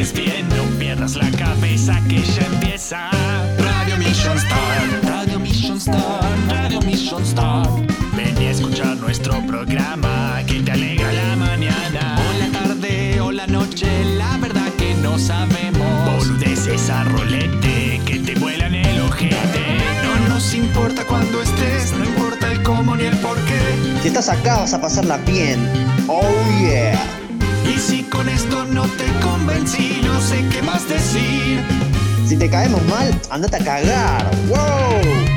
estés bien. No pierdas la cabeza que ya empieza. Radio Mission Star, Radio Mission Star, Radio Mission Star. Ven y escuchar nuestro programa que te alegra la mañana. O la tarde o la noche, la verdad que no sabemos. Boludeces a rolete que te vuelan el ojete. No nos importa cuando estés, no importa el cómo ni el por qué. Si estás acá vas a pasarla bien. Oh yeah. Si con esto no te convencí, no sé qué más decir. Si te caemos mal, andate a cagar. Wow.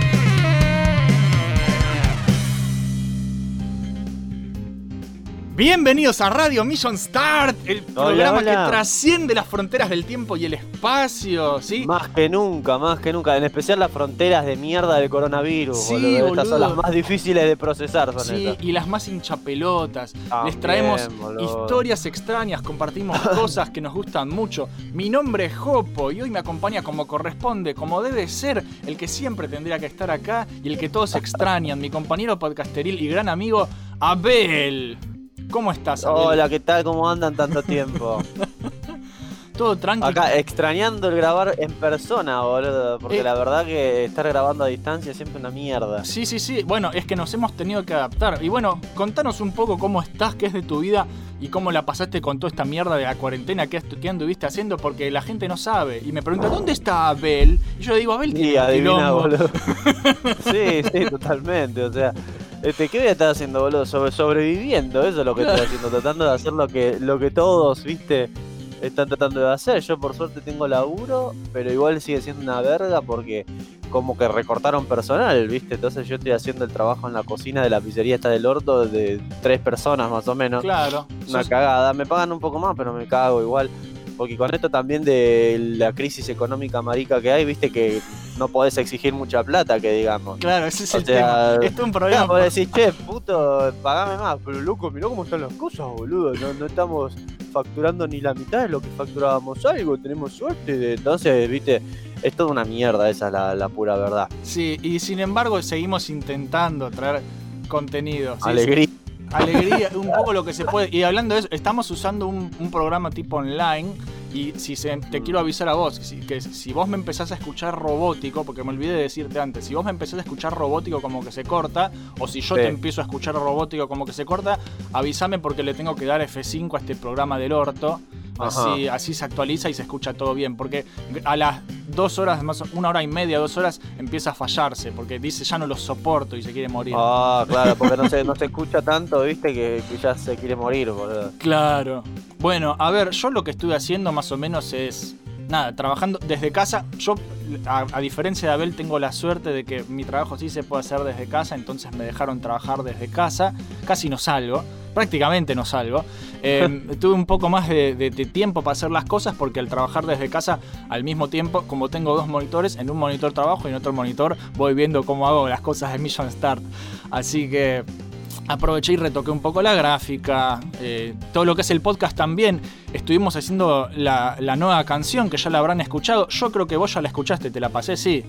Bienvenidos a Radio Mission Start, el programa hola. que trasciende las fronteras del tiempo y el espacio, ¿sí? Más que nunca, más que nunca. En especial las fronteras de mierda del coronavirus. Sí, boludo. Estas son las más difíciles de procesar, son Sí, estas. y las más hinchapelotas. Les traemos boludo. historias extrañas, compartimos cosas que nos gustan mucho. Mi nombre es Jopo y hoy me acompaña como corresponde, como debe ser, el que siempre tendría que estar acá y el que todos extrañan, mi compañero podcasteril y gran amigo Abel. ¿Cómo estás, Abel? Hola, ¿qué tal? ¿Cómo andan tanto tiempo? Todo tranquilo. Acá extrañando el grabar en persona, boludo. Porque Eh. la verdad que estar grabando a distancia es siempre una mierda. Sí, sí, sí. Bueno, es que nos hemos tenido que adaptar. Y bueno, contanos un poco cómo estás, qué es de tu vida y cómo la pasaste con toda esta mierda de la cuarentena que, anduviste haciendo, porque la gente no sabe. Y me pregunta, ¿dónde está Abel? Y yo le digo, Abel tiene Y adivina, quilombo". boludo. sí, sí, totalmente. O sea, este, ¿qué voy a estar haciendo, boludo? Sobre- sobreviviendo, eso es lo que estoy haciendo, tratando de hacer lo que, lo que todos, viste, están tratando de hacer. Yo por suerte tengo laburo, pero igual sigue siendo una verga porque como que recortaron personal, viste. Entonces yo estoy haciendo el trabajo en la cocina de la pizzería esta del orto de tres personas más o menos. Claro. Una sos- cagada. Me pagan un poco más, pero me cago igual. Porque con esto también de la crisis económica marica que hay, viste que no podés exigir mucha plata, que digamos. Claro, ese es O el sea, tema. Esto es un Claro, problema. vos decís, che, puto, pagame más. Pero loco, mirá cómo están las cosas, boludo. No, no estamos facturando ni la mitad de lo que facturábamos algo. Tenemos suerte. de- Entonces, viste, es toda una mierda, esa es la, la pura verdad. Sí, y sin embargo seguimos intentando traer contenido. ¿sí? Alegría. alegría, un poco lo que se puede. Y hablando de eso, estamos usando un, un programa tipo online. Y si se- te quiero avisar a vos, si- que si vos me empezás a escuchar robótico, porque me olvidé de decirte antes, si vos me empezás a escuchar robótico como que se corta, o si yo Sí. te empiezo a escuchar robótico como que se corta, avísame porque le tengo que dar F5 a este programa del orto. Así, así se actualiza y se escucha todo bien. Porque a las dos horas, más una hora y media, dos horas, empieza a fallarse. Porque dice ya no lo soporto y se quiere morir. Ah, claro, porque no se, no se escucha tanto, viste, que, que ya se quiere morir, boludo. Claro. Bueno, a ver, yo lo que estuve haciendo más o menos es. Nada, trabajando desde casa. Yo, a, a diferencia de Abel, tengo la suerte de que mi trabajo sí se puede hacer desde casa, entonces me dejaron trabajar desde casa. Casi no salgo, prácticamente no salgo. Eh, tuve un poco más de, de- de tiempo para hacer las cosas porque al trabajar desde casa, al mismo tiempo, como tengo dos monitores, en un monitor trabajo y en otro monitor voy viendo cómo hago las cosas de Mission Start. Así que aproveché y retoqué un poco la gráfica, eh, todo lo que es el podcast también. Estuvimos haciendo la, la nueva canción que ya la habrán escuchado. Yo creo que vos ya la escuchaste, te la pasé, sí.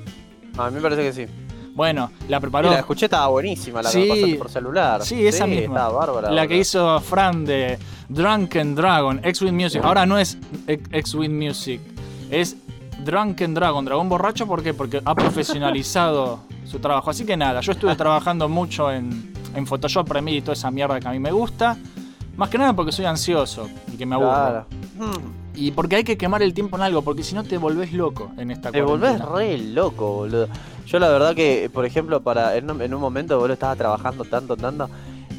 A mí me parece que sí. Bueno, la Y preparó la escuché, estaba buenísima, la Sí. que me pasaste por celular. Sí, esa misma. Estaba bárbara. la que hizo Fran de Drunken Dragon, X-Wing Music. Ahora no es X-Wing Music, es Drunken Dragon, Dragón Borracho. ¿Por qué? Porque ha profesionalizado su trabajo. Así que nada, yo estuve trabajando mucho en, en Photoshop, Premiere y toda esa mierda que a mí me gusta. Más que nada porque soy ansioso y que me aburro. Claro. Y porque hay que quemar el tiempo en algo, porque si no te volvés loco en esta Te volvés re loco, boludo. Yo la verdad que, por ejemplo, para en, un- en un momento, boludo, estaba trabajando tanto, tanto,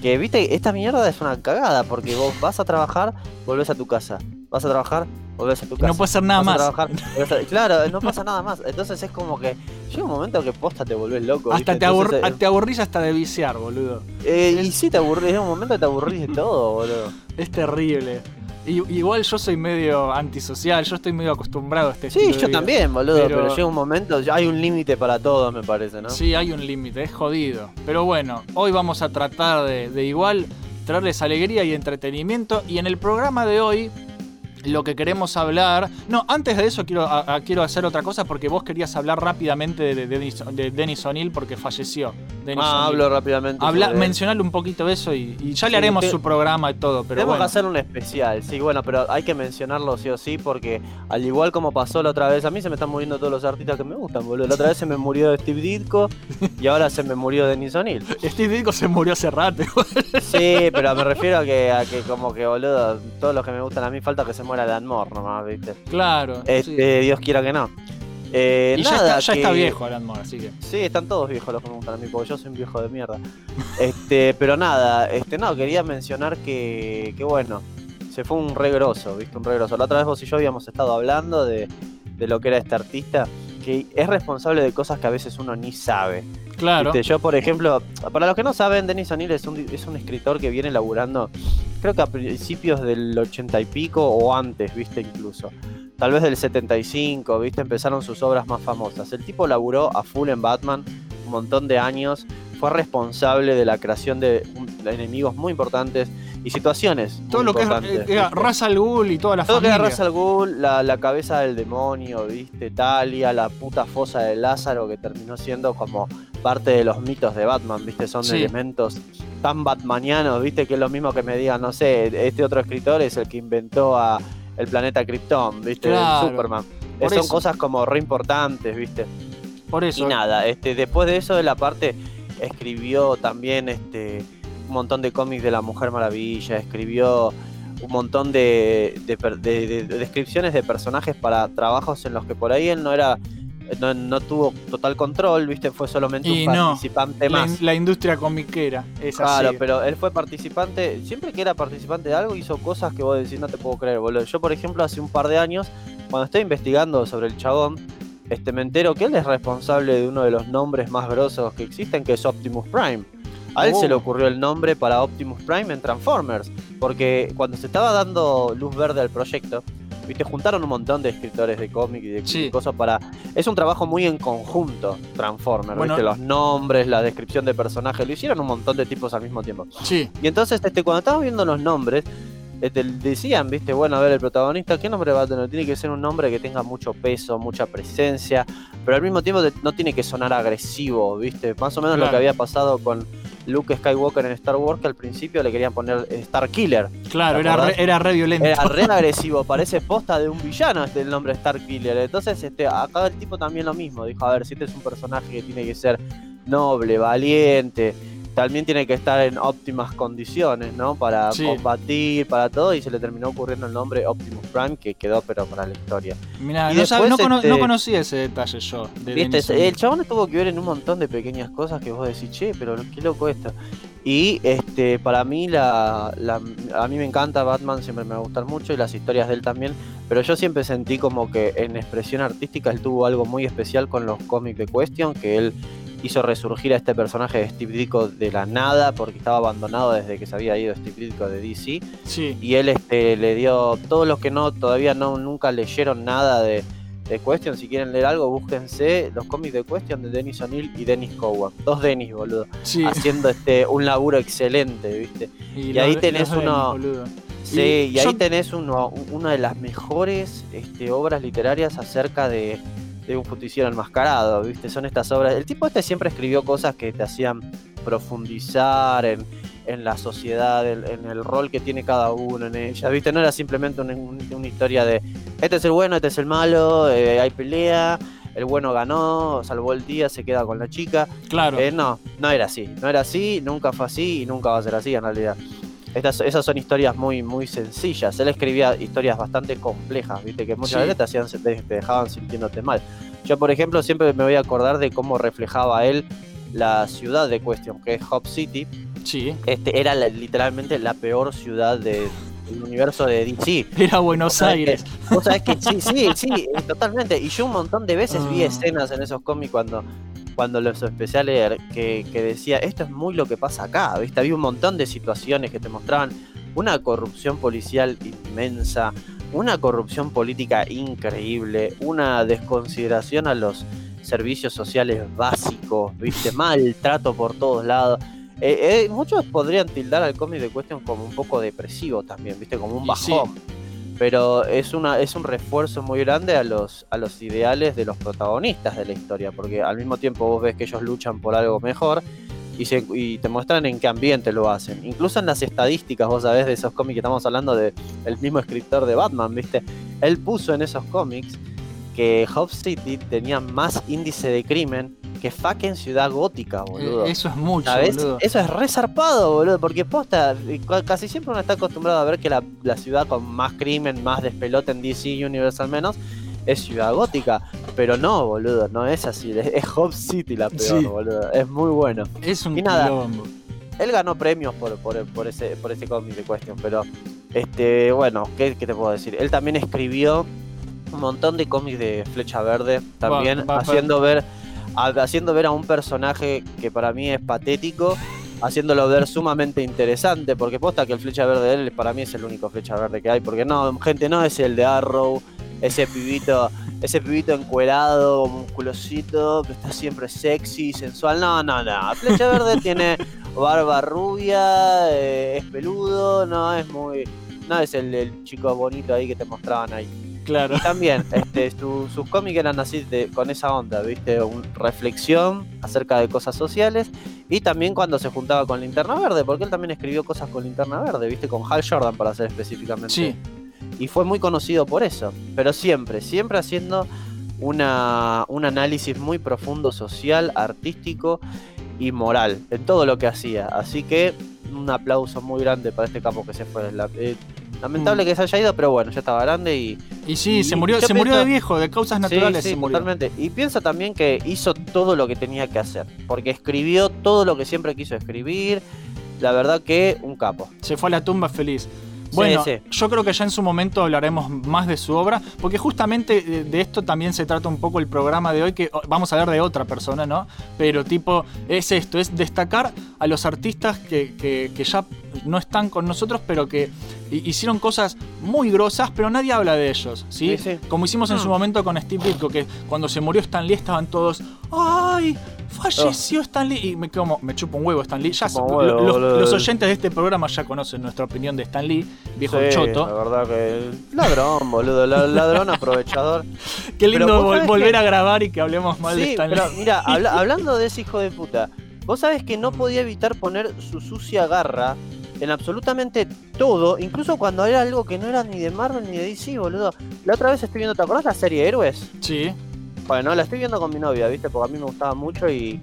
que viste, esta mierda es una cagada, porque vos vas a trabajar, volvés a tu casa. Vas a trabajar, volvés a tu Y casa. no puede ser nada más. trabajar, volvés a- claro, no pasa nada más. Entonces es como que llega un momento que posta te volvés loco. Hasta te, aburr- Entonces, te aburrís hasta de viciar, boludo. eh, y sí te aburrís, en un momento te aburrís de todo, boludo. Es terrible. Igual yo soy medio antisocial, yo estoy medio acostumbrado a este Sí, estilo de yo vida. también, boludo, pero... Pero- llega un momento, hay un límite para todo, me parece, ¿no? Sí, hay un límite, es jodido. Pero bueno, hoy vamos a tratar de, de igual traerles alegría y entretenimiento. Y en el programa de hoy, lo que queremos hablar. No, antes de eso quiero, a- a- quiero hacer otra cosa porque vos querías hablar rápidamente de, de, Dennis, de Dennis O'Neill porque falleció. Ah, hablo rápidamente. Habla, mencionale un poquito eso y, y ya le haremos su programa y todo. Pero Tenemos bueno. que hacer un especial, sí, bueno, pero hay que mencionarlo sí o sí, porque al igual como pasó la otra vez, a mí se me están muriendo todos los artistas que me gustan, boludo. La otra vez se me murió Steve Ditko y ahora se me murió Denis O'Neill. Steve Ditko se murió hace rato. Sí, pero me refiero a que, a que como que, boludo, todos los que me gustan a mí falta que se muera Moore nomás, ¿viste? claro. sí. Este, Dios quiera que no. Eh, Y ya, nada, está, ya que- está viejo Alan Moore, así que. Sí, están todos viejos los que me gustan a mí, porque yo soy un viejo de mierda. Este, pero nada, este, no, quería mencionar que, que bueno, se fue un re grosso, ¿viste? Un re grosso. La otra vez vos y yo habíamos estado hablando de, de lo que era este artista, que es responsable de cosas que a veces uno ni sabe. Claro. Yo, por ejemplo, para los que no saben, Denis O'Neill es un, es un escritor que viene laburando, creo que a principios del ochenta y pico o antes, ¿viste? Incluso. Tal vez del 75, ¿viste? Empezaron sus obras más famosas. El tipo laburó a full en Batman un montón de años, fue responsable de la creación de, enemigos muy importantes y situaciones. Todo lo que es eh, era. Ra's al Ghul y toda la Todo lo que era familia. Ra's al Ghul, la, la cabeza del demonio, ¿viste? Talia, la puta fosa de Lázaro, que terminó siendo como parte de los mitos de Batman, ¿viste? Son Sí. elementos tan batmanianos, ¿viste? Que es lo mismo que me digan, no sé, este otro escritor es el que inventó a el planeta Krypton, ¿viste? El. Superman. Por Son eso. cosas como re importantes, ¿viste? Por Y eso. nada, este, después de eso de la parte escribió también este un montón de cómics de la Mujer Maravilla, escribió un montón de, de per- de- de- de descripciones de personajes para trabajos en los que por ahí él no era no, no tuvo total control, viste, fue solamente Y un no, participante la, más. la industria comiquera es Claro, así. pero él fue participante, siempre que era participante de algo hizo cosas que vos decís no te puedo creer, boludo. Yo, por ejemplo, hace un par de años, cuando estoy investigando sobre el chabón, este, me entero que él es responsable de uno de los nombres más grosos que existen, que es Optimus Prime. A él Oh. se le ocurrió el nombre para Optimus Prime en Transformers, porque cuando se estaba dando luz verde al proyecto, viste, juntaron un montón de escritores de cómic y de, Sí. cosas para... Es un trabajo muy en conjunto, Transformers, Bueno. viste, los nombres, la descripción de personajes, lo hicieron un montón de tipos al mismo tiempo. Sí, Y entonces, este, cuando estábamos viendo los nombres, decían, viste, bueno, a ver, el protagonista, ¿qué nombre va a tener? Tiene que ser un nombre que tenga mucho peso, mucha presencia, pero al mismo tiempo no tiene que sonar agresivo, viste. Más o menos lo que había pasado con Luke Skywalker en Star Wars, que al principio le querían poner Star Killer. claro, ¿Te era re, era re violento. Era re agresivo, parece posta de un villano este el nombre Star Killer. Entonces, este, acá el tipo también lo mismo. Dijo, a ver, si este es un personaje que tiene que ser noble, valiente, también tiene que estar en óptimas condiciones, ¿no? Para Sí. combatir, para todo, y se le terminó ocurriendo el nombre Optimus Prime, que quedó pero para la historia. Mirá, y no, después, no, cono- este- no conocía ese detalle yo. De ¿Viste? El chabón tuvo que ver en un montón de pequeñas cosas que vos decís, che, pero qué loco esto. Y este, para mí, la, la- a mí me encanta Batman, siempre me va a gustar mucho y las historias de él también. Pero yo siempre sentí como que en expresión artística él tuvo algo muy especial con los cómics de Question, que él hizo resurgir a este personaje de Steve Ditko de la nada, porque estaba abandonado desde que se había ido Steve Ditko de DC Sí, y él este, le dio todos los que no todavía no nunca leyeron nada de, de Question. Si quieren leer algo búsquense los cómics de Question de Dennis O'Neill y Dennis Cowan. Dos Dennis boludo. Sí. haciendo este un laburo excelente viste y ahí tenés uno- boludo. sí Y y, ahí tenés uno, una de las mejores este, obras literarias acerca de, de un justiciero enmascarado viste son estas obras el tipo este siempre escribió cosas que te hacían profundizar en en la sociedad, en, en el rol que tiene cada uno en ella, ¿viste? No era simplemente un- un- una historia de este es el bueno, este es el malo, eh, hay pelea, el bueno ganó, salvó el día, se queda con la chica. Claro. Eh, no, no era así, no era así, nunca fue así y nunca va a ser así en realidad. Estas, esas son historias muy, muy sencillas. Él escribía historias bastante complejas, viste, que muchas Sí. veces te, hacían, te, te dejaban sintiéndote mal. Yo, por ejemplo, siempre me voy a acordar de cómo reflejaba él la ciudad de Question, que es Hop City, Sí. este era la- literalmente la peor ciudad de- del universo de DC. Era Buenos sabés Aires. Vos sabés que sí, sí, sí, totalmente. Y yo un montón de veces vi Ah. escenas en esos cómics cuando, cuando los especiales que, que decía, esto es muy lo que pasa acá, ¿viste? Había un montón de situaciones que te mostraban una corrupción policial inmensa, una corrupción política increíble, una desconsideración a los servicios sociales básicos, viste, maltrato por todos lados. Eh, eh, muchos podrían tildar al cómic de Question como un poco depresivo también, viste, como un sí. Pero es una es un refuerzo muy grande a los a los ideales de los protagonistas de la historia, porque al mismo tiempo vos ves que ellos luchan por algo mejor y, se- y te muestran en qué ambiente lo hacen. Incluso en las estadísticas, vos sabés, de esos cómics que estamos hablando de mismo escritor de Batman, ¿viste? Él puso en esos cómics que Hope City tenía más índice de crimen que fucking Ciudad Gótica, boludo. Eh, Eso es mucho, ¿Sabes? boludo. Eso es re zarpado, boludo, porque posta, eh, casi siempre uno está acostumbrado a ver que la, la ciudad con más crimen, más despelote en DC Universe al menos, es Ciudad Gótica. Pero no, boludo, no es así, es, Hope City la peor, Sí. boludo. Es muy bueno. Es un Y nada. quilombo. Él ganó premios por, por, por ese, por ese cómic de cuestión, pero este, bueno, ¿qué, qué te puedo decir? Él también escribió un montón de cómics de Flecha Verde, también va, va. haciendo ver haciendo ver a un personaje que para mí es patético, haciéndolo ver sumamente interesante, porque posta que el Flecha Verde de él para mí es el único Flecha Verde que hay, porque no, gente, no es el de Arrow, ese pibito, ese pibito encuerado, musculosito, que está siempre sexy, sensual, no, no, no, Flecha Verde tiene barba rubia, eh, es peludo, no es muy, no es el, el chico bonito ahí que te mostraban ahí. Claro. Y también, este, su- sus cómics eran así de- con esa onda, ¿viste? Un- reflexión acerca de cosas sociales. Y también cuando se juntaba con Linterna Verde, porque él también escribió cosas con Linterna Verde, ¿viste? Con Hal Jordan, para ser específicamente. Sí. Y fue muy conocido por eso. Pero siempre, siempre haciendo una, un análisis muy profundo social, artístico y moral en todo lo que hacía. Así que un aplauso muy grande para este capo que se fue. La- eh, lamentable Mm. que se haya ido, pero bueno, ya estaba grande y Y sí, Y se murió, se murió de viejo, de causas naturales Sí, sí, se murió. totalmente. Y pienso también que hizo todo lo que tenía que hacer, porque escribió todo lo que siempre quiso escribir. La verdad que un capo. Se fue a la tumba feliz. Bueno, sí. yo creo que ya en su momento hablaremos más de su obra, porque justamente eh, de esto también se trata un poco el programa de hoy, que oh, vamos a hablar de otra persona, ¿no? Pero tipo, es esto, es destacar a los artistas que, que- que ya no están con nosotros, pero que hi- hicieron cosas muy grosas, pero nadie habla de ellos, ¿sí? Sí, sí. Como hicimos en su Mm. momento con Steve Ditko, que cuando se murió Stan Lee estaban todos, ¡ay! Falleció Stan Lee. Y me, como, me chupo un huevo Stan Lee. Ya, lo- los, oyentes de este programa ya conocen nuestra opinión de Stan Lee, viejo Sí, choto. La verdad que. Ladrón, boludo. la- Ladrón aprovechador. Qué lindo vol- volver que- a grabar y que hablemos mal de Sí, Stan Lee. pero mira, habla- hablando de ese hijo de puta, vos sabés que no podía evitar poner su sucia garra en absolutamente todo, incluso cuando era algo que no era ni de Marvel ni de DC, boludo. La otra vez estoy viendo, ¿te acordás la serie Héroes? Sí. Bueno, la estoy viendo con mi novia, ¿viste? Porque a mí me gustaba mucho y,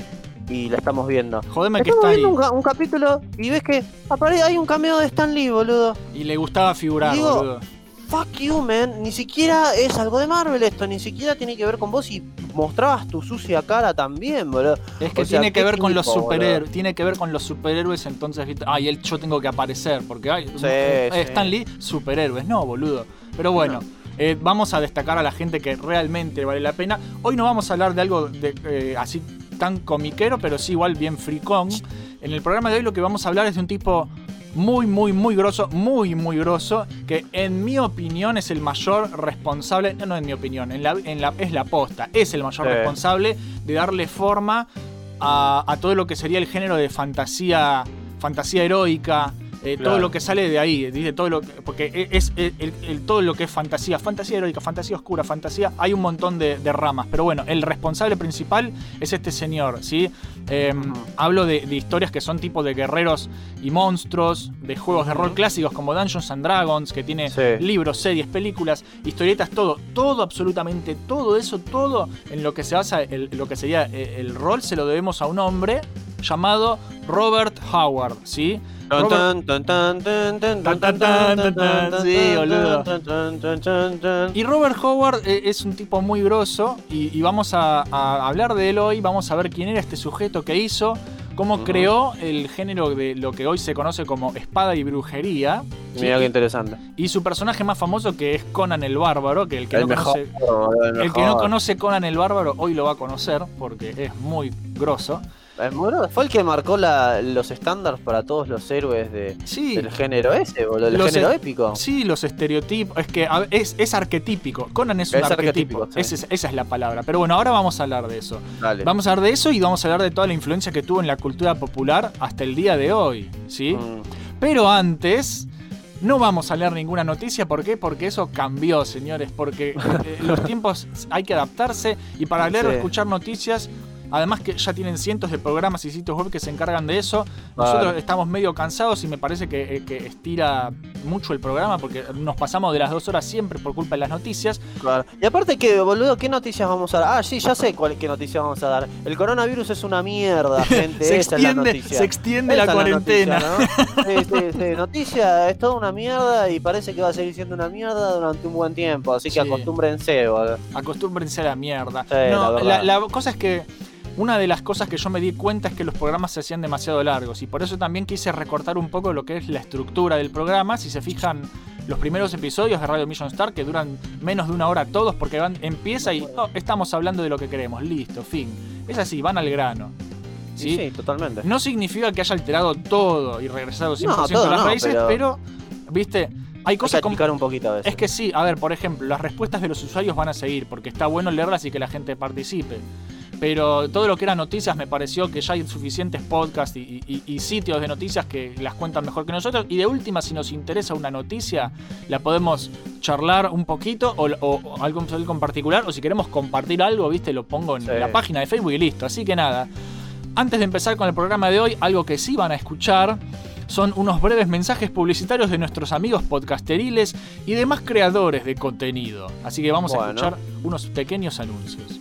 y la estamos viendo. Jodeme que está ahí. viendo un, un capítulo y ves que aparece, hay un cameo de Stan Lee, boludo. Y le gustaba figurar, Digo, boludo. Fuck you, man. Ni siquiera es algo de Marvel esto, ni siquiera tiene que ver con vos y mostrabas tu sucia cara también, boludo. Es que o sea, tiene que ver con los superhéroes. Tiene que ver con los superhéroes, entonces, ¿viste? ay, él yo tengo que aparecer. Porque ay, Sí, eh, sí. Stan Lee, superhéroes. No, boludo. Pero bueno. Eh, vamos a destacar a la gente que realmente vale la pena. Hoy no vamos a hablar de algo de, eh, así tan comiquero, pero sí igual bien fricón. En el programa de hoy lo que vamos a hablar es de un tipo muy, muy, muy grosso, muy, muy grosso, que en mi opinión es el mayor responsable, no, no en mi opinión, en la, en la, es la posta, es el mayor Sí. responsable de darle forma a, a todo lo que sería el género de fantasía, fantasía heroica, eh, todo lo que sale de ahí, dice todo lo que, porque e, es el- el- el- todo lo que es fantasía, fantasía heroica, fantasía oscura, fantasía, hay un montón de, de ramas, pero bueno, el responsable principal es este señor, ¿sí? Eh, Ujú. Hablo de, de historias que son tipo de guerreros y monstruos, de juegos de rol clásicos como Dungeons and Dragons, que tiene Sí. libros, series, películas, historietas, todo, todo, absolutamente todo eso, todo en lo que se basa el- lo que sería el, el rol, se lo debemos a un hombre llamado Robert Howard, ¿sí? Sí, boludo. Y Robert Howard eh, es un tipo muy grosso y, y vamos a, a hablar de él hoy, vamos a ver quién era este sujeto que hizo, cómo creó el género de lo que hoy se conoce como espada y brujería. ¿sí? Mira qué interesante. Y su personaje más famoso que es Conan el Bárbaro, que el que, El no, mejor, conoce, el el que no conoce Conan el Bárbaro hoy lo va a conocer porque es muy grosso. Grosso. Fue el que marcó la- los estándares para todos los héroes de, Sí. del género ese, boludo. Del Los género e- épico. Sí, los estereotipos. Es que a es, es arquetípico. Conan es un Es arquetipo. sí. Ese es- esa es la palabra. Pero bueno, ahora vamos a hablar de eso. Dale. Vamos a hablar de eso y vamos a hablar de toda la influencia que tuvo en la cultura popular hasta el día de hoy. ¿Sí? Mm. Pero antes, no vamos a leer ninguna noticia. ¿Por qué? Porque eso cambió, señores. Porque eh, los tiempos hay que adaptarse y para leer o escuchar noticias. Además que ya tienen cientos de programas y sitios web que se encargan de eso. Vale. Nosotros estamos medio cansados y me parece que, eh, que estira mucho el programa porque nos pasamos de las dos horas siempre por culpa de las noticias. Claro. Y aparte que, boludo, ¿qué noticias vamos a dar? Ah, sí, ya sé cuál, qué noticias vamos a dar. El coronavirus es una mierda, gente. Se Esa es la extiende, noticia. se extiende Esa la cuarentena. noticia, ¿no? Sí, sí, sí. Noticia es toda una mierda y parece que va a seguir siendo una mierda durante un buen tiempo. Así que acostúmbrense, boludo. Acostúmbrense a la mierda. La no, la, la cosa es que una de las cosas que yo me di cuenta es que los programas se hacían demasiado largos y por eso también quise recortar un poco lo que es la estructura del programa. Si se fijan los primeros episodios de Radio Mission Star que duran menos de una hora todos porque van, empieza y oh, estamos hablando de lo que queremos, listo, fin. Es así, van al grano. Sí, totalmente. No significa que haya alterado todo y regresado 100% No, a las no, raíces, pero, pero- viste, hay cosas que un poquito a veces. Es que sí, a ver, por ejemplo, las respuestas de los usuarios van a seguir, porque está bueno leerlas y que la gente participe. Pero todo lo que era noticias me pareció que ya hay suficientes podcasts y, y- y sitios de noticias que las cuentan mejor que nosotros. Y de última, si nos interesa una noticia, la podemos charlar un poquito o, o- o algo, algo en particular. O si queremos compartir algo, viste, lo pongo en Sí. la página de Facebook y listo. Así que nada. Antes de empezar con el programa de hoy, algo que sí van a escuchar son unos breves mensajes publicitarios de nuestros amigos podcasteriles y demás creadores de contenido. Así que vamos a escuchar unos pequeños anuncios.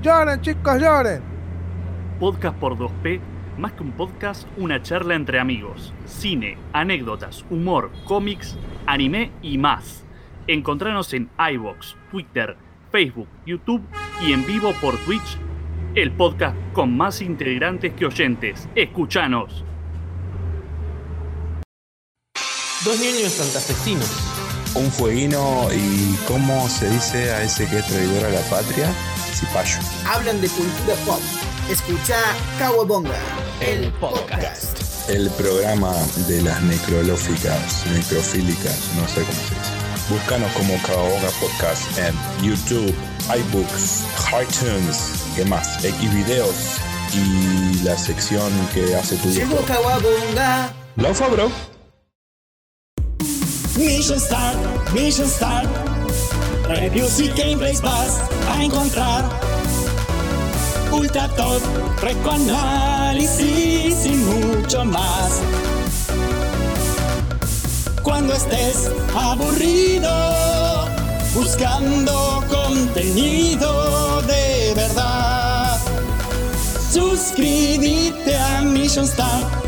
Lloren, chicos, lloren. Podcast por 2P, más que un podcast, una charla entre amigos. Cine, anécdotas, humor, cómics, anime y más. Encontranos en iBox, Twitter, Facebook, YouTube y en vivo por Twitch. El podcast con más integrantes que oyentes. Escuchanos. Dos niños santafesinos. un fueguino y cómo se dice a ese que es traidor a la patria, cipayo. hablan de cultura pop. Escucha Kawabonga, el podcast. El programa de las necrolóficas, necrofílicas, no sé cómo se dice. Búscanos como Caoga Podcast en YouTube, iBooks, iTunes, ¿qué más? X videos y la sección que hace tu Llegó. Kawabonga. Laufa, bro. Mission Start, Mission Start. Reviews y gameplays vas a encontrar. Ultra top, recoanálisis y mucho más. Cuando estés aburrido, buscando contenido de verdad, suscríbete a Mission Start.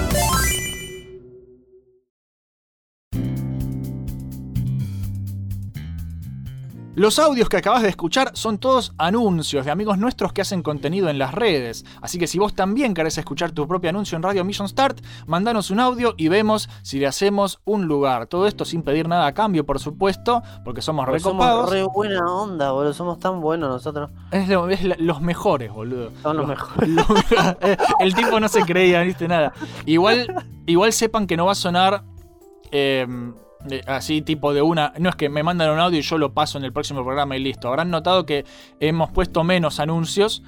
Los audios que acabas de escuchar son todos anuncios de amigos nuestros que hacen contenido en las redes. Así que si vos también querés escuchar tu propio anuncio en Radio Mission Start, mandanos un audio y vemos si le hacemos un lugar. Todo esto sin pedir nada a cambio, por supuesto, porque somos Porque recopados. somos re buena onda, boludo. Somos tan buenos nosotros. Es, lo- es la- los mejores, boludo. Son los mejores. Lo- el tipo no se creía, viste nada. Igual, igual sepan que no va a sonar eh, así tipo de una. No es que me mandan un audio y yo lo paso en el próximo programa y listo. Habrán notado que hemos puesto menos anuncios.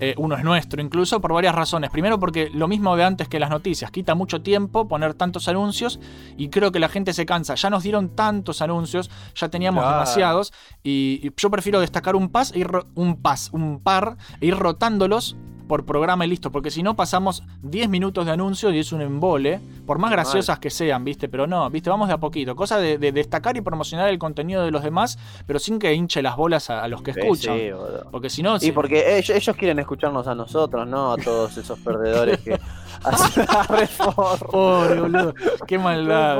eh, uno es nuestro incluso, por varias razones. Primero porque lo mismo de antes que las noticias, quita mucho tiempo poner tantos anuncios y creo que la gente se cansa. Ya nos dieron tantos anuncios, ya teníamos demasiados y, y yo prefiero destacar un pas, ir un pas, un par, e ir rotándolos por programa y listo, porque si no pasamos 10 minutos de anuncio y es un embole, por más graciosas que sean, ¿viste? Pero no, ¿viste? Vamos de a poquito. Cosa de, de destacar y promocionar el contenido de los demás, pero sin que hinche las bolas a, a los que Sí, escuchan. sí, porque si no... Y porque ellos, ellos quieren escucharnos a nosotros, no a todos esos perdedores que hacen la reforma. Pobre, boludo. Qué maldad.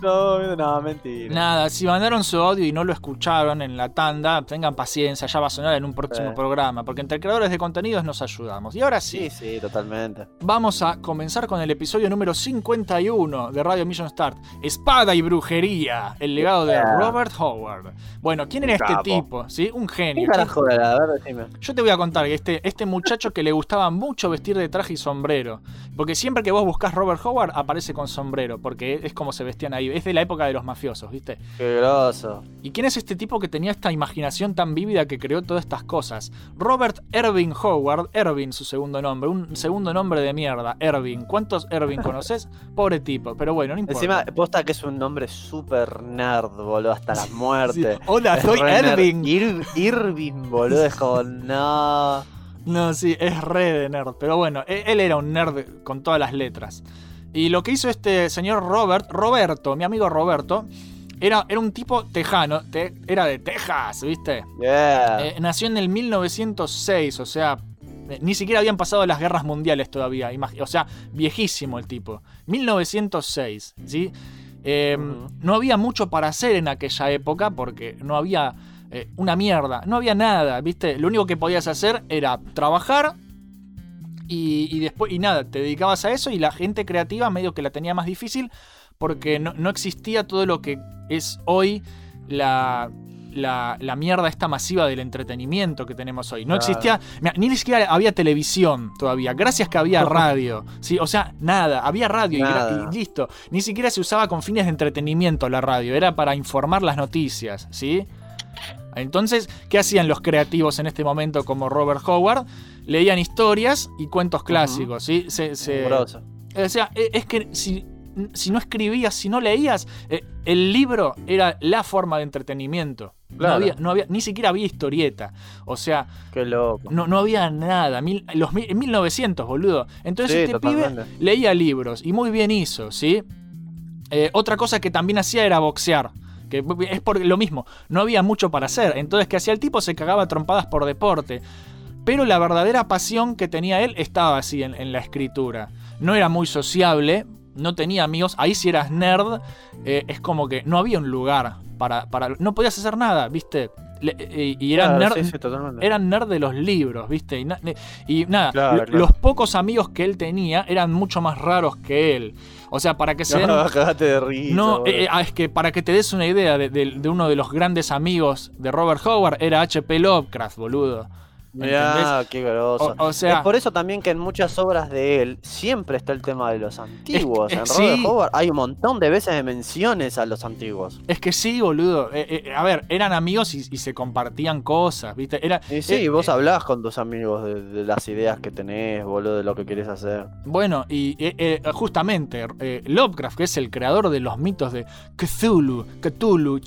No, no, mentira. Nada, si mandaron su audio y no lo escucharon en la tanda, tengan paciencia, ya va a sonar en un próximo Sí. programa, porque entre creadores de contenidos nos ayudamos. Y ahora sí, Sí, sí, totalmente. vamos a comenzar con el episodio número 51 de Radio Mission Start, Espada y Brujería, el legado de. Robert Howard. Bueno, ¿quién era este Capo. tipo? ¿Sí? Un ¿Qué genio. carajo era? A ver, decime. Yo te voy a contar que este, este muchacho que le gustaba mucho vestir de traje y sombrero. Porque siempre que vos buscas Robert Howard aparece con sombrero. Porque es como se vestían ahí. Es de la época de los mafiosos, ¿viste? Qué groso. ¿Y quién es este tipo que tenía esta imaginación tan vívida que creó todas estas cosas? Robert Erving Howard, Erving su segundo nombre, un segundo nombre de mierda, Erving. ¿Cuántos Erving conoces? Pobre tipo, pero bueno, no importa. Encima, posta que es un nombre súper nerd, boludo, hasta la muerte. Sí. Hola, Es soy. Erving. Ir- Irving, boludo, es como, no. No, sí, es re de nerd. Pero bueno, e- él era un nerd con todas las letras. Y lo que hizo este señor Robert, Roberto, mi amigo Roberto, era, era un tipo tejano, te- era de Texas, ¿viste? Yeah. Eh, nació en el 1906, o sea, ni siquiera habían pasado las guerras mundiales todavía. O sea, viejísimo el tipo. 1906, ¿sí? Eh, Ujú. No había mucho para hacer en aquella época porque no había eh, una mierda, no había nada, ¿viste? Lo único que podías hacer era trabajar y, y después, y nada, te dedicabas a eso y la gente creativa medio que la tenía más difícil porque no, no existía todo lo que es hoy la, la, la mierda esta masiva del entretenimiento que tenemos hoy. No Claro. existía, mira, ni siquiera había televisión todavía, gracias que había radio, ¿sí? O sea, nada, había radio y gra- Nada. y, listo. Ni siquiera se usaba con fines de entretenimiento la radio, era para informar las noticias, ¿sí? Entonces, ¿qué hacían los creativos en este momento como Robert Howard? Leían historias y cuentos clásicos, ¿sí? Se- se- Grosso. o sea, e- es que si, si no escribías, si no leías, eh, el libro era la forma de entretenimiento. No, había, no había, ni siquiera había historieta. O sea, Qué loco. no, no había nada. Mil, los, en 1900, boludo. Entonces Sí, este pibe leía libros y muy bien hizo, ¿sí? Eh, otra cosa que también hacía era boxear. Que es por lo mismo, no había mucho para hacer. Entonces, ¿qué hacía el tipo? Se cagaba trompadas por deporte. Pero la verdadera pasión que tenía él estaba así en, en la escritura. No era muy sociable, no tenía amigos. Ahí si eras nerd, eh, es como que no había un lugar para, para... No podías hacer nada, ¿viste? Le- eh, y eran Claro, nerd, sí, sí, totalmente. eran nerd de los libros, ¿viste? Y, na- y nada, Claro, lo- claro. los pocos amigos que él tenía eran mucho más raros que él. O sea, para que se. No, de risa. No, eh, ah, es que para que te des una idea de, de- de uno de los grandes amigos de Robert Howard era H.P. Lovecraft, boludo. Mirá, qué groso. O- o sea- es por eso también que en muchas obras de él siempre está el tema de los antiguos. es- en sí. Robert Howard hay un montón de veces de menciones a los antiguos. Es que sí, boludo. Eh, eh, a ver, eran amigos y, y se compartían cosas, ¿viste? Era, Y sí, eh, vos eh, hablás con tus amigos de, de las ideas que tenés, boludo, de lo que querés hacer. Bueno, y eh, eh, justamente eh, Lovecraft, que es el creador de los mitos de Cthulhu, Cthulhu.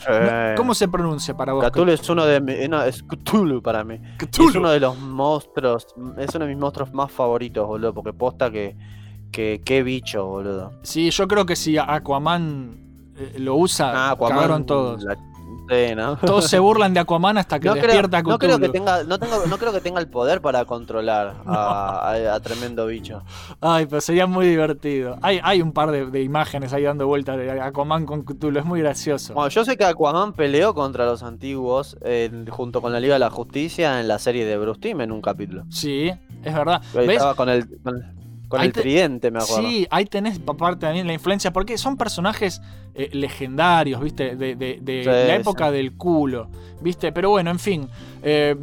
Sí. No, ¿Cómo se pronuncia para vos? Cthulhu es uno de no, es Cthulhu para mí. Cthulhu. Es uno de los monstruos, es uno de mis monstruos más favoritos, boludo, porque posta que, que qué bicho, boludo. Sí, yo creo que si Aquaman eh, lo usa, Ah, Aquaman, cagaron todos. la- sí, ¿no? Todos se burlan de Aquaman hasta que no creo, despierta no creo que tenga, no tengo, no creo que tenga el poder para controlar a, a- a tremendo bicho. Ay, pero sería muy divertido. Hay, hay un par de, de imágenes ahí dando vueltas de Aquaman con Cthulhu, es muy gracioso. Bueno, yo sé que Aquaman peleó contra los antiguos en- junto con la Liga de la Justicia en la serie de Bruce Timm en un capítulo. Sí, es verdad. ¿Ves? Estaba con el, con, con Ahí el te- tridente, me acuerdo. Sí, ahí tenés aparte también la influencia, porque son personajes eh, legendarios, ¿viste? De, de- de Sí, la época sí. del culo, ¿viste? Pero bueno, en fin. eh,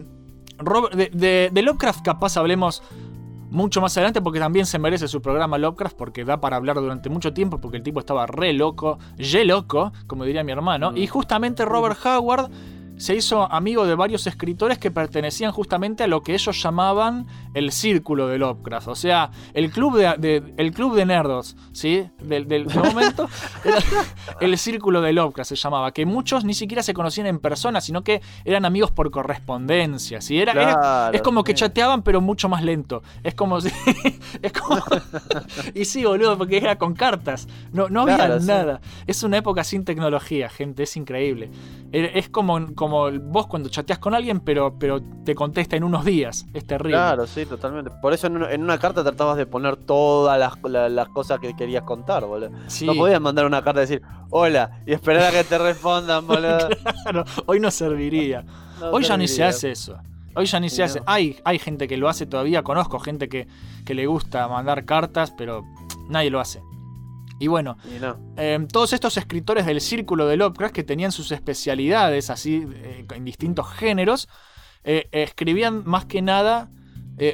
Robert- de, de- de Lovecraft capaz hablemos mucho más adelante porque también se merece su programa Lovecraft porque da para hablar durante mucho tiempo porque el tipo estaba re loco, ye loco, como diría mi hermano. Mm. Y justamente Robert Howard se hizo amigo de varios escritores que pertenecían justamente a lo que ellos llamaban el círculo de Lovecraft. O sea, el club de, de- el club de nerdos, ¿sí? Del, del momento. el círculo de Lovecraft se llamaba. Que muchos ni siquiera se conocían en persona, sino que eran amigos por correspondencia. ¿sí? Era, es como que chateaban, pero mucho más lento. Es como si. es como. y sí, boludo, porque era con cartas. No, no había Claro, sí. nada. Es una época sin tecnología, gente. Es increíble. Era- Es como, como vos cuando chateas con alguien, pero, pero te contesta en unos días. Es terrible. Claro, sí, totalmente. Por eso en una, en una carta tratabas de poner todas las, la- las cosas que querías contar, boludo. Sí. No podías mandar una carta y decir, hola, y esperar a que te respondan, boludo. Claro, hoy no serviría. No hoy ya ni se hace eso. Hoy ya ni se No. hace. Hay, hay gente que lo hace todavía, conozco gente que, que le gusta mandar cartas, pero nadie lo hace. Y bueno, Y no. eh, todos estos escritores del círculo de Lovecraft que tenían sus especialidades así eh, en distintos géneros, eh, escribían más que nada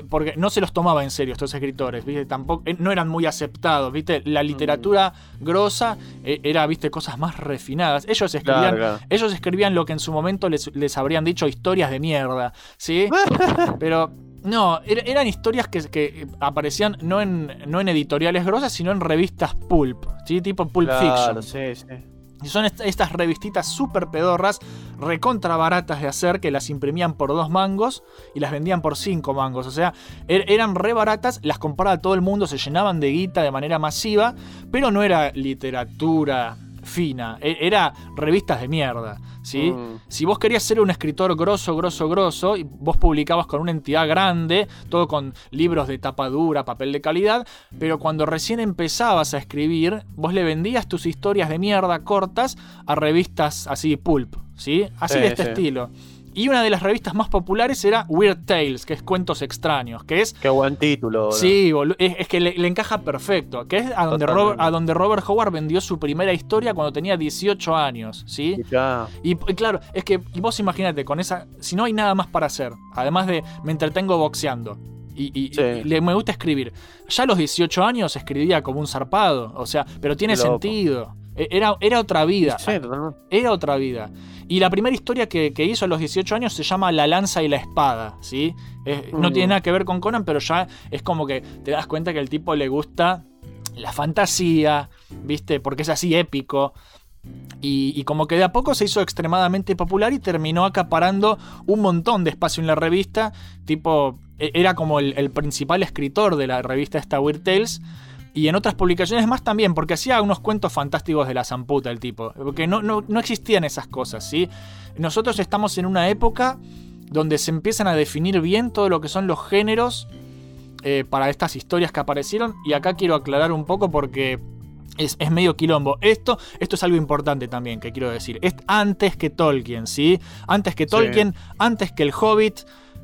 porque no se los tomaba en serio estos escritores, ¿viste? Tampoco, no eran muy aceptados, ¿viste? La literatura grosa eh, era, ¿viste? Cosas más refinadas. Ellos escribían, Claro, claro. ellos escribían lo que en su momento les, les habrían dicho historias de mierda, ¿sí? Pero no, er- eran historias que, que aparecían no en, no en editoriales grosas, sino en revistas pulp, ¿sí? Tipo Pulp Claro, Fiction. sí, sí. Y son est- estas revistitas súper pedorras, recontra baratas de hacer, que las imprimían por dos mangos y las vendían por cinco mangos. O sea, er- eran re baratas, las compraba todo el mundo, se llenaban de guita de manera masiva, pero no era literatura fina, e- era revistas de mierda, ¿sí? Mm. Si vos querías ser un escritor grosso, grosso, grosso, y vos publicabas con una entidad grande, todo con libros de tapa dura, papel de calidad, pero cuando recién empezabas a escribir, vos le vendías tus historias de mierda cortas a revistas así pulp, ¿sí? Así Sí, de este sí. estilo. Y una de las revistas más populares era Weird Tales, que es Cuentos Extraños, que es Qué buen título, boludo. Sí, es, es que le, le encaja perfecto. Que es a donde. Robert, a donde Robert Howard vendió su primera historia cuando tenía 18 años, ¿sí? Y ya. Y, y claro, es que y vos imagínate, con esa. Si no hay nada más para hacer, además de me entretengo boxeando. Y, y- Sí. y le, me gusta escribir. Ya a los 18 años escribía como un zarpado. O sea, pero tiene loco. sentido. E- Era, era otra vida. Sí. Era otra vida. Y la primera historia que, que hizo a los 18 años se llama La lanza y la espada, ¿sí? Es- No tiene nada que ver con Conan, pero ya es como que te das cuenta que al tipo le gusta la fantasía, ¿viste? Porque es así épico. Y, y como que de a poco se hizo extremadamente popular y terminó acaparando un montón de espacio en la revista. Tipo, e- era como el, el principal escritor de la revista esta Weird Tales. Y en otras publicaciones más también, porque hacía unos cuentos fantásticos de la zamputa el tipo. Porque no, no, no existían esas cosas, ¿sí? Nosotros estamos en una época donde se empiezan a definir bien todo lo que son los géneros eh, para estas historias que aparecieron. Y acá quiero aclarar un poco porque es, es medio quilombo. Esto, esto es algo importante también que quiero decir. Es antes que Tolkien, ¿sí? Antes que Tolkien, antes que el Hobbit.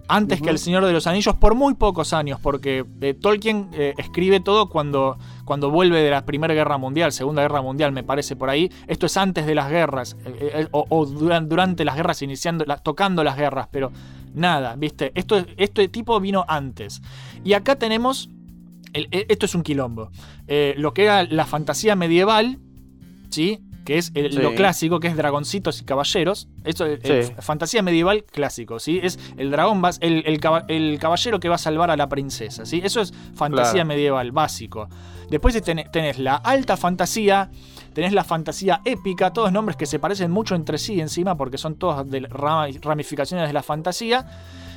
Antes que El Señor de los Anillos, por muy pocos años, porque eh, Tolkien eh, escribe todo cuando, cuando vuelve de la Primera Guerra Mundial, Segunda Guerra Mundial, me parece por ahí. Esto es antes de las guerras, eh, o, o duran- durante las guerras, iniciando, la- tocando las guerras, pero nada, ¿viste? Esto, este tipo vino antes. Y acá tenemos el- e- esto es un quilombo. Lo que era la fantasía medieval, ¿sí? Que es el- Sí. lo clásico, que es dragoncitos y caballeros. Eso es es Sí. fantasía medieval clásico, ¿sí? Es el dragón, el, el caba- el caballero que va a salvar a la princesa, ¿sí? Eso es fantasía Claro. medieval, básico. Después tenés, tenés la alta fantasía, tenés la fantasía épica, todos nombres que se parecen mucho entre sí encima, porque son todas de ramificaciones de la fantasía.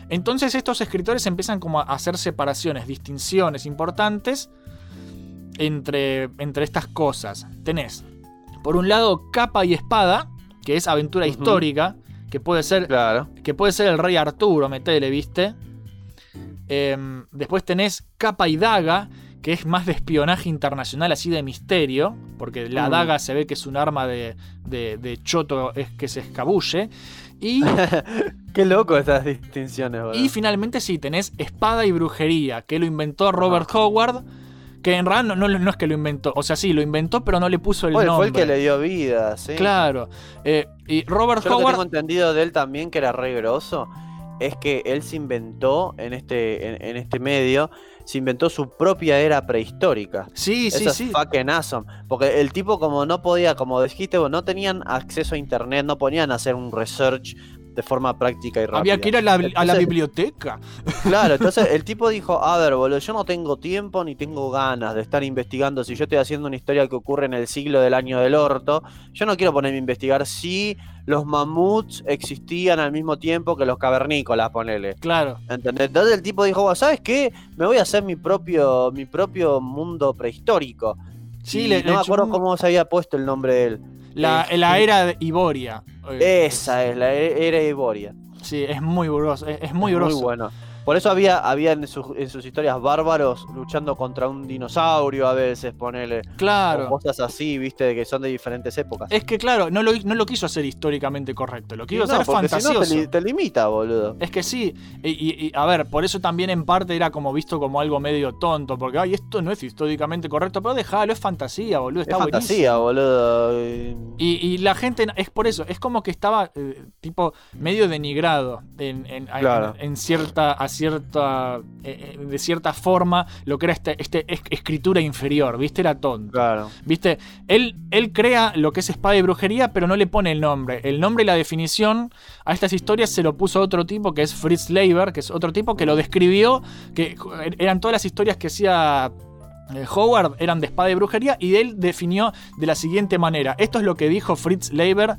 Entonces estos escritores empiezan como a hacer separaciones, distinciones importantes entre, entre estas cosas. Tenés, por un lado, capa y espada, que es aventura histórica, que puede ser Claro. que puede ser el rey Arturo, metele, ¿viste? Em, después tenés capa y daga, que es más de espionaje internacional, así de misterio, porque la daga se ve que es un arma de, de- de choto es que se escabulle. Y, Qué loco estas distinciones, y finalmente sí, tenés espada y brujería, que lo inventó Robert Howard, que en realidad no, no- no es que lo inventó, o sea, sí, lo inventó, pero no le puso el Fue, fue nombre. el que le dio vida, sí. Claro. Eh, y Robert Yo lo que Howard... tengo entendido de él también, que era re grosso, es que él se inventó en este, en, en este medio, se inventó su propia era prehistórica. Sí, sí, es sí. fucking awesome. Porque el tipo como no podía, como dijiste no tenían acceso a internet, no ponían a hacer un research de forma práctica y rápida. Había que ir a la, a la biblioteca. Claro, entonces el tipo dijo, a ver, boludo, yo no tengo tiempo ni tengo ganas de estar investigando. Si yo estoy haciendo una historia que ocurre en el siglo del año del orto, yo no quiero ponerme a investigar si los mamuts existían al mismo tiempo que los cavernícolas, ponele. Claro. ¿Entendés? Entonces el tipo dijo, "Bueno, ¿sabes qué? Me voy a hacer mi propio, mi propio mundo prehistórico. Sí, Y le- no le me acuerdo cómo se había puesto el nombre de él. La, Este, la era de Iboria. Eh, Esa es, la e- era Iboria. Sí, es muy grosso. Es, es muy grosso. Muy bueno. Por eso había, había en, sus- en sus historias bárbaros luchando contra un dinosaurio a veces, ponele. Claro. O cosas así, viste, que son de diferentes épocas. Es que claro, no lo, no lo quiso hacer históricamente correcto, lo quiso no, hacer porque si no fantasioso. te, li- te limita, boludo. Es que sí, y, y- y, a ver, por eso también en parte era como visto como algo medio tonto, porque ay, esto no es históricamente correcto, pero déjalo, es fantasía, boludo, Es fantasía, boludo. y- la gente, es por eso, es como que estaba eh, tipo medio denigrado en, en- Claro. en- en cierta, cierta, eh, eh, de cierta forma lo que era este, este es- escritura inferior, ¿viste? Era tonto. Claro. ¿Viste? Él, él crea lo que es espada y brujería, pero no le pone el nombre. El nombre y la definición a estas historias se lo puso otro tipo que es Fritz Leiber, que es otro tipo que lo describió, que eran todas las historias que hacía eh, Howard, eran de espada y brujería, y él definió de la siguiente manera. Esto es lo que dijo Fritz Leiber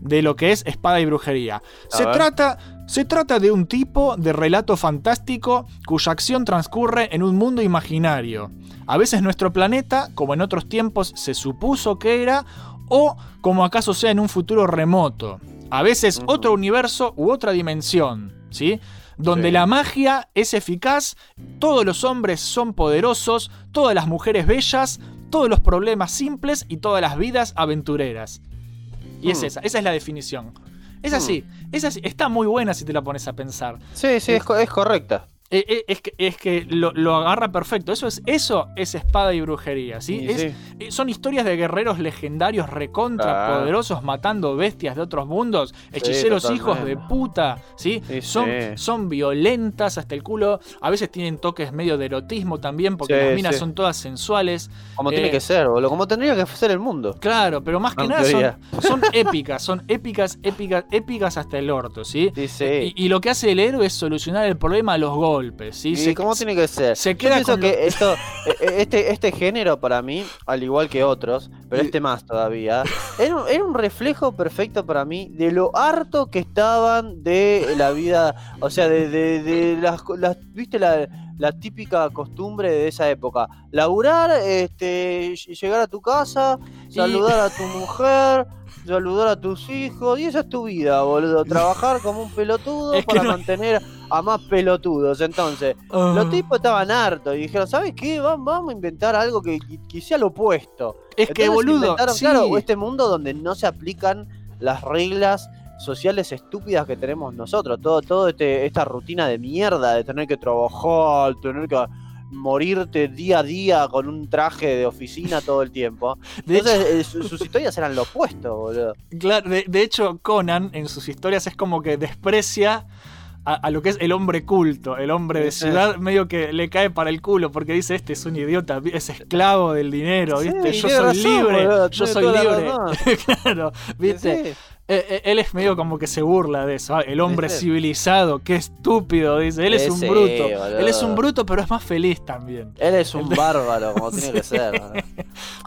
de lo que es espada y brujería. A Se ver. trata, se trata de un tipo de relato fantástico cuya acción transcurre en un mundo imaginario. A veces nuestro planeta, como en otros tiempos se supuso que era, o como acaso sea en un futuro remoto. A veces otro universo u otra dimensión, ¿sí? Donde Sí. la magia es eficaz, todos los hombres son poderosos, todas las mujeres bellas, todos los problemas simples y todas las vidas aventureras. Y es Hmm. esa, esa es la definición. Es así, es así, está muy buena si te la pones a pensar. Sí, sí, es, co- es correcta. Eh, eh, es que, es que lo, lo agarra perfecto. Eso es, eso es espada y brujería, ¿sí? Es- sí. eh, son historias de guerreros legendarios recontra poderosos matando bestias de otros mundos, hechiceros hijos de puta, ¿sí? Son, son violentas hasta el culo. A veces tienen toques medio de erotismo también, porque las minas son todas sensuales. Como Eh, tiene que ser, boludo. Como tendría que ser el mundo. Claro, pero más que nada son, son épicas, son épicas, épicas, épicas hasta el orto, ¿sí? Y, y lo que hace el héroe es solucionar el problema a los golpes, ¿sí? Y Se- cómo tiene que ser. se Yo queda con que lo- esto, eh, eh, este, este género para mí, al igual que otros, pero este más todavía, era un, era un reflejo perfecto para mí de lo harto que estaban de la vida, o sea, de, de- de las, las- viste la, la típica costumbre de esa época, laburar, este, ll- llegar a tu casa, saludar a tu mujer. Saludar a tus hijos, y esa es tu vida, boludo. Trabajar como un pelotudo Es que para no- mantener a más pelotudos. Entonces, Ah. los tipos estaban hartos y dijeron, ¿sabes qué? Va- Vamos a inventar algo que, que- sea lo opuesto. Es que, boludo, sí. claro, este mundo donde no se aplican las reglas sociales estúpidas que tenemos nosotros. Todo, todo este, esta rutina de mierda de tener que trabajar, tener que morirte día a día con un traje de oficina todo el tiempo. De Entonces, eh, su- sus historias eran lo opuesto, boludo. Claro, de, de hecho, Conan en sus historias es como que desprecia a, a lo que es el hombre culto, el hombre de Sí. ciudad, medio que le cae para el culo porque dice: Este es un idiota, es esclavo del dinero, ¿viste? Yo soy razón, libre, yo soy libre. claro, ¿viste? Sí. Eh, eh, él es medio como que se burla de eso. ah, El hombre ¿Viste? civilizado, qué estúpido, dice. Él es un bruto. boludo. Él es un bruto, pero es más feliz también. Él es un bárbaro, como tiene que ser. boludo.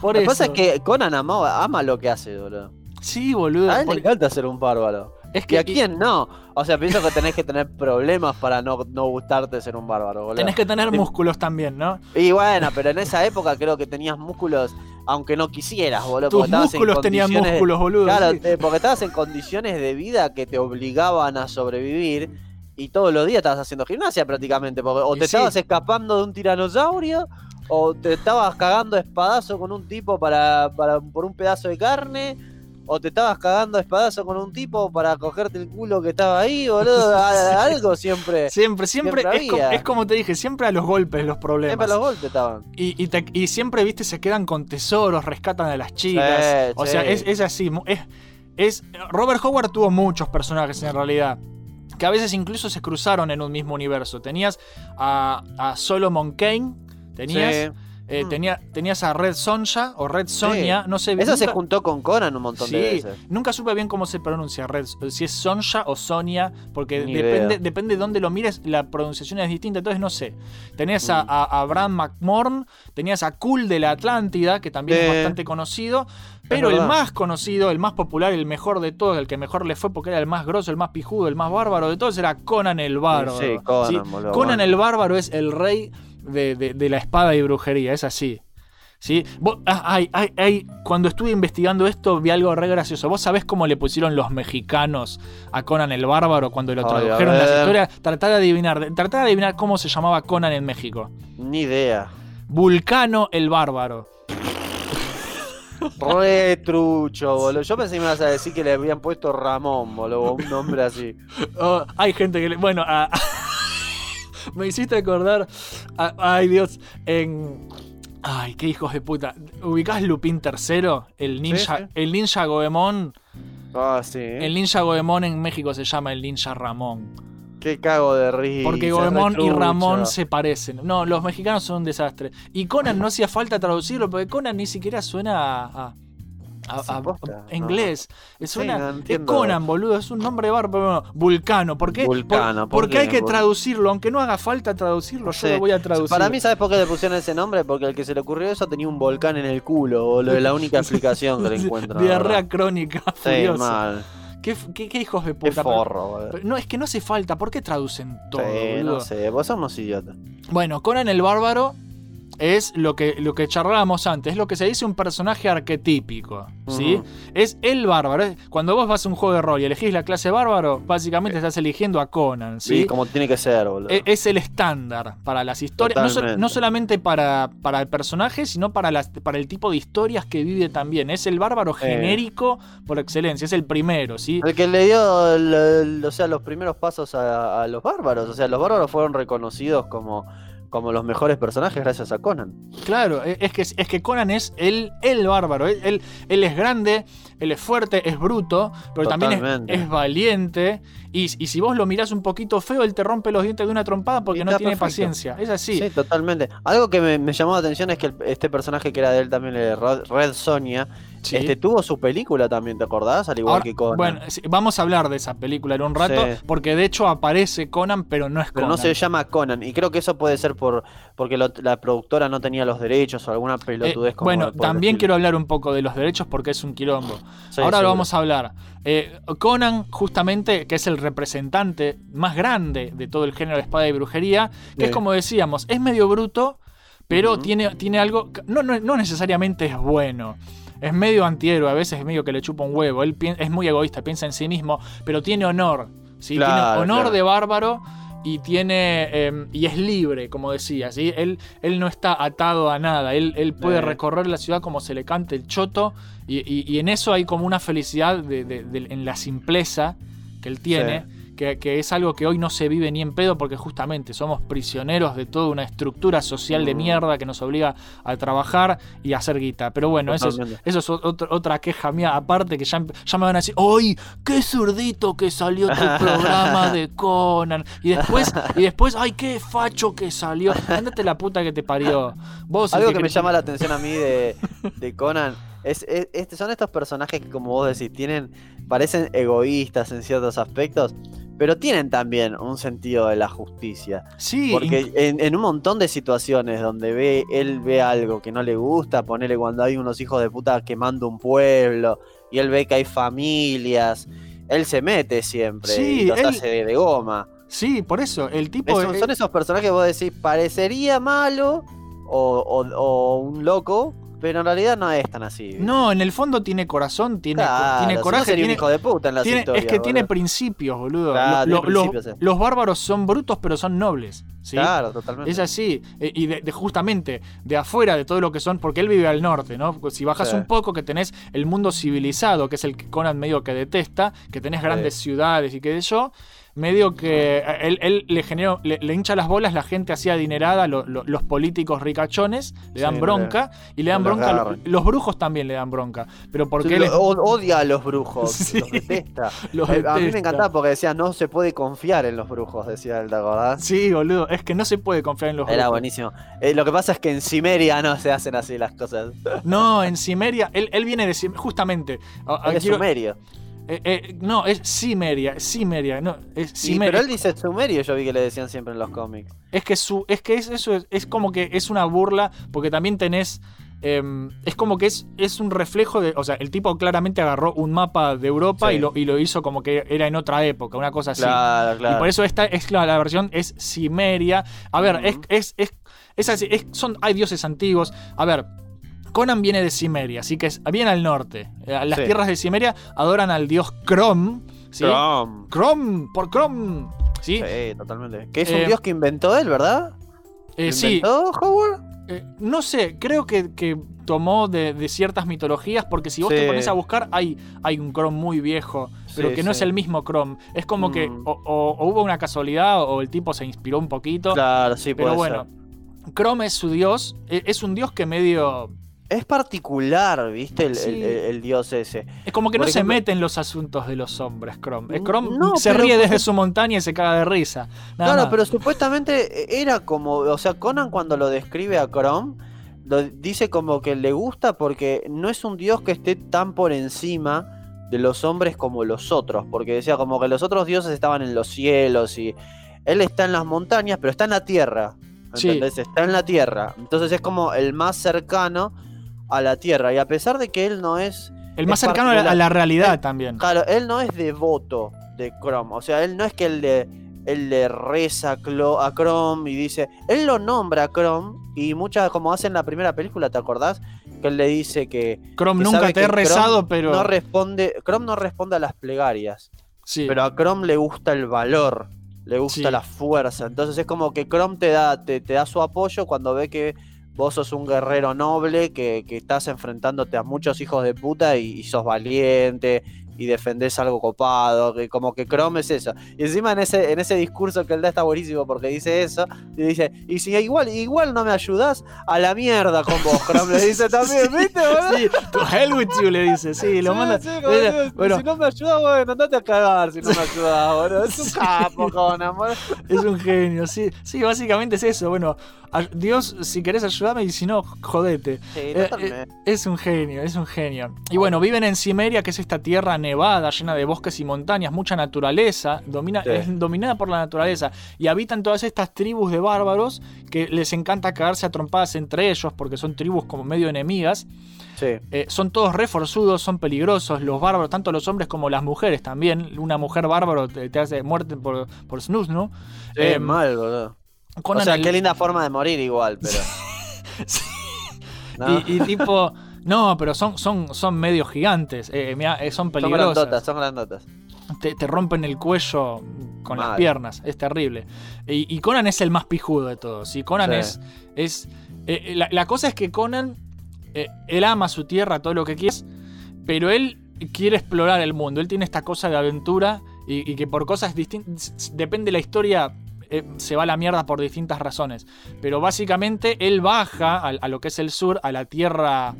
Por Lo que eso. pasa es que Conan ama, ama lo que hace, boludo. Sí, boludo. A él le encanta ser un bárbaro. Es ¿Y que a quién no? O sea, pienso que tenés que tener problemas para no, no gustarte ser un bárbaro, boludo. tenés que tener Sí. músculos también, ¿no? Y bueno, pero en esa época creo que tenías músculos, aunque no quisieras, boludo. Tus músculos tenían músculos, boludo. Claro, sí. eh, porque estabas en condiciones de vida que te obligaban a sobrevivir. Y todos los días estabas haciendo gimnasia prácticamente. Porque o Y te sí. estabas escapando de un tiranosaurio, o te estabas cagando espadazo con un tipo para, para- por un pedazo de carne, o te estabas cagando a espadazo con un tipo para cogerte el culo que estaba ahí, boludo. A- Algo siempre. Siempre, siempre, Siempre es, como te dije, siempre a los golpes los problemas. Siempre los golpes estaban. Y, y te- y siempre, viste, se quedan con tesoros, rescatan a las chicas. Sí, o sea, es, es así. Es, es, Robert Howard tuvo muchos personajes en realidad. Que a veces incluso se cruzaron en un mismo universo. Tenías a, a Solomon Kane. Tenías. Sí. Eh, Mm. tenía, tenías a Red Sonja o Red Sonia, Sí. no sé Eso se juntó con Conan un montón Sí, de veces. nunca supe bien cómo se pronuncia Red, si es Sonja o Sonia, porque Ni depende, idea. depende de dónde lo mires, la pronunciación es distinta, entonces no sé. Tenías a, Mm. a- a Abraham McMorn, tenías a Cool de la Atlántida, que también es bastante conocido, pero el más conocido, el más popular, el mejor de todos, el que mejor le fue porque era el más grosso, el más pijudo, el más bárbaro de todos, era Conan el Bárbaro. Sí, Conan, ¿sí? Conan el Bárbaro es el rey de, de- de la espada y brujería, es así. ¿Sí? Vos- ah, ay, ay, ay, cuando estuve investigando esto vi algo re gracioso. ¿Vos sabés cómo le pusieron los mexicanos a Conan el Bárbaro cuando lo tradujeron las historias? Tratá de adivinar, tratá de adivinar cómo se llamaba Conan en México. Ni idea. Vulcano el Bárbaro. Re trucho, boludo. Yo pensé que me ibas a decir que le habían puesto Ramón, boludo. Un nombre así. Oh, hay gente que le. Bueno, a- me hiciste acordar. a- ay, Dios. En. Ay, qué hijos de puta. ¿Ubicás Lupin III? El ninja, sí. el ninja Goemon. Ah, sí. El ninja Goemon en México se llama el ninja Ramón. Qué cago de risa. Porque Goemon y. Ramón se parecen. No, los mexicanos son un desastre. Y Conan no hacía falta traducirlo, porque Conan ni siquiera suena a. a- a- a- posta, a inglés. Es, Sí, una, no es. Conan, boludo. Es un nombre bárbaro. Vulcano. ¿Por qué? Vulcano, Por- ¿por porque hay qué? que traducirlo. Aunque no haga falta traducirlo, yo lo voy a traducir. Para mí, ¿sabes por qué le pusieron ese nombre? Porque el que se le ocurrió eso tenía un volcán en el culo, boludo. Es la única explicación que le encuentro. Diarrea crónica. Sí, mal. ¿Qué, qué, qué hijos de Qué puta. forro, boludo. Pero- No, es que no hace falta. ¿Por qué traducen todo? Sí, no sé, vos somos idiotas. Bueno, Conan el Bárbaro es lo que, lo que charlábamos antes, es lo que se dice un personaje arquetípico, ¿sí? Es el bárbaro. Cuando vos vas a un juego de rol y elegís la clase bárbaro, básicamente estás eligiendo a Conan, ¿sí? Sí, como tiene que ser, boludo. E- Es el estándar para las historias, no, solamente para, para el personaje, sino para, las, para el tipo de historias que vive también. Es el bárbaro Eh. genérico por excelencia, es el primero, ¿sí? El que le dio el- el- o sea, los primeros pasos a, a los bárbaros. O sea, los bárbaros fueron reconocidos como, como los mejores personajes gracias a Conan. Claro, e- es que, es que Conan es el, el bárbaro. Él, él- él es grande, él es fuerte, es bruto, pero también es, valiente. Y, y si vos lo mirás un poquito feo, él te rompe los dientes de una trompada porque no tiene perfecto. paciencia. Es así. Sí, totalmente. Algo que me, me llamó la atención es que el- este personaje que era de él también, Red Sonia, Sí. este tuvo su película también, ¿te acordás? Al igual Ahora, que Conan. Bueno, vamos a hablar de esa película en un rato, Sí. porque de hecho aparece Conan, pero no es pero Conan. no se llama Conan. Y creo que eso puede ser por porque lo- la productora no tenía los derechos o alguna Eh, pelotudez como bueno, también quiero hablar un poco de los derechos porque es un quilombo. Sí, Ahora lo vamos a hablar. Eh, Conan, justamente, que es el representante más grande de todo el género de espada y brujería, que es como decíamos, es medio bruto, pero tiene, tiene algo. No, no, no necesariamente es bueno. Es medio antihéroe, a veces es medio que le chupa un huevo. Él es muy egoísta, piensa en sí mismo, pero tiene honor. ¿sí? Claro, tiene honor claro. de bárbaro y tiene eh, y es libre, como decía, ¿sí? Él, él no está atado a nada, él, él puede Eh. recorrer la ciudad como se le cante el choto y, y- y en eso hay como una felicidad de- de- de- en la simpleza que él tiene, que, que es algo que hoy no se vive ni en pedo porque justamente somos prisioneros de toda una estructura social de Mm. mierda que nos obliga a trabajar y a hacer guita. Pero bueno, eso es, eso otra queja mía aparte que ya, empe- ya me van a decir, ¡ay! ¡Qué zurdito que salió tu programa de Conan! Y después, y después, ¡ay, qué facho que salió! Ándate la puta que te parió. Vos Algo que me llama la atención a mí de, de Conan es, es- son estos personajes que, como vos decís, tienen, parecen egoístas en ciertos aspectos, pero tienen también un sentido de la justicia. Sí, Porque en, en un montón de situaciones donde ve, él ve algo que no le gusta, ponele cuando hay unos hijos de puta quemando un pueblo, y él ve que hay familias, él se mete siempre Sí, y los él- hace de, de goma. sí, por eso, el tipo... Eh, son esos personajes que vos decís, parecería malo o, o- o un loco, pero en realidad no es tan así. No, en el fondo tiene corazón, tiene, Claro, tiene coraje, sería un tiene, hijo de puta en las tiene- historias, es que tiene principios, boludo. Claro, Lo- tiene lo- principios, los, los bárbaros son brutos, pero son nobles. ¿sí? Claro, totalmente. Es así. Eh, Y de, de justamente de afuera de todo lo que son, porque él vive al norte, ¿no? Pues Si bajas Sí. un poco, que tenés el mundo civilizado, que es el que Conan medio que detesta, que tenés grandes ciudades y qué sé yo. Medio que eh, él, él le generó, le, le hincha las bolas la gente así adinerada, lo- lo- los políticos ricachones, le dan Sí, bronca, y le dan bronca, los brujos también le dan bronca, pero porque Sí, él es- odia a los brujos, Sí. los detesta. Los Eh, A mí me encantaba porque decía no se puede confiar en los brujos, decía él, ¿te acordás? Sí, boludo, es que no se puede confiar en los Era brujos. buenísimo. Eh, lo que pasa es que en Cimeria no se hacen así las cosas. No, en Cimeria, él, él viene de Cimeria, justamente. Él es quiero- sumerio. Eh, eh, no, es Cimeria, Cimeria, no, es Sí, Cimeria. pero él dice sumerio, yo vi que le decían siempre en los cómics. Es que su, es que es, eso es, es como que es una burla, porque también tenés. em, es como que es, es un reflejo de. O sea, el tipo claramente agarró un mapa de Europa Sí. y, lo, y lo hizo como que era en otra época, una cosa así. Claro, Y claro. por eso esta es la, la versión es Cimeria. A ver, es, es, es, es así, son, hay dioses antiguos. A ver, Conan viene de Cimeria, así que es bien al norte. Eh, Las Sí. tierras de Cimeria adoran al dios Crom. ¿sí? Crom. Crom, por Crom. ¿sí? Sí, totalmente. Que es Eh, un dios que inventó él, ¿verdad? Eh, ¿Lo sí, Howard? Eh, no sé, creo que, que tomó de, de ciertas mitologías, porque si vos te pones a buscar, hay, hay un Chrome muy viejo, pero Sí, que no sí. es el mismo Chrome. Es como que Mm. o, o- o hubo una casualidad o el tipo se inspiró un poquito. Claro, sí, pero puede bueno, Chrome es su dios, e- es un dios que medio... Es particular, ¿viste? El, Sí. el- el- el dios ese. Es como que Por no se mete en los asuntos de los hombres, Chrome. Eh, Chrome No, se pero- ríe desde su montaña y se caga de risa. Nada pero supuestamente era como, o sea, Conan cuando lo describe a Chrome, lo dice como que le gusta porque no es un dios que esté tan por encima de los hombres como los otros, porque decía como que los otros dioses estaban en los cielos y él está en las montañas, pero está en la tierra, Sí. ¿entendés? Está en la tierra, entonces es como el más cercano a la tierra y a pesar de que él no es el más es cercano a la, particular. a la realidad también. Claro, él no es devoto de Chrome. O sea, él no es que él le, él le reza a, Chrome y dice. Él lo nombra a Chrome y muchas, como hace en la primera película, ¿te acordás? Que él le dice que. Chrome, que nunca te he rezado, Chrome pero... No responde, Chrome no responde a las plegarias. sí. Pero a Chrome le gusta el valor, le gusta Sí. la fuerza. Entonces es como que Chrome te da, te, te da su apoyo cuando ve que vos sos un guerrero noble, que, que estás enfrentándote a muchos hijos de puta y, y sos valiente y defendés algo copado, que como que Chrome es eso. Y encima en ese, en ese discurso que él da está buenísimo porque dice eso, y dice, y si igual, igual no me ayudás, a la mierda con vos, Chrome le dice también, ¿viste? boludo? Sí, to hell with you, le dice, sí, lo Sí, manda. sí, bueno, si no me ayudas, bueno, andate a cagar si no me ayudas, boludo. Es un capo, Conan, boludo. es un genio, sí, sí, básicamente es eso. Bueno, Dios, si querés ayudarme y si no, jodete. Sí, Eh, eh, es un genio, es un genio. Y bueno, viven en Cimeria, que es esta tierra nevada, llena de bosques y montañas, mucha naturaleza, domina, Sí. es dominada por la naturaleza. Y habitan todas estas tribus de bárbaros que les encanta cagarse a trompadas entre ellos, porque son tribus como medio enemigas. Sí. Eh, son todos reforzudos, son peligrosos, los bárbaros, tanto los hombres como las mujeres también. Una mujer bárbaro te, te hace muerte por, por snus, ¿no? Sí, Eh, mal, boludo. O sea, el- qué linda forma de morir igual, pero. Sí. ¿no? Y, y tipo, no, pero son, son, son medio gigantes, eh, mirá, eh, son son peligrosos. grandotas, son grandotas. Te, te rompen el cuello con las piernas, es terrible. Y, y Conan es el más pijudo de todos. Y Conan Sí. es. es eh, la, la cosa es que Conan, eh, él ama su tierra, todo lo que quieres, pero él quiere explorar el mundo. Él tiene esta cosa de aventura y, y que por cosas distintas. Depende de la historia. eh, se va a la mierda por distintas razones. Pero básicamente él baja a, a lo que es el sur, a la tierra.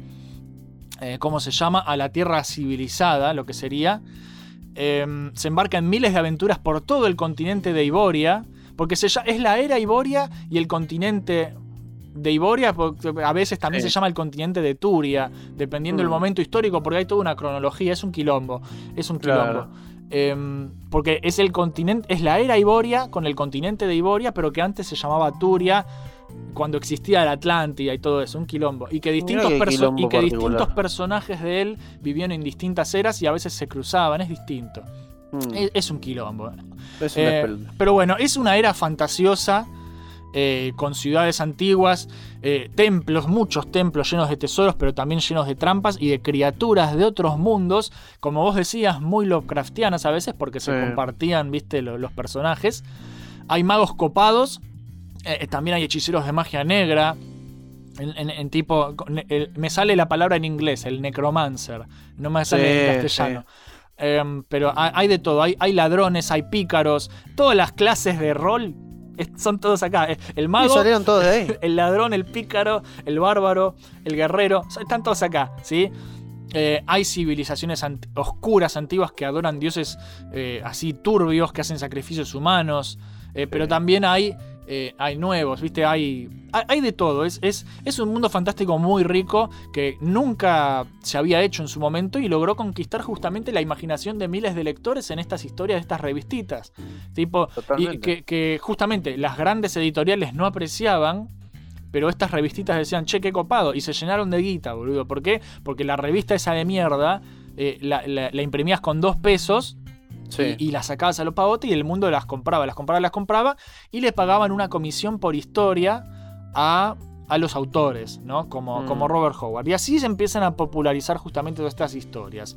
Eh, ¿Cómo se llama? A la tierra civilizada, lo que sería. Eh, se embarca en miles de aventuras por todo el continente de Iboria. Porque se es la era Iboria y el continente de Iboria, a veces también Sí. se llama el continente de Turia, dependiendo del Mm. momento histórico, porque hay toda una cronología, es un quilombo. Es un Claro. quilombo. Em, porque es el continente, es la era Iboria con el continente de Iboria, pero que antes se llamaba Turia cuando existía la Atlántida y todo eso, un quilombo. Y que distintos, qué perso- quilombo y que particular. distintos personajes de él vivían en distintas eras y a veces se cruzaban, es distinto. Mm, Es, es un quilombo. es Eh, pero bueno, es una era fantasiosa. eh, con ciudades antiguas, eh, templos, muchos templos llenos de tesoros, pero también llenos de trampas y de criaturas de otros mundos, como vos decías, muy Lovecraftianas a veces, porque se Sí. compartían, viste, lo- los personajes. Hay magos copados, eh, también hay hechiceros de magia negra. En, en- en tipo, el- me sale la palabra en inglés, el necromancer, no me sale en Sí, castellano. em, pero hay, hay de todo. Hay, hay ladrones, hay pícaros, todas las clases de rol es- son todos acá. Eh, El Y mago, salieron todos de ahí. el ladrón, el pícaro, el bárbaro, el guerrero, están todos acá, ¿sí? Eh, hay civilizaciones ant- oscuras, antiguas, que adoran dioses eh, así turbios, que hacen sacrificios humanos, eh, pero también hay, eh, hay nuevos, ¿viste? Hay, hay, de todo, es, es, es un mundo fantástico muy rico que nunca se había hecho en su momento y logró conquistar justamente la imaginación de miles de lectores en estas historias, de estas revistitas. Tipo, y que, que justamente las grandes editoriales no apreciaban, pero estas revistitas decían, che, qué copado, y se llenaron de guita, boludo. ¿Por qué? Porque la revista esa de mierda eh, la, la- la imprimías con dos pesos Sí. y, y las sacabas a los pavotes y el mundo las compraba, las compraba, las compraba y le pagaban una comisión por historia a, a los autores, ¿no? Como, Mm. como Robert Howard. Y así se empiezan a popularizar justamente todas estas historias.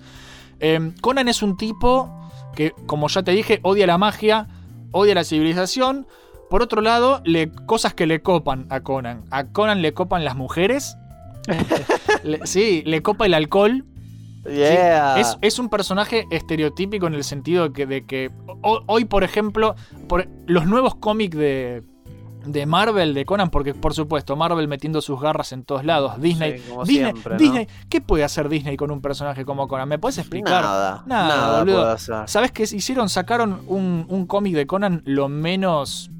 Eh, Conan es un tipo que, como ya te dije, odia la magia, odia la civilización. Por otro lado, le, cosas que le copan a Conan. A Conan le copan las mujeres. Le- sí, le copa el alcohol. Yeah. Es, es un personaje estereotípico en el sentido de que, de que ho- hoy, por ejemplo, por los nuevos cómics de, de Marvel, de Conan, porque por supuesto, Marvel metiendo sus garras en todos lados, Disney. Sí, Disney, siempre, ¿no? Disney, ¿qué puede hacer Disney con un personaje como Conan? ¿Me puedes explicar? Nada, Nada, nada. ¿Sabes qué hicieron? Sacaron un, un cómic de Conan lo menos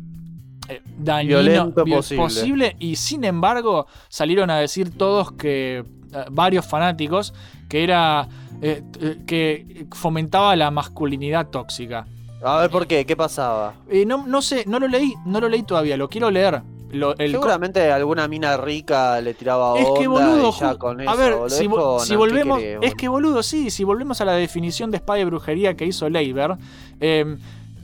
eh, dañino Violento posible. y sin embargo salieron a decir todos que varios fanáticos que era eh, eh, que fomentaba la masculinidad tóxica. A ver, ¿por qué? ¿Qué pasaba? Eh, no, no sé, no lo leí, no lo leí todavía, lo quiero leer. Lo- el co- Seguramente alguna mina rica le tiraba es que onda boludo, y ya ju- con eso, a ver, boludo. si, Es vo- Conan, si ¿qué volvemos, querés, es que boludo, sí, si volvemos a la definición de espada y brujería que hizo Leiber, eh,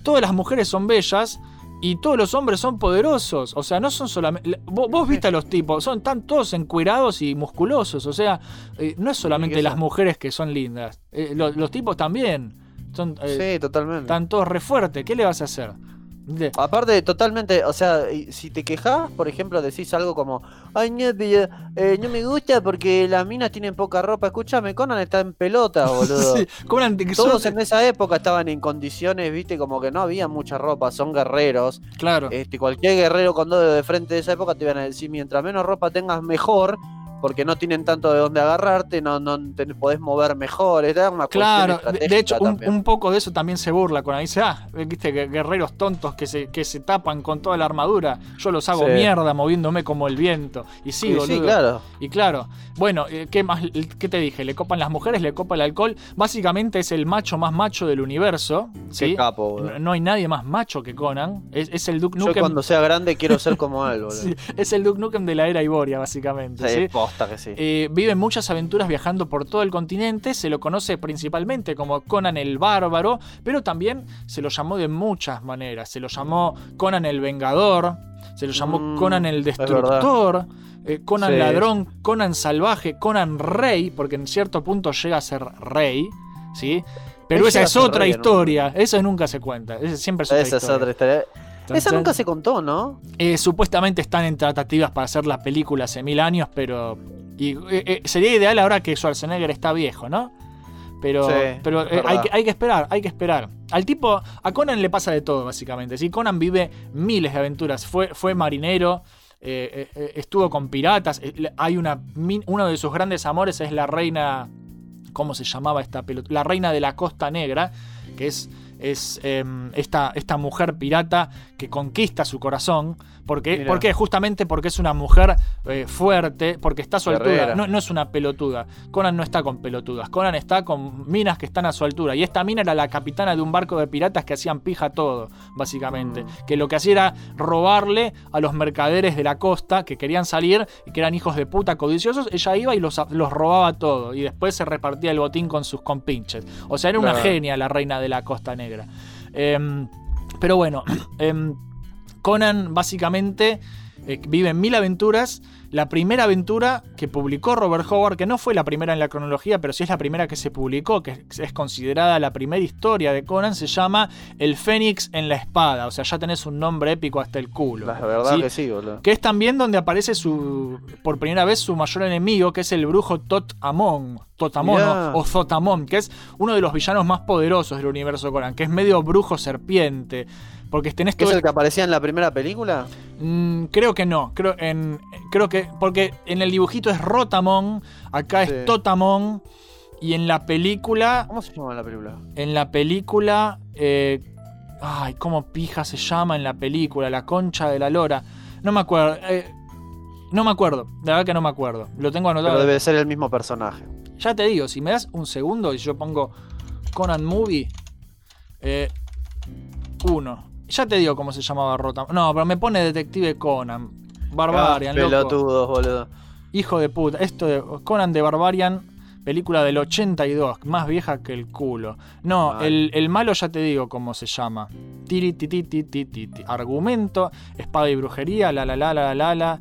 todas las mujeres son bellas y todos los hombres son poderosos, o sea, no son solamente, vos, vos viste a los tipos, son tan todos encuerados y musculosos, o sea, eh, no es solamente las mujeres que son lindas, eh, lo- los, tipos también, son, eh, Sí, totalmente. están todos re fuertes, ¿qué le vas a hacer? Aparte, totalmente, o sea, si te quejas, por ejemplo, decís algo como, ay, no, pero, eh, no me gusta porque las minas tienen poca ropa. Escúchame, Conan está en pelota, boludo. Sí, Conan, que Todos son- en esa época estaban en condiciones, viste, como que no había mucha ropa, son guerreros. claro. Este, cualquier guerrero con dedos de frente de esa época te iban a decir, mientras menos ropa tengas, mejor, porque no tienen tanto de dónde agarrarte, no, no te podés mover mejor, era una Claro, cuestión de, hecho, un, poco de eso también se burla con ahí. Dice, ah, viste, gue- guerreros tontos que se, que se tapan con toda la armadura. Yo los hago Sí. mierda moviéndome como el viento. Y sí, Y boludo. sí, claro. Y claro, bueno, eh, ¿qué más? ¿Qué te dije? Le copan las mujeres, le copa el alcohol. Básicamente es el macho más macho del universo. ¿sí? Qué capo, boludo. No, no hay nadie más macho que Conan. Es, es el Duke Yo Nukem. cuando sea grande quiero ser como él, boludo. Sí, es el Duke Nukem de la era Iboria, básicamente. Sí, ¿sí? Posta que sí. Eh, vive muchas aventuras viajando por todo el continente. Se lo conoce principalmente como Conan el Bárbaro, pero también se lo llamó de muchas maneras. Se lo llamó Conan el Vengador, se lo llamó Mm, Conan el es Destructor, eh, Conan Sí. Ladrón, Conan Salvaje, Conan Rey, porque en cierto punto llega a ser rey, ¿sí? Pero Él esa es otra rey historia. Eso nunca se cuenta. Esa siempre es otra Esa es otra historia. Esa nunca se contó, ¿no? Eh, supuestamente están en tratativas para hacer la película hace mil años, pero. y, eh, eh, sería ideal ahora que Schwarzenegger está viejo, ¿no? Pero, Sí, pero eh, hay, que, hay que esperar, hay que esperar. Al tipo, a Conan le pasa de todo, básicamente. ¿sí? Conan vive miles de aventuras. Fue, fue marinero, eh, eh, eh, estuvo con piratas. hay una. Uno de sus grandes amores es la reina. ¿Cómo se llamaba esta pelota? La reina de la Costa Negra, que es, es em, esta, esta mujer pirata que conquista su corazón. Porque, Mira. ¿Por qué? Justamente porque es una mujer eh, fuerte, porque está a su altura. No, no es una pelotuda. Conan no está con pelotudas. Conan está con minas que están a su altura. Y esta mina era la capitana de un barco de piratas que hacían pija todo, básicamente. Mm. Que lo que hacía era robarle a los mercaderes de la costa que querían salir y que eran hijos de puta codiciosos. Ella iba y los, los robaba todo. Y después se repartía el botín con sus compinches. O sea, era una Claro. genia la reina de la Costa Negra. Em, pero bueno, em, Conan básicamente eh, vive en mil aventuras la primera aventura que publicó Robert Howard, que no fue la primera en la cronología, pero sí es la primera que se publicó, que es considerada la primera historia de Conan, se llama El Fénix en la Espada. O sea, ya tenés un nombre épico hasta el culo. La verdad que sí, boludo. Que es también donde aparece su por primera vez su mayor enemigo, que es el brujo Tot Amon. Totamón Mirá. o Zotamón, que es uno de los villanos más poderosos del universo Conan, que es medio brujo serpiente. Porque tenés ¿Que es todo el que aparecía en la primera película? Mm, creo que no. Creo, en, creo que. Porque en el dibujito es Rotamón, acá Sí. es Totamón. Y en la película. ¿Cómo se llama la película? En la película. eh, ay, ¿cómo pija se llama en la película? La concha de la lora. No me acuerdo. eh, no me acuerdo. La verdad que no me acuerdo. Lo tengo anotado. Pero debe ser el mismo personaje. Ya te digo, si me das un segundo y yo pongo Conan Movie. Eh, uno. Ya te digo cómo se llamaba Rota. No, pero me pone Detective Conan. Barbarian, Ah, loco. Pelotudos, boludo. Hijo de puta. Esto de Conan de Barbarian, película del 82, más vieja que el culo. No, el, el malo ya te digo cómo se llama. Tiri, ti, ti, ti, ti, ti, ti. Argumento, espada y brujería, la la la la la la.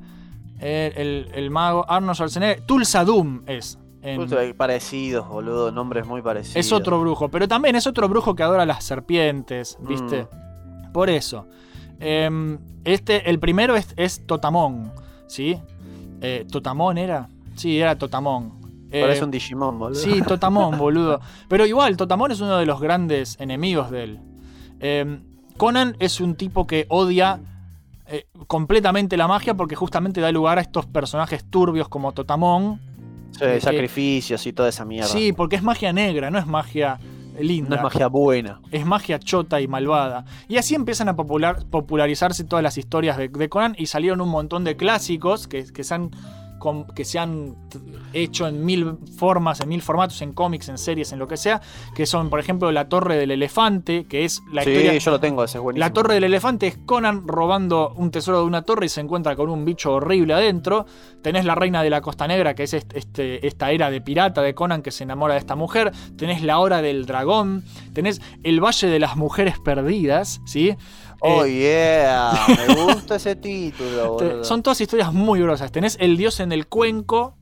El, el- el mago Arnold Schwarzenegger. Tulsa Doom es. en- parecidos, boludo. Nombres muy parecidos. es otro brujo, pero también es otro brujo que adora las serpientes, ¿viste? Mm. Por eso. Em, este, el primero es, es Totamón, ¿sí? Eh, ¿Totamón era? Sí, era Totamón. Eh, Parece un Digimon, boludo. Sí, Totamón, boludo. Pero igual, Totamón es uno de los grandes enemigos de él. Em, Conan es un tipo que odia eh, completamente la magia porque justamente da lugar a estos personajes turbios como Totamón. Sí, que- sacrificios y toda esa mierda. Sí, porque es magia negra, no es magia linda. No es magia buena. Es magia chota y malvada. Y así empiezan a popular- popularizarse todas las historias de, de Conan y salieron un montón de clásicos que, que se han que se han hecho en mil formas, en mil formatos, en cómics, en series, en lo que sea, que son, por ejemplo, La Torre del Elefante, que es la sí, historia... yo lo tengo, ese es buenísimo. La Torre del Elefante es Conan robando un tesoro de una torre y se encuentra con un bicho horrible adentro. Tenés la Reina de la Costa Negra, que es este- esta era de pirata de Conan que se enamora de esta mujer. Tenés la Hora del Dragón. Tenés el Valle de las Mujeres Perdidas, ¿sí? Oh, Eh, yeah. Me gusta ese título, boludo. son todas historias muy grosas. Tenés el Dios en el Cuenco.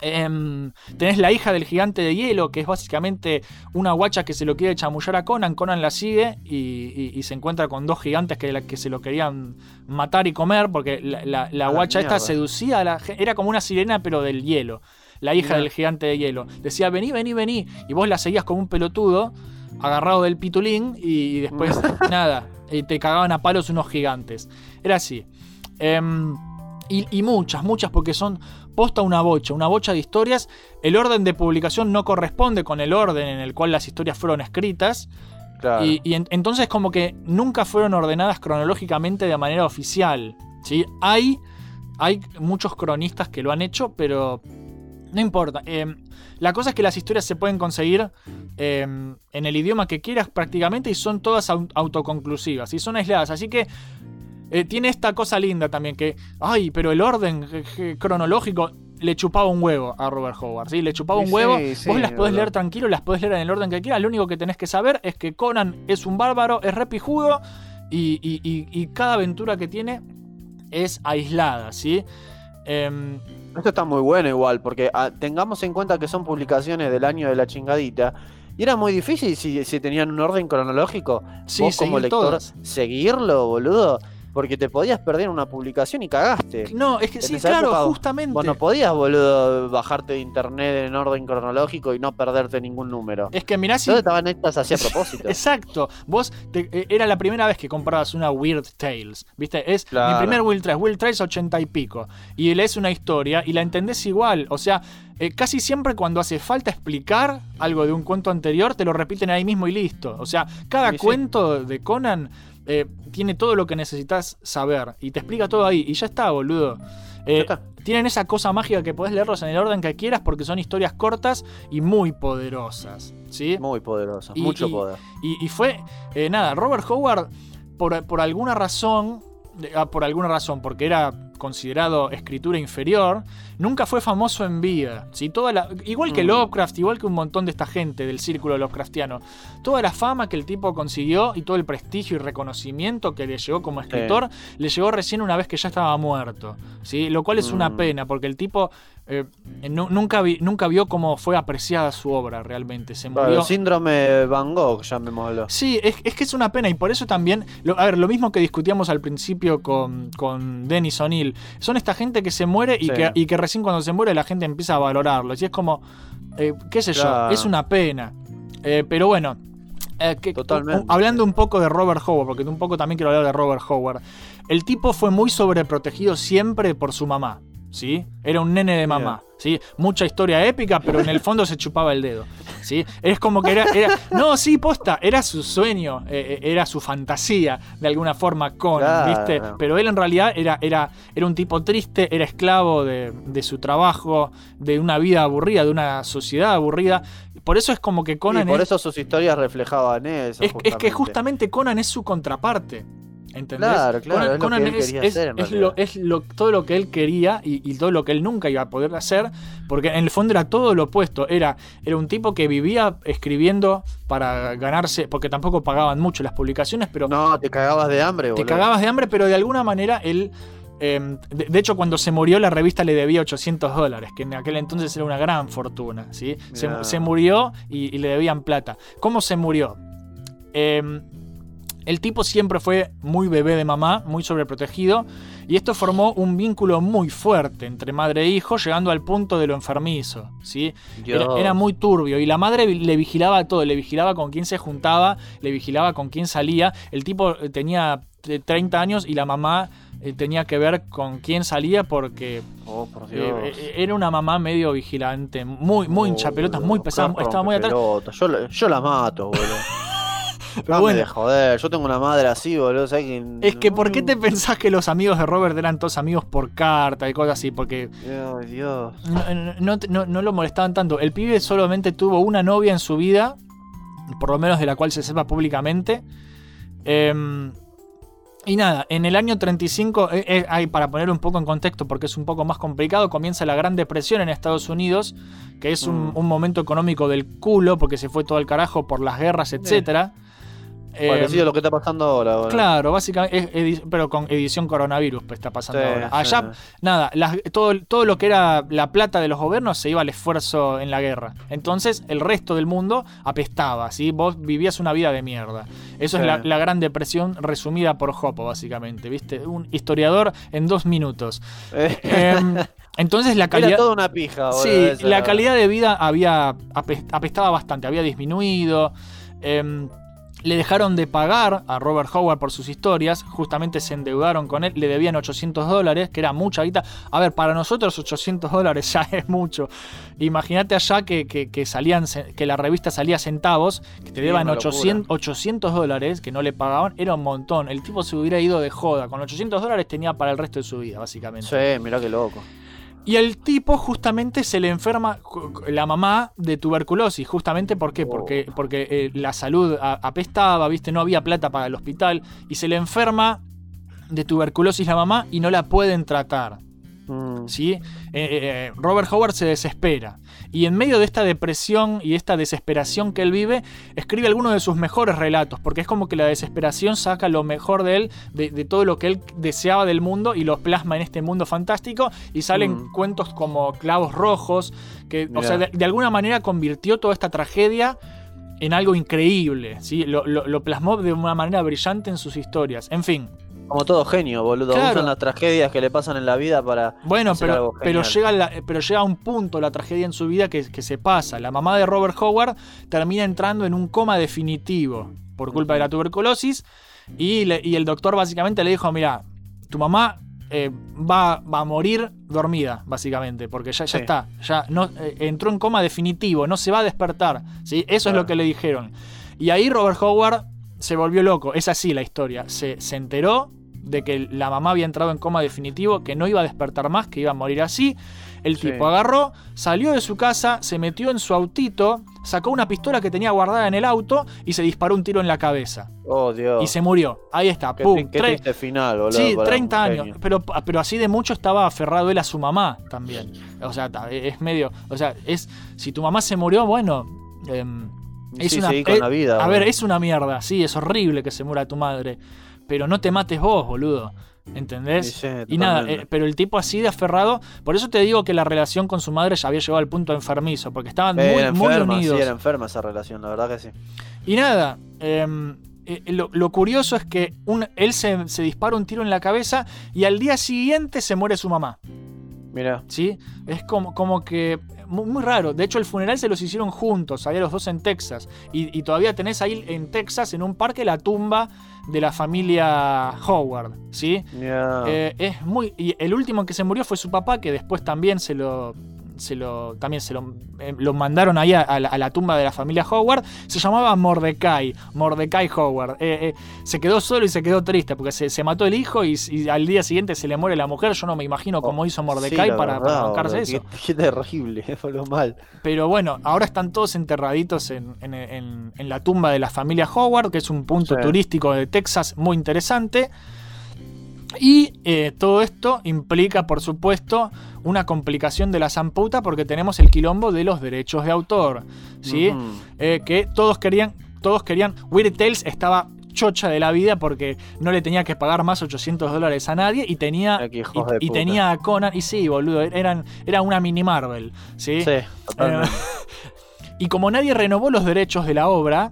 em, tenés la hija del gigante de hielo, que es básicamente una guacha que se lo quiere chamullar a Conan. Conan la sigue y, y- y se encuentra con dos gigantes que, la- que se lo querían matar y comer, porque la, la- la Ah, guacha esta seducía a la gente. Era como una sirena, pero del hielo. La hija del gigante de hielo. Decía, vení, vení, vení. Y vos la seguías como un pelotudo, agarrado del pitulín, y después, nada, y te cagaban a palos unos gigantes. Era así. Em, y, y muchas, muchas, porque son posta una bocha, una bocha de historias. El orden de publicación no corresponde con el orden en el cual las historias fueron escritas. Claro. Y, y en- entonces como que nunca fueron ordenadas cronológicamente de manera oficial. ¿sí? Hay, hay muchos cronistas que lo han hecho, pero no importa. Eh, la cosa es que las historias se pueden conseguir eh, en el idioma que quieras prácticamente y son todas au- autoconclusivas y son aisladas. Así que eh, tiene esta cosa linda también que, ay, pero el orden eh, eh, cronológico le chupaba un huevo a Robert Howard, ¿sí? Le chupaba un huevo. sí, Vos las podés leer tranquilo, las podés leer en el orden que quieras. Lo único que tenés que saber es que Conan es un bárbaro, es repijudo y, y- y- y cada aventura que tiene es aislada, ¿sí? Em, Esto está muy bueno igual, porque ah, tengamos en cuenta que son publicaciones del año de la chingadita. Y era muy difícil si, si tenían un orden cronológico. Sí, vos como lector, todas. seguirlo, boludo. Porque te podías perder una publicación y cagaste. no, es que En sí, claro, época, justamente. Vos no podías, boludo, bajarte de internet en orden cronológico y no perderte ningún número. es que mirá si Todas estaban hechas así a propósito. Exacto. Vos te- eh, era la primera vez que comprabas una Weird Tales. ¿Viste? Es mi Claro. primer Will Trace. Will Trace 80 y pico. Y lees una historia y la entendés igual. O sea, eh, casi siempre cuando hace falta explicar algo de un cuento anterior, te lo repiten ahí mismo y listo. O sea, cada Sí, sí. cuento de Conan eh, tiene todo lo que necesitas saber. Y te explica todo ahí. Y ya está, boludo. Eh, Ya está. tienen esa cosa mágica que podés leerlos en el orden que quieras porque son historias cortas y muy poderosas. ¿Sí? Muy poderoso, Y- mucho y- poder. Y, y fue, eh, nada, Robert Howard, por, por alguna razón, ah, por alguna razón, porque era considerado escritura inferior, nunca fue famoso en vida. ¿sí? Toda la, igual que Mm. Lovecraft, igual que un montón de esta gente del círculo Lovecraftiano. Toda la fama que el tipo consiguió y todo el prestigio y reconocimiento que le llegó como escritor, le llegó recién una vez que ya estaba muerto. ¿sí? Lo cual es una Mm. pena, porque el tipo eh, nu- nunca, vi- nunca vio cómo fue apreciada su obra realmente. Se el síndrome Van Gogh, llamémoslo. Sí, es, es que es una pena y por eso también, lo- a ver, lo mismo que discutíamos al principio con, con Dennis O'Neill, son esta gente que se muere y, Sí. que, y que recién cuando se muere la gente empieza a valorarlos y es como, eh, qué sé Claro. yo, es una pena. Eh, pero bueno, eh, que- Totalmente. u- hablando un poco de Robert Howard, porque un poco también quiero hablar de Robert Howard, el tipo fue muy sobreprotegido siempre por su mamá. ¿Sí? Era un nene de mamá, ¿sí? Mucha historia épica, pero en el fondo se chupaba el dedo, ¿sí? Es como que era, era- no, sí, posta, era su sueño, eh, eh, era su fantasía, de alguna forma, con, Claro. ¿viste? Pero él en realidad era, era, era un tipo triste, era esclavo de, de su trabajo, de una vida aburrida, de una sociedad aburrida. Por eso es como que Y Conan por es, eso sus historias reflejaban eso. es, es que justamente Conan es su contraparte. ¿Entendés? Claro, claro, es lo que él quería es- hacer, en es lo- es lo- todo lo que él quería y, y todo lo que él nunca iba a poder hacer, porque en el fondo era todo lo opuesto. Era, era un tipo que vivía escribiendo para ganarse, porque tampoco pagaban mucho las publicaciones, pero No, te cagabas de hambre, te boludo. cagabas de hambre, pero de alguna manera él. eh, de, de hecho, cuando se murió, la revista le debía 800 dólares, que en aquel entonces era una gran fortuna. ¿sí? Se murió y, y le debían plata. ¿Cómo se murió? Eh, el tipo siempre fue muy bebé de mamá, muy sobreprotegido, y esto formó un vínculo muy fuerte entre madre e hijo, llegando al punto de lo enfermizo. ¿sí? Era, muy turbio, y la madre le vigilaba todo, le vigilaba con quién se juntaba, le vigilaba con quién salía. El tipo eh, tenía eh, 30 años y la mamá eh, tenía que ver con quién salía porque Oh, por eh, eh, era una mamá medio vigilante, muy, muy hincha pelotas, muy pesada, estaba muy atrás. Yo, yo la mato, boludo. Pero bueno. de joder, yo tengo una madre así, boludo. ¿sabes que... Es que, ¿por qué te pensás que los amigos de Robert eran todos amigos por carta y cosas así? Porque Dios, Dios. no, no- no- no lo molestaban tanto. El pibe solamente tuvo una novia en su vida, por lo menos de la cual se sepa públicamente. Em, y nada, en el año 35, eh, eh, hay, para poner un poco en contexto, porque es un poco más complicado, comienza la Gran Depresión en Estados Unidos, que es un, Mm. un momento económico del culo, porque se fue todo el carajo por las guerras, etcétera. Em, Parecido a lo que está pasando ahora. Claro, básicamente, es pero con edición coronavirus pues, está pasando Sí, ahora. sí. Allá, nada, las- todo, todo lo que era la plata de los gobiernos se iba al esfuerzo en la guerra. Entonces, el resto del mundo apestaba, ¿sí? Vos vivías una vida de mierda. Eso Sí. es la, la gran depresión resumida por Hopo, básicamente, ¿viste? Un historiador en dos minutos. Em, entonces, la calidad. Era toda una pija. Sí, esa la calidad de vida había ape- apestaba bastante, había disminuido. Em, le dejaron de pagar a Robert Howard por sus historias, justamente se endeudaron con él, le debían 800 dólares, que era mucha guita. A ver, para nosotros 800 dólares ya es mucho. Imagínate allá que, que- que salían, que la revista salía centavos, que te deban una locura. 800, 800 dólares, que no le pagaban, era un montón. El tipo se hubiera ido de joda, con 800 dólares tenía para el resto de su vida, básicamente. Sí, mirá qué loco. Y el tipo justamente se le enferma la mamá de tuberculosis. Justamente ¿por qué? porque, porque eh, la salud apestaba, ¿viste? No había plata para el hospital. Y se le enferma de tuberculosis la mamá y no la pueden tratar. Mm. ¿sí? Eh, eh, Robert Howard se desespera. Y en medio de esta depresión y esta desesperación que él vive, escribe algunos de sus mejores relatos, porque es como que la desesperación saca lo mejor de él, de, de todo lo que él deseaba del mundo y lo plasma en este mundo fantástico. Y salen Mm. cuentos como Clavos Rojos, que o sea, de, de alguna manera convirtió toda esta tragedia en algo increíble. ¿sí? Lo, lo- lo plasmó de una manera brillante en sus historias. En fin. Como todo genio, boludo. Claro. Usan las tragedias que le pasan en la vida para. Bueno, hacer pero, algo pero, llega la- pero llega a un punto la tragedia en su vida que, que se pasa. La mamá de Robert Howard termina entrando en un coma definitivo por culpa de la tuberculosis y, le- y el doctor básicamente le dijo, mira, tu mamá eh, va, va a morir dormida, básicamente, porque ya, ya Sí. está, ya no, eh, entró en coma definitivo, no se va a despertar. ¿sí? Eso es lo que le dijeron. Y ahí Robert Howard se volvió loco, es así la historia. Se, se enteró de que la mamá había entrado en coma definitivo, que no iba a despertar más, que iba a morir así. El Sí. tipo agarró, salió de su casa, se metió en su autito, sacó una pistola que tenía guardada en el auto y se disparó un tiro en la cabeza. Oh, Dios. Y se murió. Ahí está, Qué, pum. qué triste final, boludo. Sí, para 30 un años. Pero, pero así de mucho estaba aferrado él a su mamá también. O sea, es medio. O sea, es. Si tu mamá se murió, bueno. em, es sí, una, con la vida, A ver, es una mierda. Sí, es horrible que se muera tu madre. Pero no te mates vos, boludo. ¿Entendés? Sí, sí, y nada, eh, pero el tipo así de aferrado. Por eso te digo que la relación con su madre ya había llegado al punto enfermizo. Porque estaban Eh, muy, era muy enferma, unidos. sí, era enferma esa relación, la verdad que sí. Y nada, em, eh, lo, lo curioso es que un- él se, se dispara un tiro en la cabeza y al día siguiente se muere su mamá. Mira. ¿Sí? Es como, como que. Muy, muy raro. De hecho, el funeral se los hicieron juntos, había los dos en Texas. Y, y todavía tenés ahí en Texas, en un parque, la tumba de la familia Howard. ¿Sí? Eh, es muy. Y el último que se murió fue su papá, que después también se lo. Se lo, también se lo, eh, lo mandaron ahí a, a la, a la tumba de la familia Howard. Se llamaba Mordecai. Mordecai Howard. Eh, eh, se quedó solo y se quedó triste porque se, se mató el hijo y, y al día siguiente se le muere la mujer. Yo no me imagino cómo hizo Mordecai Sí, para, para bancarse eso. Qué, qué terrible, fue lo mal. Pero bueno, ahora están todos enterraditos en, en- en- en la tumba de la familia Howard, que es un punto Sí. turístico de Texas muy interesante. Y eh, todo esto implica, por supuesto, una complicación de la zamputa porque tenemos el quilombo de los derechos de autor. ¿sí? Eh, que todos querían, todos querían. Weird Tales estaba chocha de la vida porque no le tenía que pagar más 800 dólares a nadie y tenía y, tenía a Conan y sí boludo eran era una mini Marvel sí, Sí, totalmente. Eh, y como nadie renovó los derechos de la obra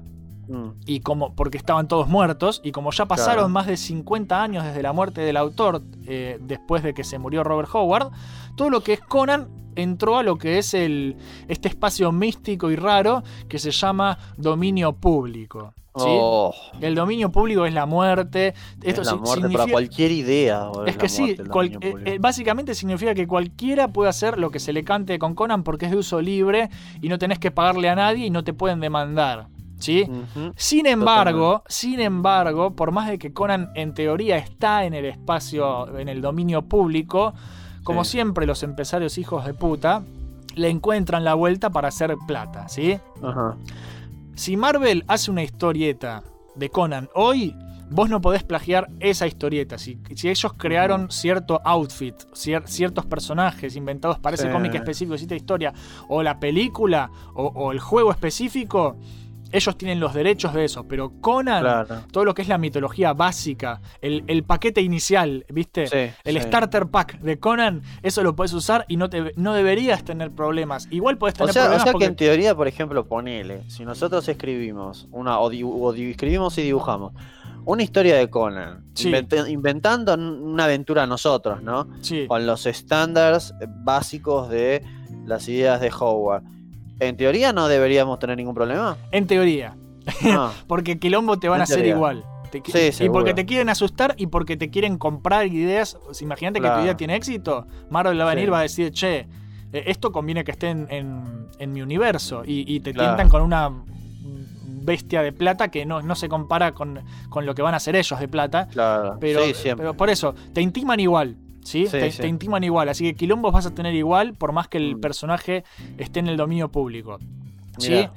Mm. y como porque estaban todos muertos y como ya pasaron Claro. más de 50 años desde la muerte del autor eh, después de que se murió Robert Howard todo lo que es Conan entró a lo que es el este espacio místico y raro que se llama dominio público ¿sí? Oh, el dominio público es la muerte esto es la muerte significa- para cualquier idea. es que sí, muerte, cual- eh, eh, básicamente significa que cualquiera puede hacer lo que se le cante con Conan porque es de uso libre y no tenés que pagarle a nadie y no te pueden demandar. ¿Sí? Sin embargo, sin embargo, por más de que Conan en teoría está en el espacio, en el dominio público, como Sí. siempre los empresarios hijos de puta le encuentran la vuelta para hacer plata, ¿sí? Ajá. Si Marvel hace una historieta de Conan hoy, vos no podés plagiar esa historieta. Si, si ellos crearon cierto outfit, cier- ciertos personajes inventados para ese Sí. cómic específico, cierta historia, o la película, o, o el juego específico, ellos tienen los derechos de eso. Pero Conan, Claro. todo lo que es la mitología básica, el, el paquete inicial, ¿viste? Sí, el sí. starter pack de Conan, eso lo puedes usar y no, te, no deberías tener problemas. Igual O tener sea, o problemas sea porque... que en teoría, por ejemplo, ponele, si nosotros escribimos una o, o escribimos y dibujamos una historia de Conan, Sí. inventando una aventura nosotros, ¿no? Con los estándares básicos de las ideas de Howard. En teoría no deberíamos tener ningún problema. En teoría. Porque quilombo te van En a hacer teoría. igual. Te Sí, y seguro. porque te quieren asustar y porque te quieren comprar ideas. Pues Imagínate que tu idea tiene éxito. Marvel va a venir Sí. va a decir, che, eh, esto conviene que esté en, en- en mi universo. Y, y te Claro. tientan con una bestia de plata que no, no se compara con, con lo que van a hacer ellos de plata. claro. Pero, sí, siempre. pero por eso, te intiman igual. ¿Sí? Sí, te, sí. te intiman igual. Así que quilombos vas a tener igual por más que el Mm. personaje esté en el dominio público. ¿sí?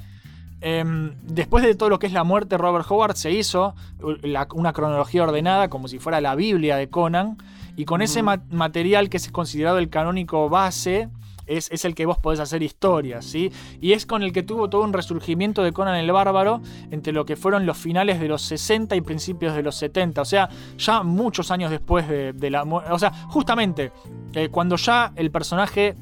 Em, después de todo lo que es la muerte de Robert Howard, se hizo la- una cronología ordenada como si fuera la Biblia de Conan. Y con ese ma- material que es considerado el canónico base, es, es el que vos podés hacer historias, ¿sí? Y es con el que tuvo todo un resurgimiento de Conan el Bárbaro entre lo que fueron los finales de los 60 y principios de los 70. O sea, ya muchos años después de, de la muerte. O sea, justamente, eh, cuando ya el personaje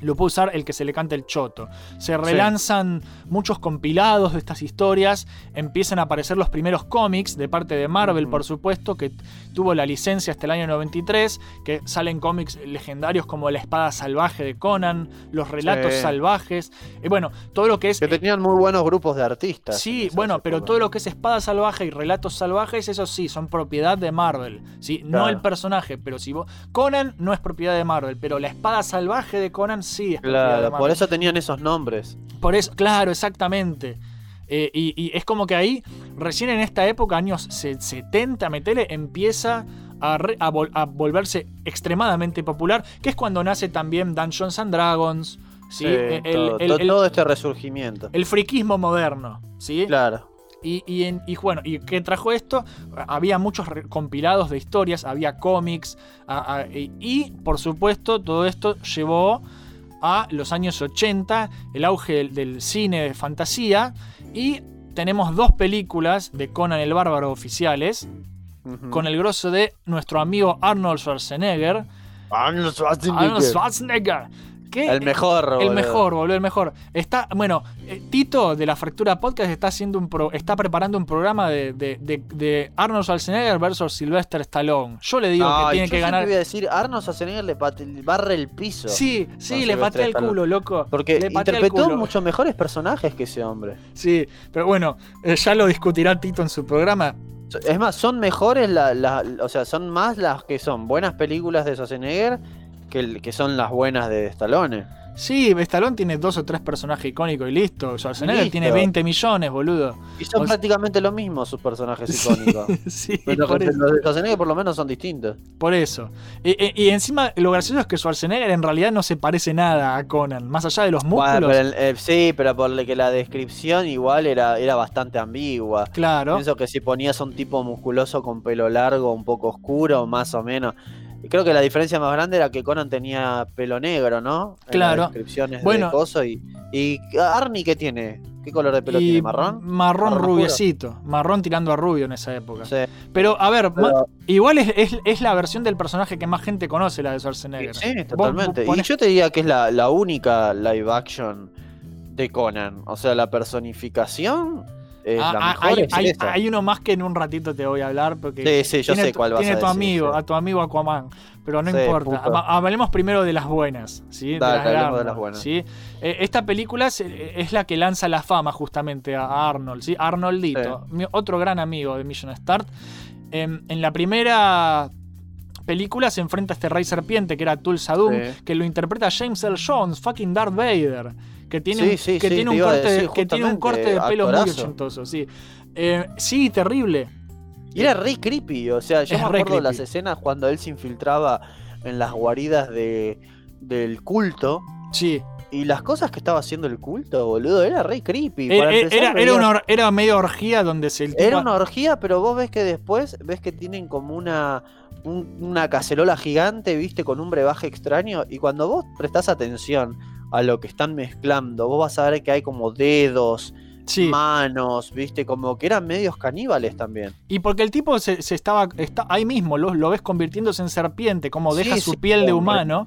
lo puede usar el que se le cante el choto. Se relanzan muchos compilados de estas historias, empiezan a aparecer los primeros cómics de parte de Marvel, por supuesto, que tuvo la licencia hasta el año 93, que salen cómics legendarios como La espada salvaje de Conan, Los relatos Sí. salvajes, y bueno, todo lo que es... Que tenían muy buenos grupos de artistas. Sí, bueno, pero todo lo que es espada salvaje y relatos salvajes, eso sí, son propiedad de Marvel. ¿sí? No el personaje, pero si vos. Conan no es propiedad de Marvel, pero la espada salvaje de Conan sí Claro, por eso tenían esos nombres. Por eso, claro, exactamente. Eh, y, y es como que ahí, recién en esta época, años se- 70, metele, empieza a, re- a vol- a volverse extremadamente popular, que es cuando nace también Dungeons and Dragons, ¿sí? Sí, El- todo, el- to- el- todo este resurgimiento. el friquismo moderno, ¿sí? Claro. Y, y, en- y bueno, ¿y qué trajo esto? Había muchos compilados de historias, había cómics, a- a- y, y, por supuesto todo esto llevó a los años 80, el auge del, del cine de fantasía, y tenemos dos películas de Conan el Bárbaro oficiales, con el grosso de nuestro amigo Arnold Schwarzenegger. Arnold Schwarzenegger. Arnold Schwarzenegger. Que- El mejor, El boludo. mejor, boludo, el mejor. Está, bueno, eh, Tito de la Fractura Podcast está haciendo un pro- está preparando un programa de, de- de- de Arnold Schwarzenegger versus Sylvester Stallone. Yo le digo que tiene yo que ganar. voy a decir, Arnold Schwarzenegger le pate- barre el piso. Sí, sí, le patea el culo, loco. Porque Le interpretó muchos mejores personajes que ese hombre. Sí, pero bueno, eh, ya lo discutirá Tito en su programa. Es más, son mejores, la- la- o sea, son más las que son buenas películas de Schwarzenegger que, que son las buenas de Stallone. Sí, Stallone tiene dos o tres personajes icónicos y listo. Schwarzenegger Listo. tiene 20 millones, boludo. Y son O sea- prácticamente lo mismo sus personajes icónicos. Sí, Pero por que eso. los de Schwarzenegger por lo menos son distintos. Por eso. Y, y- y encima lo gracioso es que Schwarzenegger en realidad no se parece nada a Conan. Más allá de los músculos. Bueno, pero el- eh, sí, pero por lo que la descripción igual era, era bastante ambigua. Claro. Pienso que si ponías a un tipo musculoso con pelo largo, un poco oscuro, más o menos. Creo que la diferencia más grande era que Conan tenía pelo negro, ¿no? En Claro. las descripciones Bueno. de coso y, y Arnie qué tiene? ¿Qué color de pelo tiene? ¿Marrón? Marrón rubiecito. Marrón tirando a rubio en esa época. Sí. Pero, a ver, Pero- igual es, es- es la versión del personaje que más gente conoce, la de Schwarzenegger. Sí, Vos- totalmente. Y yo te diría que es la, la única live action de Conan. O sea, la personificación es Ah, la ah, mejor. hay, es hay- esa. hay uno más que en un ratito te voy a hablar. Porque Sí, sí, yo tiene sé cuál vas Tiene a tu decir, amigo, sí. a tu amigo Aquaman. Pero no Sí, importa. puto. Ha- Hablemos primero de las buenas. ¿sí? De Dale, las Arnold, de las buenas. ¿sí? Eh, esta película es, es la que lanza la fama justamente a Arnold. ¿sí? Arnoldito, mi- otro gran amigo de Mission Start. Em, en la primera película se enfrenta a este rey serpiente que era Tulsa Doom, que lo interpreta James Earl Jones, fucking Darth Vader. Que tiene, Sí, sí, que sí, tiene un corte, decir que tiene un corte de pelo muy ochentoso, sí. Eh, sí, terrible. Y era re creepy, o sea, yo Es me acuerdo de las escenas cuando él se infiltraba en las guaridas de, del culto. Sí. Y las cosas que estaba haciendo el culto, boludo, era re creepy. Era, Para empezar, era, era una, or- era medio orgía donde se el tipo- Era una orgía, pero vos ves que después ves que tienen como una un- una cacerola gigante, viste, con un brebaje extraño. Y cuando vos prestás atención a lo que están mezclando, vos vas a ver que hay como dedos, manos, viste, como que eran medios caníbales también. Y porque el tipo se, se estaba, está ahí mismo, lo, lo ves convirtiéndose en serpiente, como deja Sí, su sí, piel de humano.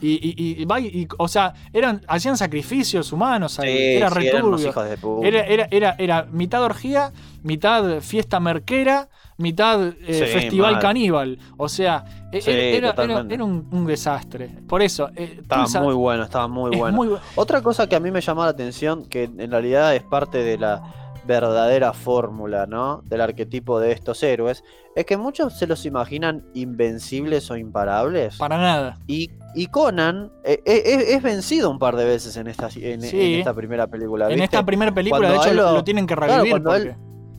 Y, y, y va y- o sea, eran, hacían sacrificios humanos ahí. Era sí, eran unos returbio. hijos de puta. Era, era, era, era mitad orgía, mitad fiesta merquera, mitad eh, Sí, festival mal. caníbal. O sea, e- Sí, era, un, un desastre. Por eso. eh, Estaba Tulsa- muy bueno, estaba muy es bueno. muy Otra cosa que a mí me llamó la atención, que en realidad es parte de la verdadera fórmula, ¿no? Del arquetipo de estos héroes, es que muchos se los imaginan invencibles o imparables. Para nada. Y, y Conan eh, eh, es, vencido un par de veces en esta, en, esta primera película. En esta primera película, de hecho, lo, lo tienen que claro, revivir. él-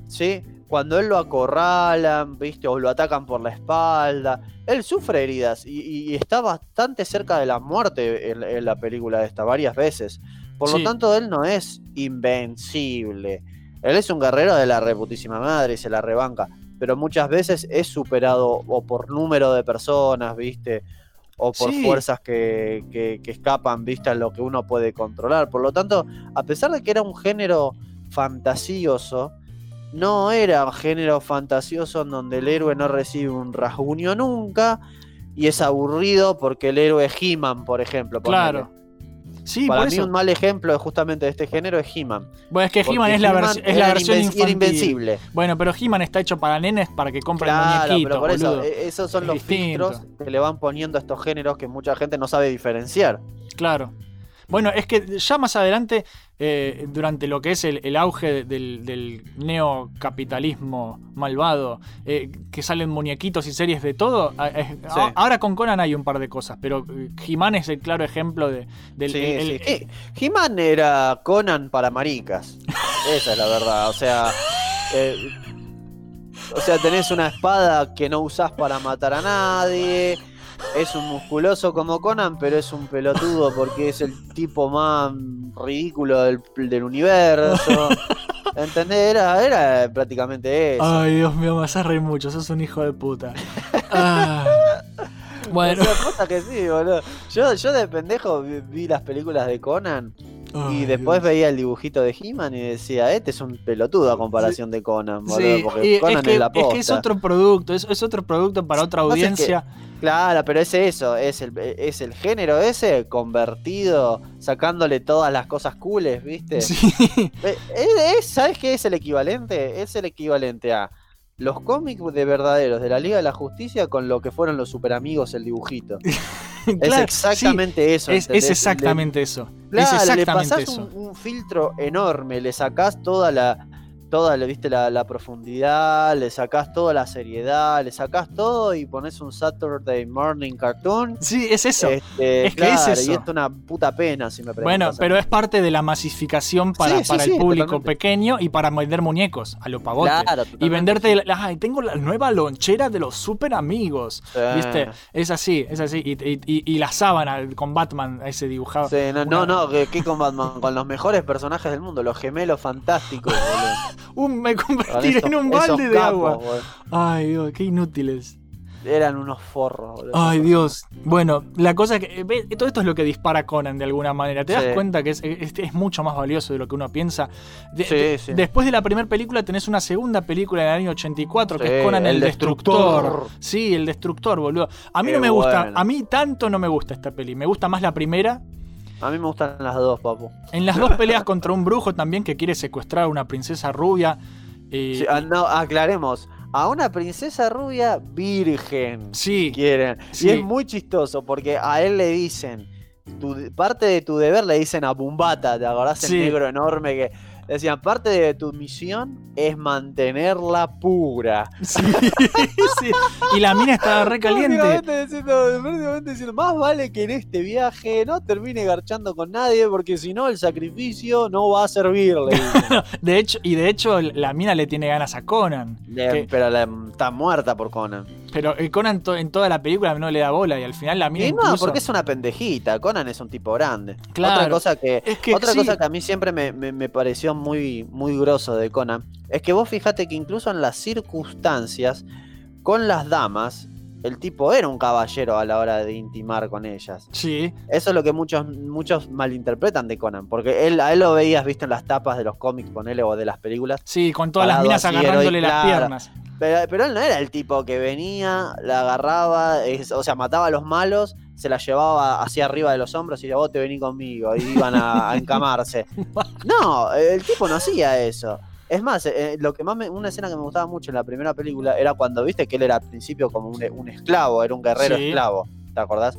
Sí, cuando él lo acorralan, ¿viste? O lo atacan por la espalda. Él sufre heridas y, y está bastante cerca de la muerte en, en la película esta, varias veces. Por Sí. lo tanto, él no es invencible. Él es un guerrero de la reputísima madre y se la rebanca. Pero muchas veces es superado o por número de personas, ¿viste? O por Sí. fuerzas que, que- que escapan, ¿viste? A lo que uno puede controlar. Por lo tanto, a pesar de que era un género fantasioso, no era género fantasioso en donde el héroe no recibe un rasguño nunca y es aburrido porque el héroe es He-Man, por ejemplo. ponele. Claro. Sí, Para por mí eso. un mal ejemplo justamente de este género es He-Man. Bueno, es que He-Man es la, He-Man vers- es la era versión inven- era infantil. invencible. Bueno, pero He-Man está hecho para nenes para que compren Claro, muñequitos, pero por eso, eh, esos son Es los distinto. filtros que le van poniendo a estos géneros que mucha gente no sabe diferenciar. Claro. Bueno, es que ya más adelante, eh, durante lo que es el, el auge del, del neocapitalismo malvado, eh, que salen muñequitos y series de todo, Sí. a- ahora con Conan hay un par de cosas, pero eh, He-Man es el claro ejemplo de, del... Sí, el- sí. He-Man era Conan para maricas. Esa es la verdad. O sea, O sea, tenés una espada que no usás para matar a nadie. Es un musculoso como Conan, pero es un pelotudo porque es el tipo más ridículo del, del universo. ¿Entendés? Era, era prácticamente eso. Ay, Dios mío, me haces reír mucho, sos un hijo de puta. Ah. Bueno. O sea, posta que sí, boludo. Yo, yo de pendejo vi, vi las películas de Conan y después Dios. veía el dibujito de He-Man y decía, este es un pelotudo a comparación de Conan, boludo, Sí, porque y Conan es, que, es la es que posta. es otro producto, es, es otro producto para otra que- audiencia. Claro, pero es eso, es el, es el género ese convertido, sacándole todas las cosas cooles, ¿viste? Sí. Es- ¿Sabes qué es el equivalente? Es el equivalente a los cómics de verdaderos de la Liga de la Justicia con lo que fueron los super amigos, el dibujito. es exactamente eso. Es, exactamente eso. Claro, es le exactamente pasás eso. un, un filtro enorme, le sacás toda la, toda viste, la, la profundidad, le sacás toda la seriedad, le sacás todo y pones un Saturday Morning Cartoon. Sí, es eso. Este, Es que es claro, eso. Y esto es una puta pena, si me preguntas. Bueno, pero es parte de la masificación para, Sí, para sí, el público totalmente. pequeño y para vender muñecos a lo pavote. Claro, y venderte, la- ay, tengo la nueva lonchera de los super amigos. ¿Viste? Es así, es así. Y, y- y- y la sábana con Batman, ese dibujado. Sí, no, no, Una- no, que con Batman, con los mejores personajes del mundo, los gemelos fantásticos. Un- me Con convertiré esos- en un balde de capos, agua. Ay, Dios, qué inútiles. Eran unos forros, boludo. Ay, Dios. Bueno, la cosa es que. eh, ve, Todo esto es lo que dispara Conan de alguna manera. ¿Te das cuenta que es, es- es mucho más valioso de lo que uno piensa? De- Sí, de- sí. Después de la primera película tenés una segunda película en el año 84 que es Conan el, el Destructor. Destructor. Sí, el Destructor, boludo. A mí Qué no me gusta. A mí tanto no me gusta esta peli. Me gusta más la primera. A mí me gustan las dos, papu. En las dos peleas contra un brujo también que quiere secuestrar a una princesa rubia. eh, Sí, ah, no, aclaremos. A una princesa rubia virgen. Sí. Quieren. Sí. Y es muy chistoso porque a él le dicen. tu- parte de tu deber le dicen a Bumbata, ¿te acordás? Sí. El negro enorme que decían, parte de tu misión es mantenerla pura. sí, sí. Y la mina estaba re caliente. Diciendo, diciendo, más vale que en este viaje no termine garchando con nadie porque si no el sacrificio no va a servirle. De hecho, y de hecho, la mina le tiene ganas a Conan. Le- Que- pero la- está muerta por Conan. Pero el Conan to- en toda la película no le da bola y al final la mina Y no, porque es una pendejita. Conan es un tipo grande. Claro. Otra cosa que, Es que otra sí. cosa que a mí siempre me, me- me pareció muy, muy grosso de Conan es que vos fijate que incluso en las circunstancias, con las damas, el tipo era un caballero a la hora de intimar con ellas. Sí, Eso es lo que muchos, muchos malinterpretan de Conan, porque él, a él lo veías, viste, en las tapas de los cómics, ponele, o de las películas. sí, con todas las minas agarrándole las claro. piernas. Pero, pero él no era el tipo que venía, la agarraba, es- o sea, mataba a los malos, se la llevaba hacia arriba de los hombros y decía, vos te vení conmigo, y iban a, a encamarse. No, el tipo no hacía eso. Es más, eh, lo que más me- una escena que me gustaba mucho en la primera película era cuando viste que él era al principio como un, un esclavo, era un guerrero Sí. esclavo, ¿te acordás?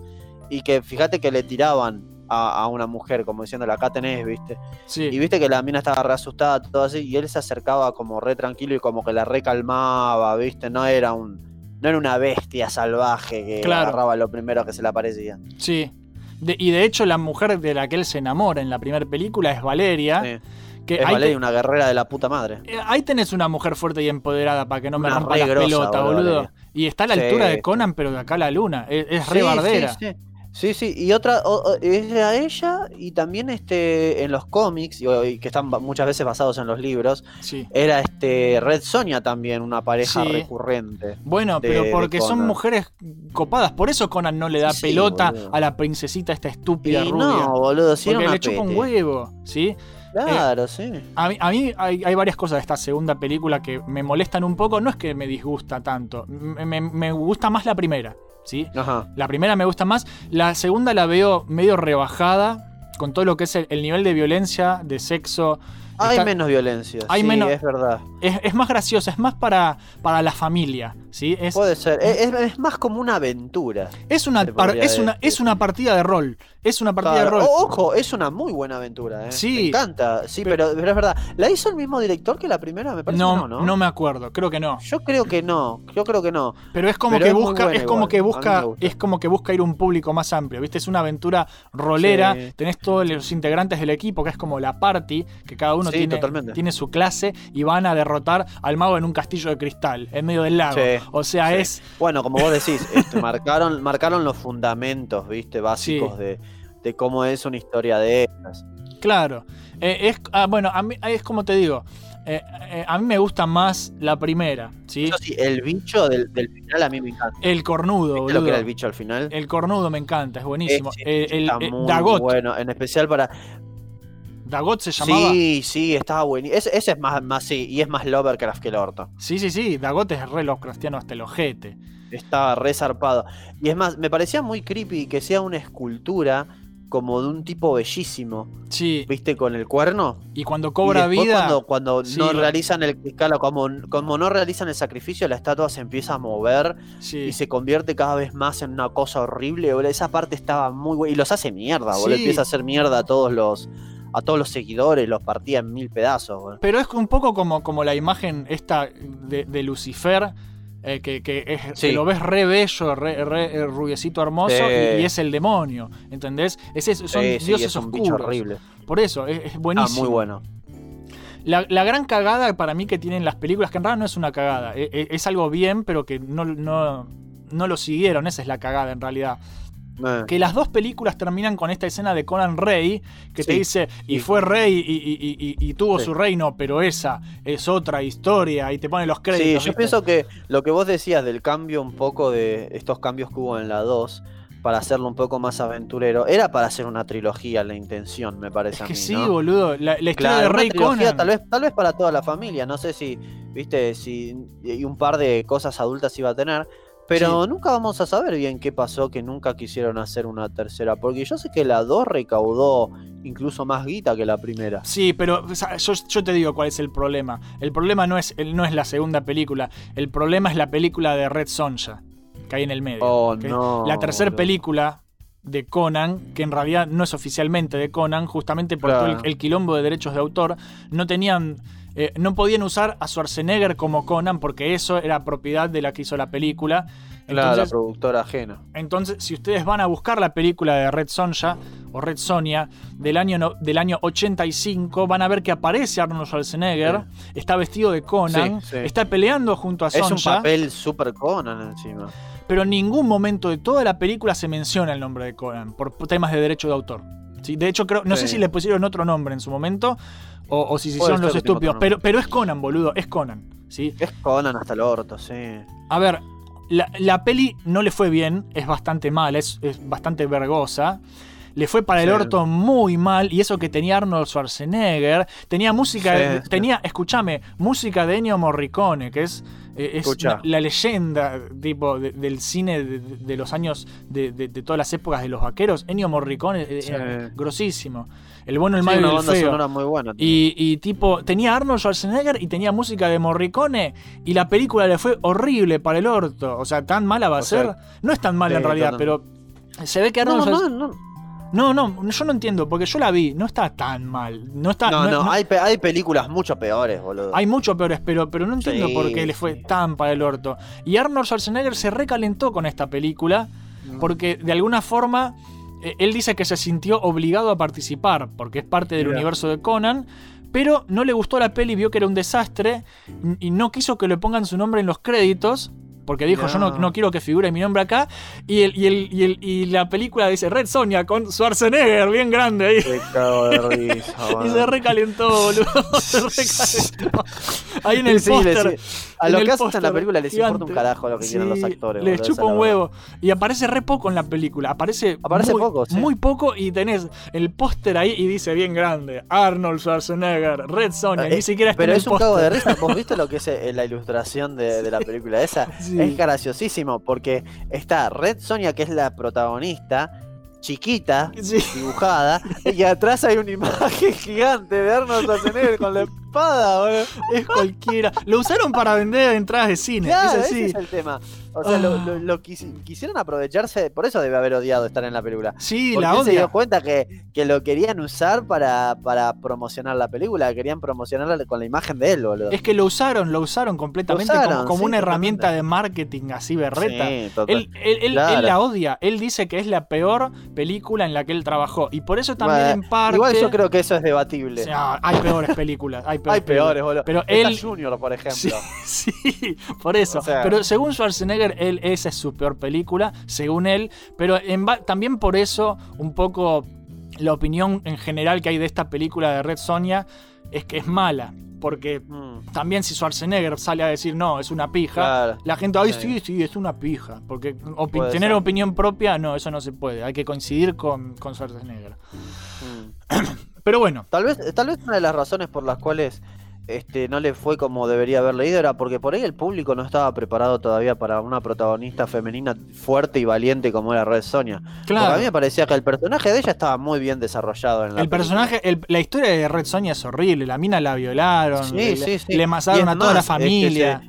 Y que fíjate que le tiraban a, a una mujer, como diciéndole, acá tenés, viste. Sí. Y viste que la mina estaba re asustada, todo así, y él se acercaba como re tranquilo y como que la recalmaba, viste, no era un, no era una bestia salvaje que Claro. agarraba lo primero que se le aparecía. Sí. De- y de hecho, la mujer de la que él se enamora en la primera película es Valeria. Sí. Que Es Valeria, te- una guerrera de la puta madre. eh, ahí tenés una mujer fuerte y empoderada para que no me Una rompa grosa, pelotas, boludo. Valeria. Y está a la Sí, altura de. Conan, pero de acá a la luna. Es, es re Sí, bardera. Sí, sí. Sí, sí, y otra, o- es a ella y también este en los cómics, y, y que están muchas veces basados en los libros, Sí. era este Red Sonia también, una pareja Sí. recurrente. Bueno, de- pero porque son mujeres copadas. Por eso Conan no le da Sí, sí, pelota boludo. a la princesita esta Y estúpida rubia. no, boludo, era porque una le chupa un pete. huevo, ¿sí? Claro, sí. A mí, a mí hay, hay varias cosas de esta segunda película que me molestan un poco. No es que me disgusta tanto. Me, me- me gusta más la primera, ¿sí? Ajá. La primera me gusta más. La segunda la veo medio rebajada con todo lo que es el, el nivel de violencia, de sexo. Hay Está- menos violencia. Hay sí, menos- es verdad. Es, es más graciosa, es más para, para la familia, ¿sí? Es, Puede ser. Es, más como una aventura. es, una, par- es, una, es una partida de rol. Es una partida Claro. de rol. Ojo, es una muy buena aventura, ¿eh? Sí. Me encanta. Sí, Pero- pero, pero es verdad. ¿La hizo el mismo director que la primera? Me parece no, que no, ¿no? no me acuerdo, creo que no. Yo creo que no. Yo creo que no. Pero es como Pero que busca, es como igual, que busca, es como que busca ir a un público más amplio, ¿viste? Es una aventura rolera, Sí. tenés todos los integrantes del equipo, que es como la party, que cada uno Sí, tiene, totalmente. tiene su clase y van a derrotar al mago en un castillo de cristal, en medio del lago. Sí, o sea, sí. es. Bueno, como vos decís, este, marcaron, marcaron los fundamentos, viste, básicos de, de cómo es una historia de estas. Claro. Eh, es, ah, bueno, a mí, es como te digo. eh, eh, a mí me gusta más la primera, ¿sí? Eso sí, el bicho del, del final a mí me encanta. El cornudo, ¿Viste boludo. lo que era el bicho al final? El cornudo me encanta, es buenísimo. El, Dagot. bueno, en especial para... Dagot se llamaba. Sí, sí, estaba buenísimo. Ese, ese es más, más, sí, y es más Lovercraft que el orto. Sí, sí, sí. Dagot es re Lovecraftiano hasta el ojete. Estaba re zarpado. Y es más, me parecía muy creepy que sea una escultura como de un tipo bellísimo. Sí. ¿Viste? Con el cuerno. Y cuando cobra Y después vida. Cuando, cuando Sí, no realizan el escala, como, como no realizan el sacrificio, la estatua se empieza a mover Sí. y se convierte cada vez más en una cosa horrible. Esa parte estaba muy buena. Y los hace mierda, boludo. Sí. Empieza a hacer mierda a todos los. A todos los seguidores, los partía en mil pedazos. Pero es un poco como, como la imagen esta de, de Lucifer. eh, que, que es- Sí. que lo ves re bello, re, re, eh, rubiecito hermoso, Sí. y, y es el demonio. ¿Entendés? Es, es- son Sí, dioses es un oscuros. bicho horrible. Por eso, es, es Ah, buenísimo. muy bueno. La, la gran cagada para mí que tienen las películas, que en realidad no es una cagada, e- e- es, algo bien, pero que no, no, no lo siguieron, esa es la cagada en realidad. Eh, Que las dos películas terminan con esta escena de Conan Rey, que te dice, y Sí. fue rey y, y- y- y- y tuvo Sí. su reino, pero esa es otra historia, y te pone los créditos. Sí, yo ¿viste? pienso que lo que vos decías del cambio un poco de estos cambios que hubo en la 2 para hacerlo un poco más aventurero, era para hacer una trilogía la intención, me parece Es a que mí, sí, ¿no? boludo, la, la historia Claro, de Rey Conan. tal vez, tal vez para toda la familia, no sé si, viste, si y un par de cosas adultas iba a tener, pero nunca vamos a saber bien qué pasó que nunca quisieron hacer una tercera, porque yo sé que la 2 recaudó incluso más guita que la primera. Sí, pero o sea, yo, yo te digo cuál es el problema. El problema no es, el- no es la segunda película. El problema es la película de Red Sonja, que hay en el medio. Oh, no, La tercera película de Conan, que en realidad no es oficialmente de Conan, justamente por todo Claro. el, el quilombo de derechos de autor, no tenían. Eh, no podían usar a Schwarzenegger como Conan porque eso era propiedad de la que hizo la película. Claro, la productora ajena. entonces, si ustedes van a buscar la película de Red Sonja o Red Sonia del año, no- del año 85, van a ver que aparece Arnold Schwarzenegger, está vestido de Conan, Sí, sí. está peleando junto a Es un Sonja, papel super Conan encima. pero en ningún momento de toda la película se menciona el nombre de Conan por temas de derecho de autor. Sí, de hecho, creo, no sé si le pusieron otro nombre en su momento o, o si hicieron los estúpidos, pero, pero es Conan, boludo, es Conan. ¿sí? Es Conan hasta el orto, sí. A ver, la, la peli no le fue bien, es bastante mala, es, es bastante vergosa. Le fue para el Sí. orto muy mal, y eso que tenía Arnold Schwarzenegger, tenía música, Sí, de- sí. tenía, escúchame, música de Ennio Morricone, que es, eh, es la leyenda tipo de- del cine de, los años, de, de- de todas las épocas de los vaqueros. Ennio Morricone eh, era grosísimo. El bueno, el Sí, malo una y el banda feo. sonora muy buena. Y, y tipo, tenía Arnold Schwarzenegger y tenía música de Morricone y la película le fue horrible para el orto. O sea, tan mala va a O sea, ser. No es tan mala en sí, realidad, pero se ve que Arnold No, no, Schwarzenegger... no. No, no, yo no entiendo, porque yo la vi, no está tan mal. No está. No, no, no- hay, pe- hay películas mucho peores, boludo. hay mucho peores, pero, pero no entiendo Sí, por qué le fue sí. tan para el orto. Y Arnold Schwarzenegger se recalentó con esta película Mm. porque de alguna forma él dice que se sintió obligado a participar porque es parte del Mira. universo de Conan. Pero no le gustó la peli, vio que era un desastre y y no quiso que le pongan su nombre en los créditos. Porque dijo, yo no, No. quiero que figure mi nombre acá. Y, el, y, el, y, el- y la película dice Red Sonia con Schwarzenegger, bien grande ahí. Qué cago de risa, Y se recalentó, boludo. Se recalentó. Ahí en el Sí, póster. sí. A lo que hacen en la película les importa un gigante. carajo lo que quieran los actores. Les chupa un huevo. Y aparece re poco en la película. Aparece, Aparece muy, poco. Muy poco y tenés el póster ahí y dice bien grande. Arnold Schwarzenegger, Red Sonia. Eh, Ni siquiera está Pero en es un cago de risa. ¿Vos viste lo que es eh, la ilustración de, de la película esa? Sí. Es graciosísimo porque está Red Sonia, que es la protagonista, chiquita, Sí. dibujada, y atrás hay una imagen gigante de Arnold Schwarzenegger con la espada. Es cualquiera. Lo usaron para vender entradas de cine. Claro, es ese así. es el tema. O sea, lo, Ah. lo- lo quisi- quisieron aprovecharse, por eso debe haber odiado estar en la película. Sí, Porque la él se dio odia. cuenta que, que lo querían usar para, para promocionar la película, querían promocionarla con la imagen de él, boludo. Es que lo usaron, lo usaron completamente Lo como- usaron, como, sí, una herramienta de marketing así berreta. Sí. Él, él- él- Claro. él la odia. Él dice que es la peor película en la que él trabajó. Y por eso también Bueno, en parte. Igual yo creo que eso es O debatible. sea, hay peores películas. Hay peores. Hay peores, boludo. Pero Está él. Junior, por ejemplo. Sí, sí, por eso. O sea- pero según Schwarzenegger, él, esa es su peor película, según él. Pero en también por eso, un poco la opinión en general que hay de esta película de Red Sonia es que es mala. Porque Mm, también si Schwarzenegger sale a decir no, es una pija, claro. la gente, ay, Sí. sí, sí, es una pija. Porque opi- Puede tener ser. opinión propia, no, eso no se puede. Hay que coincidir con, con Schwarzenegger. Mm. Pero bueno, Tal vez, tal vez una de las razones por las cuales este, no le fue como debería haber leído era porque por ahí el público no estaba preparado todavía para una protagonista femenina fuerte y valiente como era Red Sonia. Porque a claro. mí me parecía que el personaje de ella estaba muy bien desarrollado en la El personaje, el- la historia de Red Sonia es horrible. La mina la violaron, Sí, le, sí, sí. le masaron a toda la este, familia.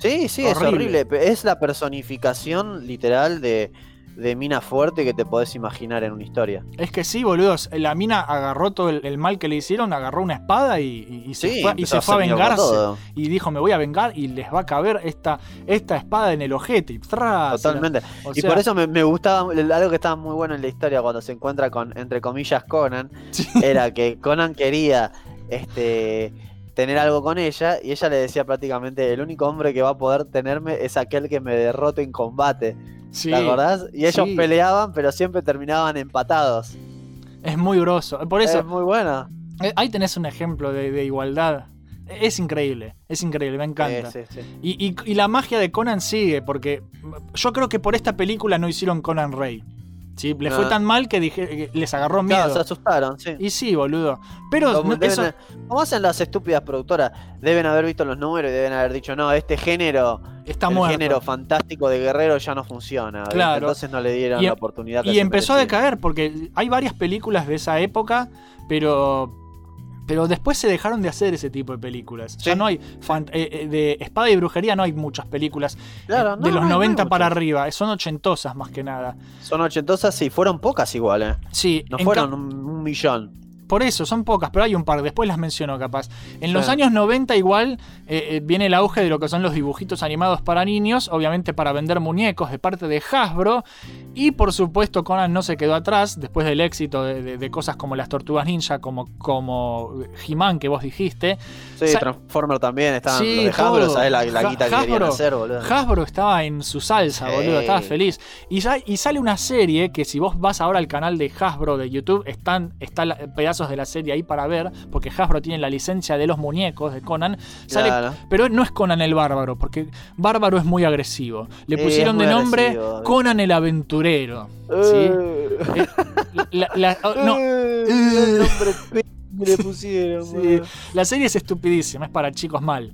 Sí, sí, es Horrible. Es la personificación literal de, de mina fuerte que te podés imaginar en una historia. Es que sí, boludos. La mina agarró todo el, el mal que le hicieron, agarró una espada y, se Sí, fue, y se fue a hacer mierda vengarse. Y dijo, me voy a vengar y les va a caber esta, esta espada en el ojete. Y Totalmente. y por eso me, me gustaba, algo que estaba muy bueno en la historia cuando se encuentra con, entre comillas, Conan, Sí. era que Conan quería este tener algo con ella y ella le decía prácticamente el único hombre que va a poder tenerme es aquel que me derrote en combate. Sí, ¿Te acordás? Y ellos sí. peleaban, pero siempre terminaban empatados. es muy grosso. Por eso, es muy bueno. eh, ahí tenés un ejemplo de, de igualdad. Es increíble, es increíble, me encanta. Sí, sí, sí. Y, y- y la magia de Conan sigue, porque yo creo que por esta película no hicieron Conan Rey. ¿Sí? Le fue No. tan mal que, dije, que les agarró miedo. Claro, se asustaron, sí. Y sí, boludo. Pero Como, no- deben- eso- como hacen las estúpidas productoras, deben haber visto los números y deben haber dicho, no, este género, está el muerto. género fantástico de guerrero ya no funciona. Claro. Entonces no le dieron Y- la oportunidad que Y empezó a decaer, porque hay varias películas de esa época, pero. Pero después se dejaron de hacer ese tipo de películas. Ya no hay. eh, eh, de espada y brujería no hay muchas películas Claro, eh, no, de los no hay- no hay 90 para arriba. Son ochentosas más que nada. Son ochentosas, sí, fueron pocas igual, ¿eh? Sí, No fueron un millón. Por eso, son pocas, pero hay un par, después las menciono capaz. En los años 90 igual eh, eh, viene el auge de lo que son los dibujitos animados para niños, obviamente para vender muñecos de parte de Hasbro. Y por supuesto Conan no se quedó atrás, después del éxito de, de- de cosas como las Tortugas Ninja, como, como He-Man que vos dijiste. Sí, Transformer también, estaban Sí, los de Hasbro. ¿sabes la, guita que querían Hasbro- hacer, boludo? Hasbro estaba en su salsa, boludo, estaba feliz. Y, sa- y sale una serie que si vos vas ahora al canal de Hasbro de YouTube, están, están pedazos de la serie ahí para ver, porque Hasbro tiene la licencia de los muñecos de Conan. Sale- Claro. pero no es Conan el bárbaro, porque bárbaro es muy agresivo. Le pusieron de nombre agresivo. Conan el aventurero. ¿sí? Eh. Eh, la- la- oh, no, Eh, le pusieron, Sí, la serie es estupidísima, es para chicos mal.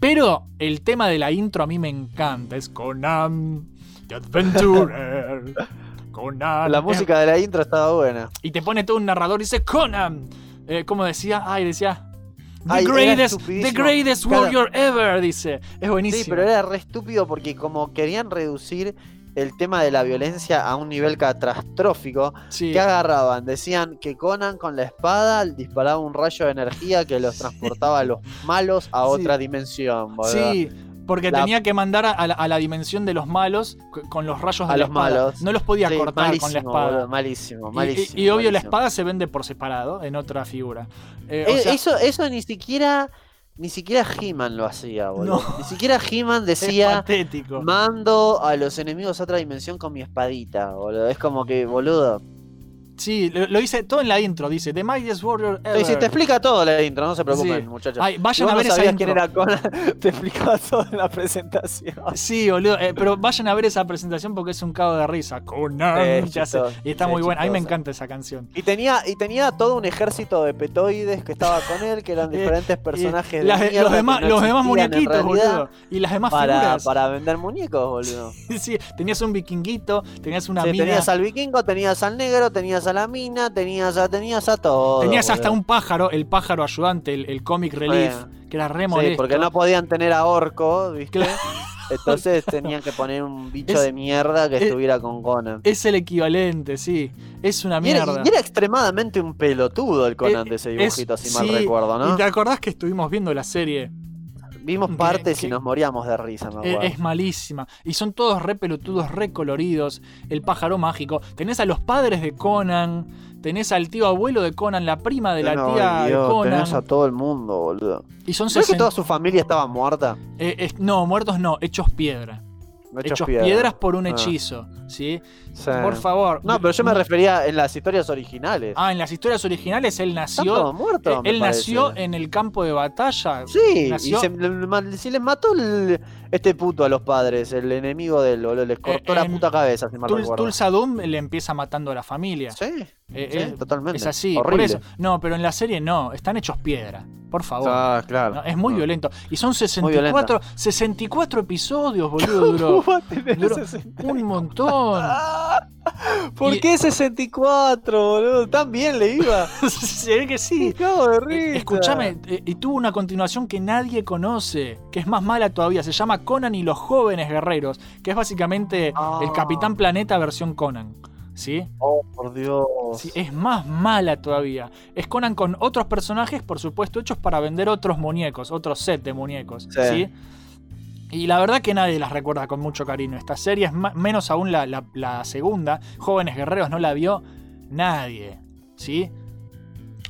Pero el tema de la intro a mí me encanta. Es Conan, The Adventurer. Conan. La es- música de la intro estaba buena. Y te pone todo un narrador y dice Conan. Eh, ¿Cómo decía? Ay, decía. The Ay, greatest, the greatest Claro. warrior ever, dice. Es buenísimo. Sí, pero era re estúpido porque como querían reducir el tema de la violencia a un nivel catastrófico, Sí. que agarraban? Decían que Conan con la espada disparaba un rayo de energía que los transportaba a los malos a Sí. otra dimensión, boludo. Sí, porque La- tenía que mandar a la, a la dimensión de los malos con los rayos de A la los espada. malos. No los podía Sí, cortar con la espada. malísimo, Y- y- malísimo. Y, obvio la espada se vende por separado en otra figura. Eh, o Eh, sea, eso, eso ni siquiera ni siquiera He-Man lo hacía, boludo. No. Ni siquiera He-Man decía mando a los enemigos a otra dimensión con mi espadita, boludo. Es como que, boludo. Sí, lo, lo dice todo en la intro, dice The Mightiest Warrior Ever. Te explica todo la intro, no se preocupen, Sí. muchachos. Ay, vayan a ver no esa intro. quién era Conan, te explicaba todo en la presentación. Sí, boludo, eh, pero vayan a ver esa presentación porque es un cago de risa. Conan, Eh, ya sé, chistoso, y está muy buena. A mí me encanta esa canción. Y tenía, y tenía todo un ejército de petoides que estaba con él, que eran Eh, diferentes personajes de de- mierda los demás, no los demás muñequitos, boludo. Y las demás Para, figuras. para vender muñecos, boludo. Sí, tenías un vikinguito, tenías una Sí, mina. tenías al vikingo, tenías al negro, tenías a la mina, tenías a, tenías a todo. Tenías hasta boludo. un pájaro, el pájaro ayudante, el, el comic relief, Bueno. que era re Sí, molesto. porque no podían tener a Orco, ¿viste? Claro. Entonces tenían que poner un bicho Es- de mierda que es- estuviera con Conan. Es el equivalente, sí. Es una Y era, mierda. y era extremadamente un pelotudo el Conan Eh, de ese es- dibujito, si mal sí, recuerdo, ¿no? ¿Y te acordás que estuvimos viendo la serie Vimos partes que- y nos moríamos de risa, me Eh, acuerdo. Es malísima. Y son todos re pelotudos, re coloridos. El pájaro mágico. Tenés a los padres de Conan. Tenés al tío abuelo de Conan, la prima de la No, tía Dios, de Conan. tenés a todo el mundo, boludo. Y son ¿Sabes que 60 toda su familia estaba muerta? eh, no, muertos no, hechos piedra. Hechos Hechos, piedra. piedras por un Ah. hechizo. ¿sí? Sí. Por favor. No, pero yo me refería en las historias originales. Ah, en las historias originales él nació. todos muertos, eh, él parece. nació en el campo de batalla. Sí, nació- y se, le- les mató el- este puto a los padres, el enemigo de él, les cortó la puta cabeza, si mal Tul-. Tulsa Doom le empieza matando a la familia. Sí, Eh, sí, eh, totalmente. Es así, Horrible. por eso. No, pero en la serie no, están hechos piedra. Por favor. Ah, claro. No, es muy Ah. violento. Y son Muy 64, 64 episodios, boludo. Duró, ¿Cómo va a tener duró 60? un montón. ¿Por Y- qué 64, boludo? Tan bien le iba. Se ve que sí. De Eh. Escúchame, eh, y tuvo una continuación que nadie conoce, que es más mala todavía. Se llama Conan y los jóvenes guerreros, que es básicamente Ah. el Capitán Planeta versión Conan. ¿Sí? Oh, por Dios. Sí, es más mala todavía. Es Conan con otros personajes, por supuesto, hechos para vender otros muñecos, otro set de muñecos. Sí. ¿sí? Y la verdad que nadie las recuerda con mucho cariño. Esta serie es menos aún la, la- la segunda. Jóvenes Guerreros no la vio nadie. ¿Sí?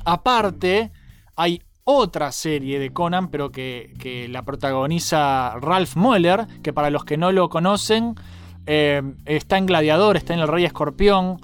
Aparte, hay otra serie de Conan, pero que, que la protagoniza Ralph Moeller, que para los que no lo conocen, eh, está en Gladiador, está en El Rey Escorpión.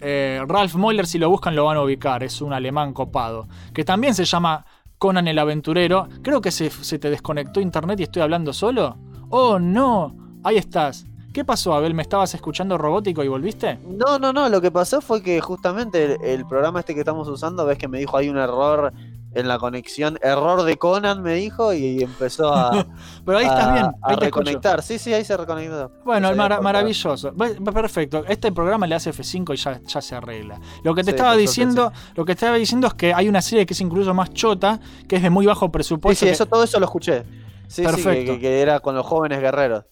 Eh, Ralph Moeller, si lo buscan, lo van a ubicar. Es un alemán copado. Que también se llama Conan el Aventurero. Creo que se, se te desconectó internet y estoy hablando solo. Oh, no. Ahí estás. ¿Qué pasó, Abel? ¿Me estabas escuchando robótico y volviste? No, no, no, lo que pasó fue que justamente el, el programa este que estamos usando, ves que me dijo hay un error en la conexión, error de Conan me dijo y empezó a, Pero ahí a- estás bien. a Ahí te escucho. reconectar. Sí, sí, ahí se reconectó. Bueno, qué. maravilloso. Perfecto. Este programa le hace F5 y ya, ya se arregla. Lo que te Sí, estaba diciendo, lo que te estaba diciendo es que hay una serie que es incluso más chota, que es de muy bajo Sí, presupuesto. sí, que- eso, todo eso lo escuché. Sí, sí, que- Perfecto. que, que era con los jóvenes guerreros.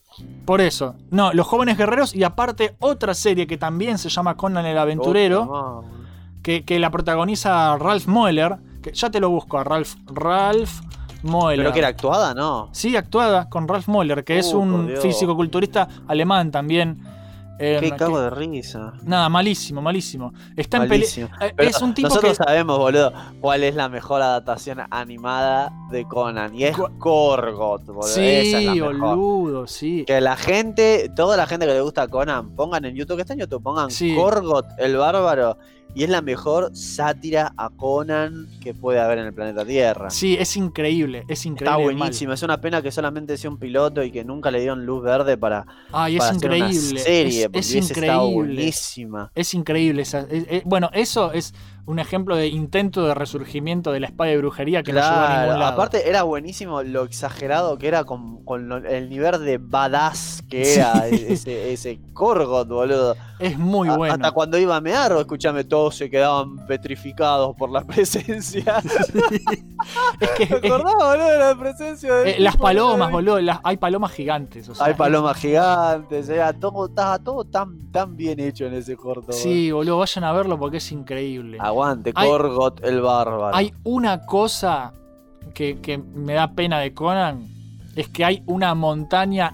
Por eso. No, Los Jóvenes Guerreros y aparte otra serie que también se llama Conan el Aventurero, que, que la protagoniza Ralph Moeller, que ya te lo busco a Ralph, Ralph Moeller. Pero que era actuada, ¿no? Sí, actuada con Ralph Moeller, que es Uh, un físico-culturista alemán también. Eh, Qué que- cago de risa. Nada, malísimo, malísimo. Está en pele- Malísimo. eh, Pero Es un tipo nosotros que. sabemos, boludo, cuál es la mejor adaptación animada de Conan. Y es Korgot, boludo. Esa es la Sí, mejor. boludo, sí. Que la gente, toda la gente que le gusta Conan, pongan en YouTube, que está en YouTube, pongan Sí. El bárbaro. Y es la mejor sátira a Conan que puede haber en el planeta Tierra. Sí, es increíble, es increíble. Está mal. buenísimo, es una pena que solamente sea un piloto y que nunca le dieron luz verde para, Ay, es para hacer una increíble. serie, es, es increíble. buenísima. Es increíble. esa- es- es- bueno, eso es un ejemplo de intento de resurgimiento de la espada de brujería que no llegó a ningún lado. aparte era buenísimo lo exagerado que era con, el nivel de badass que era e-, ese, ese Korgot, boludo. es muy A- bueno. Hasta cuando iba a mear, escúchame, todos se quedaban petrificados por la presencia. Es que ¿Te es- acordás, boludo, de la presencia de eh, las palomas, boludo. las- hay palomas gigantes. o sea, Hay es- palomas gigantes, era todo, estaba todo tan, tan bien hecho en ese corto. Sí, boludo, vayan a verlo porque es increíble. Aguante, Hay- el bárbaro. Hay una cosa que, que me da pena de Conan, es que hay una montaña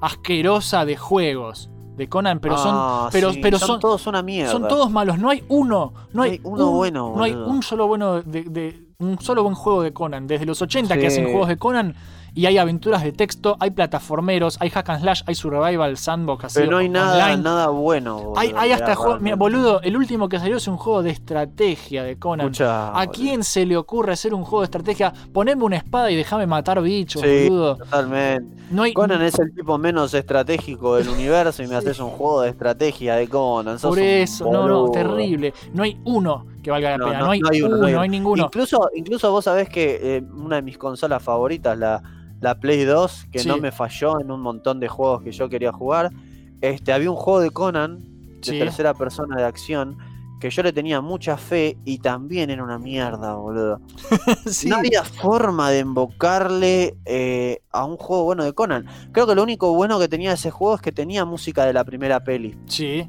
asquerosa de juegos de Conan, pero son, Ah, pero, sí, pero son son, todos una mierda. son todos malos. No hay uno, no hay, hay uno un- bueno, no hay un solo bueno de, de- un solo buen juego de Conan. Desde los 80 que hacen juegos de Conan y hay aventuras de texto, hay plataformeros, hay hack and slash, hay survival, sandbox, así Pero no hay nada, online. nada bueno. boludo, Hay, hay hasta juegos. Mira, boludo, el último que salió es un juego de estrategia de Conan. Escucha, ¿A boludo. quién se le ocurre hacer un juego de estrategia? Poneme una espada y déjame matar bichos, Sí, boludo. totalmente. No hay. Conan es el tipo menos estratégico del universo y me haces un juego de estrategia de Conan. por eso, no, no, terrible. No hay uno que valga la No, pena. no, No, hay, no hay uno, uno, no hay ninguno. Incluso, incluso vos sabés que eh, una de mis consolas favoritas, la, la Play 2, que Sí. no me falló en un montón de juegos que yo quería jugar, este, había un juego de Conan, de Sí. tercera persona de acción, que yo le tenía mucha fe y también era una mierda, boludo. Sí. No había forma de invocarle eh, a un juego bueno de Conan. Creo que lo único bueno que tenía ese juego es que tenía música de la primera peli. Sí.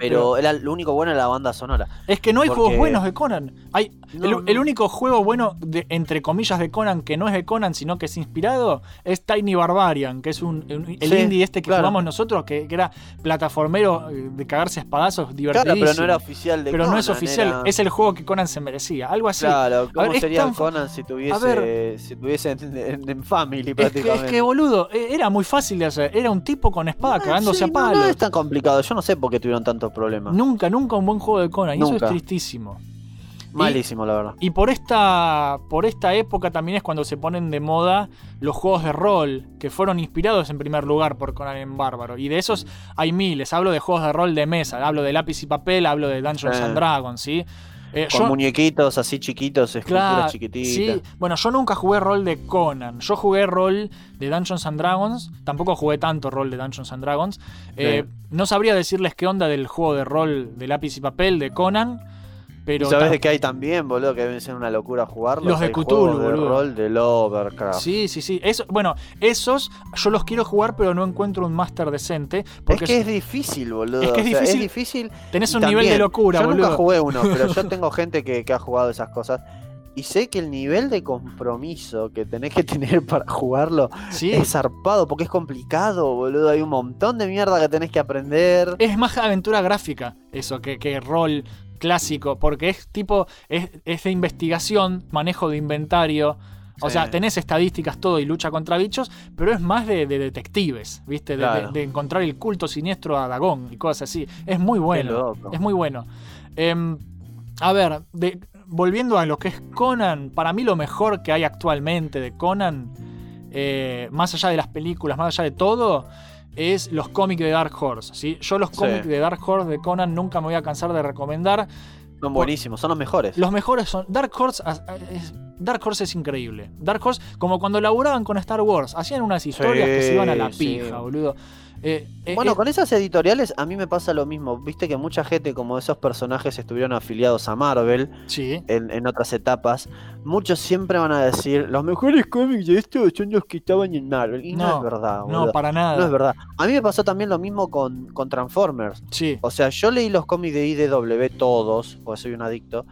Pero era lo único bueno era la banda sonora. Es que no hay Porque- juegos buenos de Conan. Hay, No, el, no. el único juego bueno, de, entre comillas, de Conan que no es de Conan, sino que es inspirado, es Tiny Barbarian, que es un, un- el Sí, indie este que claro. jugamos nosotros, que, que era plataformero eh, de cagarse a espadazos, divertidísimo. Claro, pero no era oficial de Pero no es oficial, era- es el juego que Conan se merecía, algo así. Claro, ¿cómo ver, sería tan Conan si tuviese, ver. si tuviese en, en- en Family Es que, prácticamente? es que, boludo, eh, era muy fácil de hacer. Era un tipo con espada Ah, cagándose sí, a palos. No, es tan complicado, yo no sé por qué tuvieron tantos problemas. Nunca, nunca un buen juego de Conan. Y eso es tristísimo. Malísimo, la verdad. Y por esta, por esta época también es cuando se ponen de moda los juegos de rol, que fueron inspirados en primer lugar por Conan el Bárbaro. Y de esos hay miles. Hablo de juegos de rol de mesa, hablo de lápiz y papel, hablo de Dungeons Sí. and Dragons, ¿sí? Eh, Con yo- muñequitos así chiquitos, esculturas Claro, chiquititas. sí. Bueno, yo nunca jugué rol de Conan. Yo jugué rol de Dungeons and Dragons. Tampoco jugué tanto rol de Dungeons and Dragons. Eh, no sabría decirles qué onda del juego de rol de lápiz y papel de Conan. Pero ¿Sabes de qué hay también, boludo? Que deben ser una locura jugarlos. Los de Cthulhu, de boludo. rol de Lovecraft. Sí, sí, sí. Eso, bueno, esos yo los quiero jugar, pero no encuentro un máster decente. Porque es que es difícil, boludo. Es que es o sea, difícil. difícil. Tenés un nivel de locura, yo boludo. nunca jugué uno, pero yo tengo gente que, que ha jugado esas cosas. Y sé que el nivel de compromiso que tenés que tener para jugarlo Sí. es zarpado, porque es complicado, boludo. Hay un montón de mierda que tenés que aprender. Es más aventura gráfica eso que, que rol clásico, porque es tipo, es, es de investigación, manejo de inventario. O Sí. sea, tenés estadísticas todo y lucha contra bichos, pero es más de, de detectives, ¿viste? De, Claro. de- de encontrar el culto siniestro a Dagón y cosas así. Es muy bueno. Es muy bueno. Em, a ver, de- volviendo a lo que es Conan, para mí lo mejor que hay actualmente de Conan, eh, más allá de las películas, más allá de todo, es los cómics de Dark Horse. ¿sí? Yo los Sí. cómics de Dark Horse de Conan nunca me voy a cansar de recomendar. Son buenísimos, son los mejores. Los mejores son. Dark Horse, es, Dark Horse es increíble. Dark Horse, como cuando laburaban con Star Wars, hacían unas historias que se iban a la pija, boludo. Eh, eh, Bueno, eh, con esas editoriales a mí me pasa lo mismo. Viste que mucha gente, como esos personajes, estuvieron afiliados a Marvel sí. en, en otras etapas. Muchos siempre van a decir: Los mejores cómics de esto son los que estaban en Marvel. Y no, No, es verdad, no, para nada. No es verdad. A mí me pasó también lo mismo con, con Transformers. Sí. O sea, yo leí los cómics de IDW todos, porque soy un adicto.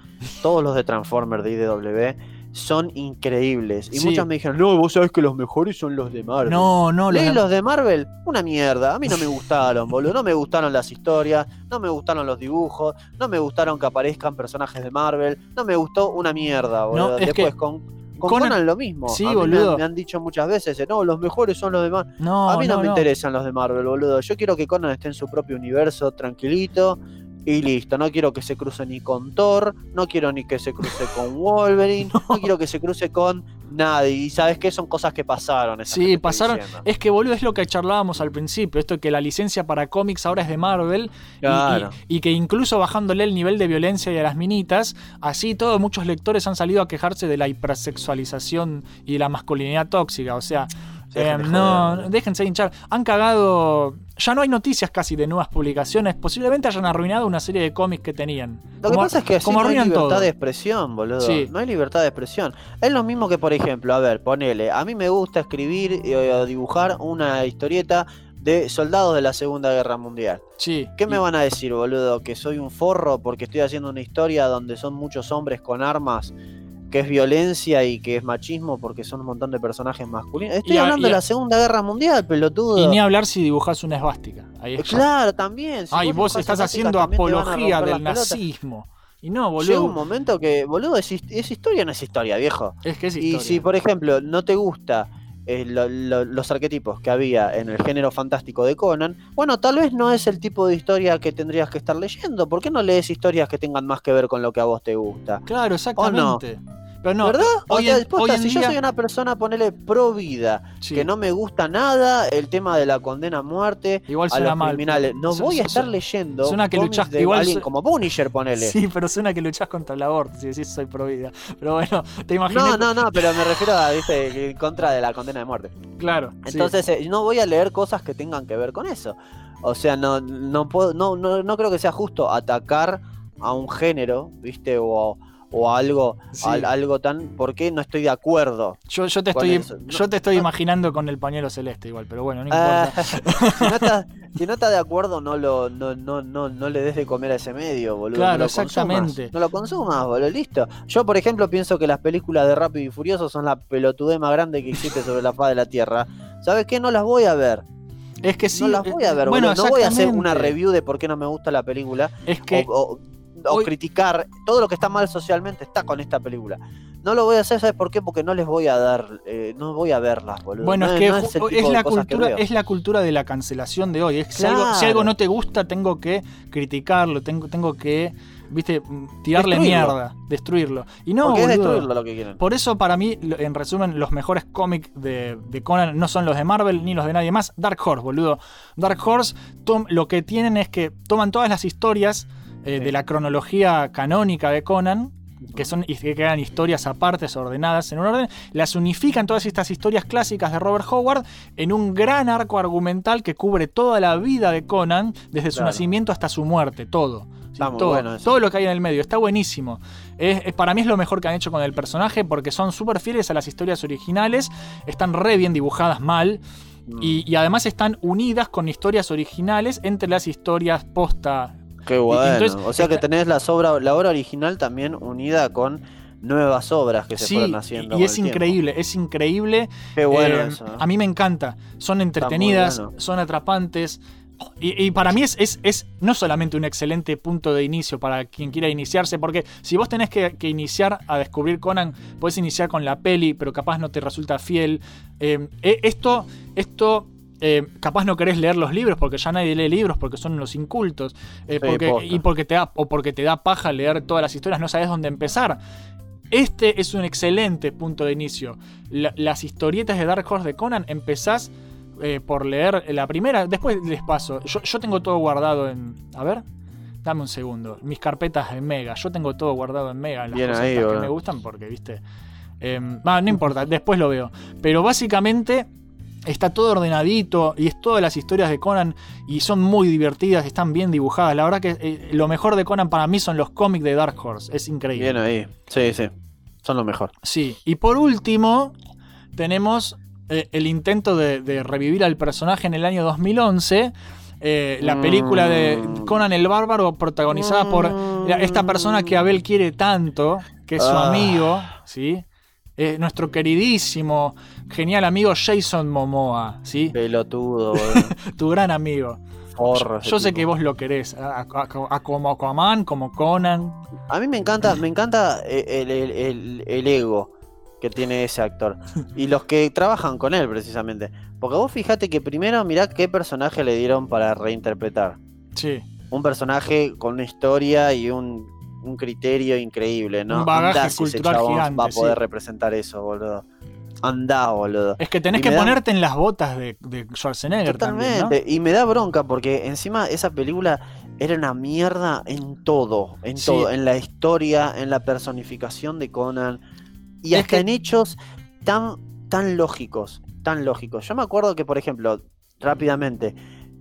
Todos los de Transformers de IDW son increíbles. Y Sí. muchos me dijeron: No, vos sabés que los mejores son los de Marvel. No, no, los de- los de Marvel, una mierda. A mí no me gustaron, boludo. No me gustaron las historias, no me gustaron los dibujos, no me gustaron que aparezcan personajes de Marvel, no me gustó una mierda, boludo. es Después que con, con Conan- Conan, lo mismo. Sí, A mí me boludo. Me, han dicho muchas veces, no, los mejores son los de Marvel. No, A mí no, no, me no. interesan los de Marvel, boludo. Yo quiero que Conan esté en su propio universo, tranquilito. Y listo, no quiero que se cruce ni con Thor, no quiero ni que se cruce con Wolverine, no, quiero que se cruce con nadie. Y sabes qué, son cosas que pasaron. que Sí, estoy pasaron. Es que, boludo, es lo que charlábamos al principio. Esto de que la licencia para cómics ahora es de Marvel. y- Claro. Y, y que incluso bajándole el nivel de violencia y a las minitas, así todos muchos lectores han salido a quejarse de la hipersexualización y de la masculinidad tóxica. O sea, eh, de no, déjense hinchar. Han cagado. Ya no hay noticias casi de nuevas publicaciones. Posiblemente hayan arruinado una serie de cómics que tenían. Lo que pasa es que así como no hay libertad todo. de expresión, boludo. Sí. No hay libertad de expresión. Es lo mismo que, por ejemplo, a ver, ponele, a mí me gusta escribir y o dibujar una historieta de soldados de la Segunda Guerra Mundial. Sí. ¿Qué me van a decir, boludo? ¿Que soy un forro porque estoy haciendo una historia donde son muchos hombres con armas? Que es violencia y que es machismo porque son un montón de personajes masculinos. Estoy Y hablando y a- de la Segunda Guerra Mundial, pelotudo. Y ni hablar si dibujas una esvástica. Ahí está. Claro, también. si Ay, vos dibujás estás haciendo apología del nazismo. Y no, Llega un boludo. momento que, boludo, es, es historia, no es historia, viejo. Es que es Y historia. si, por ejemplo, no te gusta eh, lo- lo- los arquetipos que había en el género fantástico de Conan, bueno, tal vez no es el tipo de historia que tendrías que estar leyendo. ¿Por qué no lees historias que tengan más que ver con lo que a vos te gusta? Claro, exactamente. Pero no, ¿Verdad? O hoy sea, en- posta, hoy en si yo soy una persona, ponele pro vida, Sí. que no me gusta nada el tema de la condena a muerte Igual a los mal, criminales, no su- voy a estar su- leyendo suena que luchaste- de igual alguien su- como Punisher, ponele. Sí, pero suena que luchás contra el aborto si decís soy pro vida. Pero bueno, te imaginas. No, no, no, pero me refiero a, viste, en contra de la condena de muerte. Claro. sí. Entonces, eh, no voy a leer cosas que tengan que ver con eso. O sea, no, no puedo, no, no, no creo que sea justo atacar a un género, ¿viste? O, o algo, Sí. al- algo tan, ¿por qué no estoy de acuerdo? Yo, yo te estoy, eso? No- yo te estoy imaginando con el pañuelo celeste igual, pero bueno, no Ah, importa. si, no estás, si no de acuerdo, no lo, no, no, no, no le des de comer a ese medio, boludo. Claro, lo exactamente. Consumas, no lo consumas, boludo, listo. Yo, por ejemplo, pienso que las películas de Rápido y Furioso son la pelotudez más grande que existe sobre la faz de la Tierra. ¿Sabes qué? No las voy a ver. Es que sí. no las voy a eh, ver, bueno. No voy a hacer una review de por qué no me gusta la película. Es que o, o- o hoy- criticar todo lo que está mal socialmente está con esta película. No lo voy a hacer, ¿sabes por qué? Porque no les voy a dar, eh, no voy a verlas, boludo. Bueno, No es que no es, la que cultura, es la cultura de la cancelación de hoy. Es que si, algo, si algo no te gusta, tengo que criticarlo, tengo, tengo que, viste, mm, tirarle Destruirlo. mierda, destruirlo. Y no, es destruirlo lo que quieren. Por eso, para mí, en resumen, los mejores cómics de, de Conan no son los de Marvel ni los de nadie más. Dark Horse, boludo. Dark Horse, tom- lo que tienen es que toman todas las historias eh, de la cronología canónica de Conan, que son que quedan historias apartes, ordenadas en un orden, las unifican todas estas historias clásicas de Robert Howard en un gran arco argumental que cubre toda la vida de Conan, desde su Claro. nacimiento hasta su muerte, todo. Sí, todo, bueno eso. todo lo que hay en el medio, está buenísimo. Es, es- para mí es lo mejor que han hecho con el personaje porque son súper fieles a las historias originales, están re bien dibujadas mal Mm. y, y además están unidas con historias originales entre las historias posta. Qué bueno. entonces, o sea que tenés obra, la obra original también unida con nuevas obras que se Sí, fueron haciendo. y es tiempo. increíble, es increíble. Qué bueno Eh, eso. A mí me encanta. Son entretenidas, bueno. son atrapantes. Y, y para mí es, es, es no solamente un excelente punto de inicio para quien quiera iniciarse, porque si vos tenés que, que iniciar a descubrir Conan, podés iniciar con la peli, pero capaz no te resulta fiel. Eh, eh, esto, esto eh, capaz no querés leer los libros porque ya nadie lee libros porque son los incultos. eh, porque, y porque te da, o porque te da paja leer todas las historias, no sabes dónde empezar. Este es un excelente punto de inicio. La- las historietas de Dark Horse de Conan empezás eh, por leer la primera, después les paso. Yo, yo tengo todo guardado en. A ver, dame un segundo. Mis carpetas en Mega. Yo tengo todo guardado en Mega. Las Bien cosas ahí, que me gustan porque, viste. Ah, no importa, después lo veo. Pero básicamente está todo ordenadito y es todas las historias de Conan y son muy divertidas, están bien dibujadas. La verdad que eh, lo mejor de Conan para mí son los cómics de Dark Horse. Es increíble. Bien ahí. Sí, sí. Son lo mejor. Sí, y por último, tenemos eh, el intento de, de revivir al personaje en el año 2011. eh, la película de Mm. Conan el Bárbaro, protagonizada por esta persona que Abel quiere tanto, que es su Ah. amigo, ¿sí? Nuestro queridísimo, genial amigo Jason Momoa, ¿sí? Pelotudo, boludo. Tu gran amigo. Forro Yo, sé que vos lo querés, a, a- como Aquaman, como Conan. A mí me encanta, me encanta eh, el, el- el- el ego que tiene ese actor. Y los que trabajan con él, precisamente. Porque vos fijate que primero mirá qué personaje le dieron para reinterpretar. Sí. Un personaje con una historia y un, un criterio increíble, ¿no? Un bagaje cultural gigante, va a poder sí. representar eso, boludo. Andá, boludo. Es que tenés Y que da- ponerte en las botas de, de Schwarzenegger también, ¿no? Totalmente. Y me da bronca porque encima esa película era una mierda en todo. En Sí. todo. En la historia, en la personificación de Conan. Y Es hasta que- en hechos tan, tan lógicos. Tan lógicos. Yo me acuerdo que, por ejemplo, rápidamente,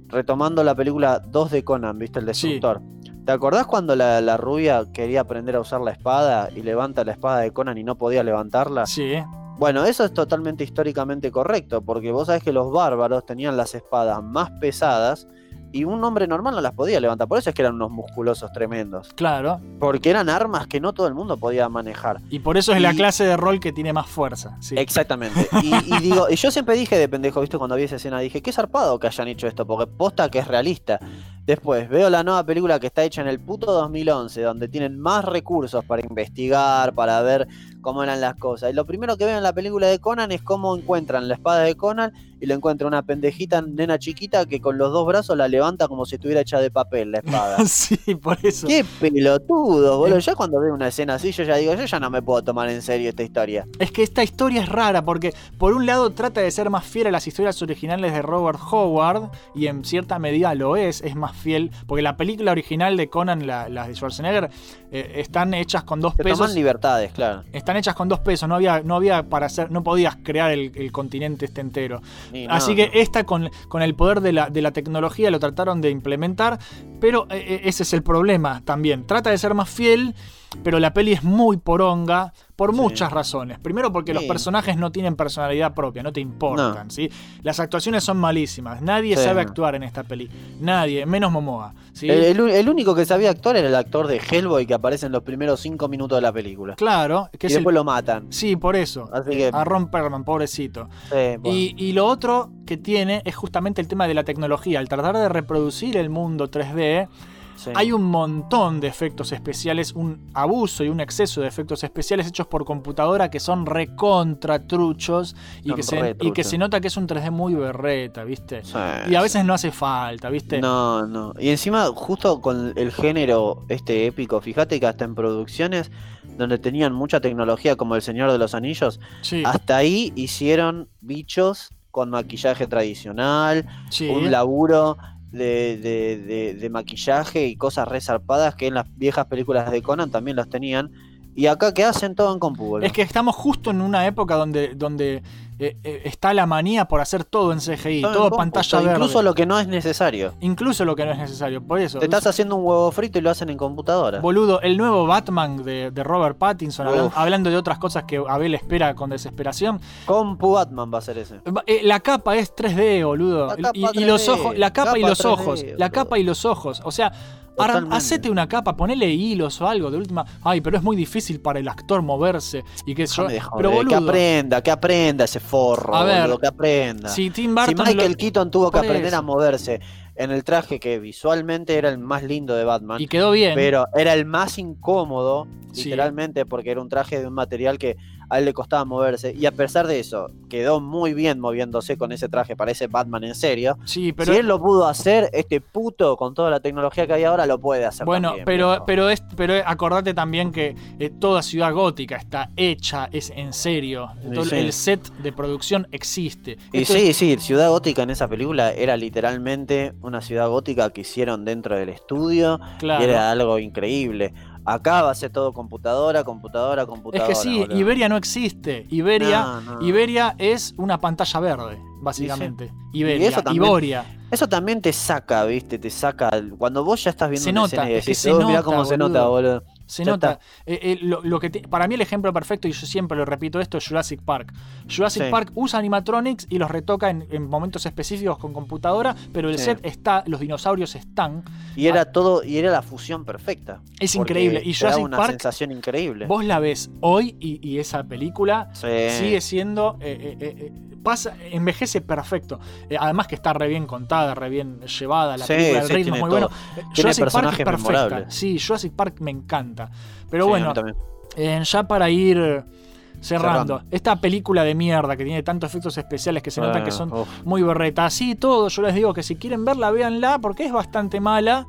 retomando la película 2 de Conan, ¿viste? El destructor. ¿Te acordás cuando la, la rubia quería aprender a usar la espada y levanta la espada de Conan y no podía levantarla? Sí. Bueno, eso es totalmente históricamente correcto, porque vos sabés que los bárbaros tenían las espadas más pesadas y un hombre normal no las podía levantar. Por eso es que eran unos musculosos tremendos. Claro. Porque eran armas que no todo el mundo podía manejar. Y por eso es la clase de rol que tiene más fuerza. Sí. Exactamente. Y, y digo, y yo siempre dije de pendejo, ¿viste? Cuando vi esa escena, dije, qué zarpado que hayan hecho esto, porque posta que es realista. Después veo la nueva película que está hecha en el puto 2011, donde tienen más recursos para investigar, para ver cómo eran las cosas. Y lo primero que veo en la película de Conan es cómo encuentran la espada de Conan y lo encuentra una pendejita nena chiquita que con los dos brazos la levanta como si estuviera hecha de papel la espada. sí, por eso. ¡Qué pelotudo, boludo! Ya cuando veo una escena así, yo ya digo, yo ya no me puedo tomar en serio esta historia. Es que esta historia es rara porque por un lado trata de ser más fiel a las historias originales de Robert Howard y en cierta medida lo es, es más fiel, porque la película original de Conan, la- las de Schwarzenegger, eh, están hechas con dos Se pesos. toman libertades, claro. Están hechas con dos pesos, no había, no había para hacer, no podías crear el, el continente este entero. No, Así que esta con, con el poder de la, de la tecnología lo trataron de implementar, pero eh, eh, ese es el problema también. Trata de ser más fiel, pero la peli es muy poronga por Sí. muchas razones. Primero porque los personajes no tienen personalidad propia, no te importan, No. ¿sí? Las actuaciones son malísimas. Nadie Sí, sabe actuar en esta peli. Nadie, menos Momoa. El, el u- el único que sabía actuar era el actor de Hellboy que aparece en los primeros cinco minutos de la película. Claro, que y es el- después lo matan. Sí, por eso. Así que- A Ron Perlman, pobrecito. Bueno. Y, y lo otro que tiene es justamente el tema de la tecnología. Al tratar de reproducir el mundo 3D, Sí. hay un montón de efectos especiales, un abuso y un exceso de efectos especiales hechos por computadora que son recontra truchos y Son que, se, re y que truchos. se nota que es un 3D muy berreta, ¿viste? Sí, Y a sí. veces no hace falta, ¿viste? No, no. Y encima, justo con el género este épico, fíjate que hasta en producciones donde tenían mucha tecnología como El Señor de los Anillos, hasta ahí hicieron bichos con maquillaje tradicional, sí. un laburo de, de- de- de maquillaje y cosas resarpadas que en las viejas películas de Conan también las tenían. Y acá que hacen todo en compu. Es que estamos justo en una época donde, donde eh, eh, está la manía por hacer todo en CGI, Todo en todo compu, pantalla verde. Incluso lo que no es necesario. Incluso lo que no es necesario. Por eso. Te estás haciendo un huevo frito y lo hacen en computadora. Boludo, el nuevo Batman de, de Robert Pattinson, hablan- hablando de otras cosas que Abel espera con desesperación. Compu Batman va a ser ese. Eh, La capa es 3D, boludo. Y, y los 3D, ojos, la capa, y los 3D, ojos. La capa y los ojos. O sea, ahora, hacete una capa, ponele hilos o algo de última. Ay, pero es muy difícil para el actor moverse. Y que yo. Joder, Pero que aprenda, que aprenda ese forro, A ver, boludo, que aprenda. Si Tim Si Burton. Michael lo- Keaton tuvo que aprender eso. a moverse en el traje que visualmente era el más lindo de Batman, Y quedó bien. pero era el más incómodo, Sí. literalmente, porque era un traje de un material que a él le costaba moverse. Y a pesar de eso, quedó muy bien moviéndose con ese traje, parece Batman en serio. sí, pero. si él lo pudo hacer, este puto, con toda la tecnología que hay ahora, lo puede hacer. Bueno, también, pero, pero, es, pero acordate también que eh, toda ciudad gótica está hecha, es en serio. Sí, Todo sí. El set de producción existe. Y Esto sí, es- sí, Ciudad Gótica en esa película era literalmente una ciudad gótica que hicieron dentro del estudio claro. y era algo increíble. Acá va a ser todo computadora, computadora, Es computadora. que sí, boludo. Iberia no existe. Iberia, No, no. Iberia es una pantalla verde, básicamente. Y Iberia, eso también- Iboria. Eso también te saca, viste, te saca. Cuando vos ya estás viendo Se una nota, escena y es que se "Oh, mirá nota, cómo se boludo". nota, boludo. Se Ya nota. eh, eh, lo, lo que te- para mí el ejemplo perfecto, y yo siempre lo repito esto, es Jurassic Park. Jurassic Sí. Park usa animatronics y los retoca en, en momentos específicos con computadora, pero el Sí. set está, los dinosaurios están. Y era todo, y era la fusión perfecta. Es increíble. Y Jurassic una Park, sensación increíble. vos la ves hoy y, y esa película Sí. sigue siendo. eh, pasa, envejece perfecto. Eh, además que está re bien contada, re bien llevada. La Sí, película, el sí, ritmo es muy todo. bueno. Tiene Jurassic Park es perfecta. memorables. Sí, Jurassic Park me encanta. Pero Sí, bueno, eh, ya para ir cerrando, Cerrando. esta película de mierda que tiene tantos efectos especiales que se notan que son uf. muy berretas. Así todo, yo les digo que si quieren verla, véanla porque es bastante mala.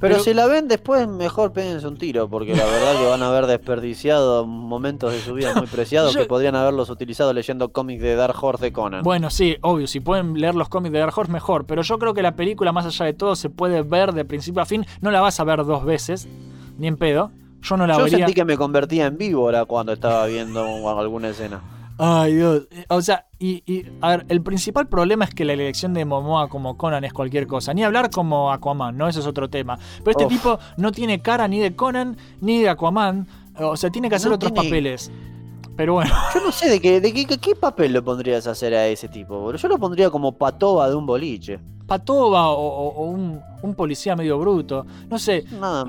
Pero, Pero- si la ven después, mejor péguense un tiro, porque la verdad que van a haber desperdiciado momentos de su vida muy preciados Yo- que podrían haberlos utilizado leyendo cómics de Dark Horse de Conan. Bueno, sí, obvio, si pueden leer los cómics de Dark Horse, mejor. Pero yo creo que la película, más allá de todo, se puede ver de principio a fin. No la vas a ver dos veces, ni en pedo. Yo no la Yo vería. sentí que me convertía en víbora cuando estaba viendo alguna escena. Ay, Dios. Eh, O sea, y, y, a ver, el principal problema es que la elección de Momoa como Conan es cualquier cosa. Ni hablar como Aquaman, ¿no? Eso es otro tema. Pero este Uf. tipo no tiene cara ni de Conan ni de Aquaman. O sea, tiene que hacer No otros tiene- papeles. Pero bueno, Yo no sé de qué, de qué, qué- papel lo pondrías a hacer a ese tipo, boludo. Yo lo pondría como patoba de un boliche. Patoba o, un, un policía medio bruto. No sé.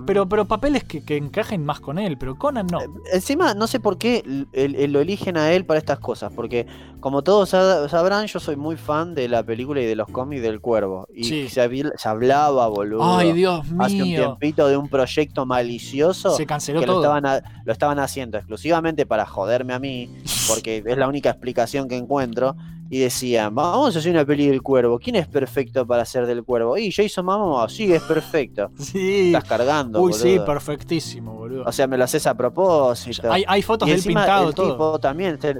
Pero, pero papeles que, que encajen más con él. Pero Conan no. Encima, no sé por qué lo eligen a él para estas cosas, porque como todos sa- sabrán, yo soy muy fan de la película y de los cómics del Cuervo. Y Sí. se, habl- se hablaba, boludo. Ay, Dios Hace un mío. tiempito de un proyecto malicioso Se canceló que lo todo. estaban, a- lo estaban haciendo exclusivamente para joderme a mí, porque es la única explicación que encuentro. Y decían, vamos a hacer una peli del cuervo. ¿Quién es perfecto para ser del cuervo? Y Jason Momoa, sí, es perfecto. Sí. Estás cargando, Uy, sí, perfectísimo, boludo. O sea, me lo haces a propósito. Hay, hay fotos y de él encima pintado, el todo. tipo también se,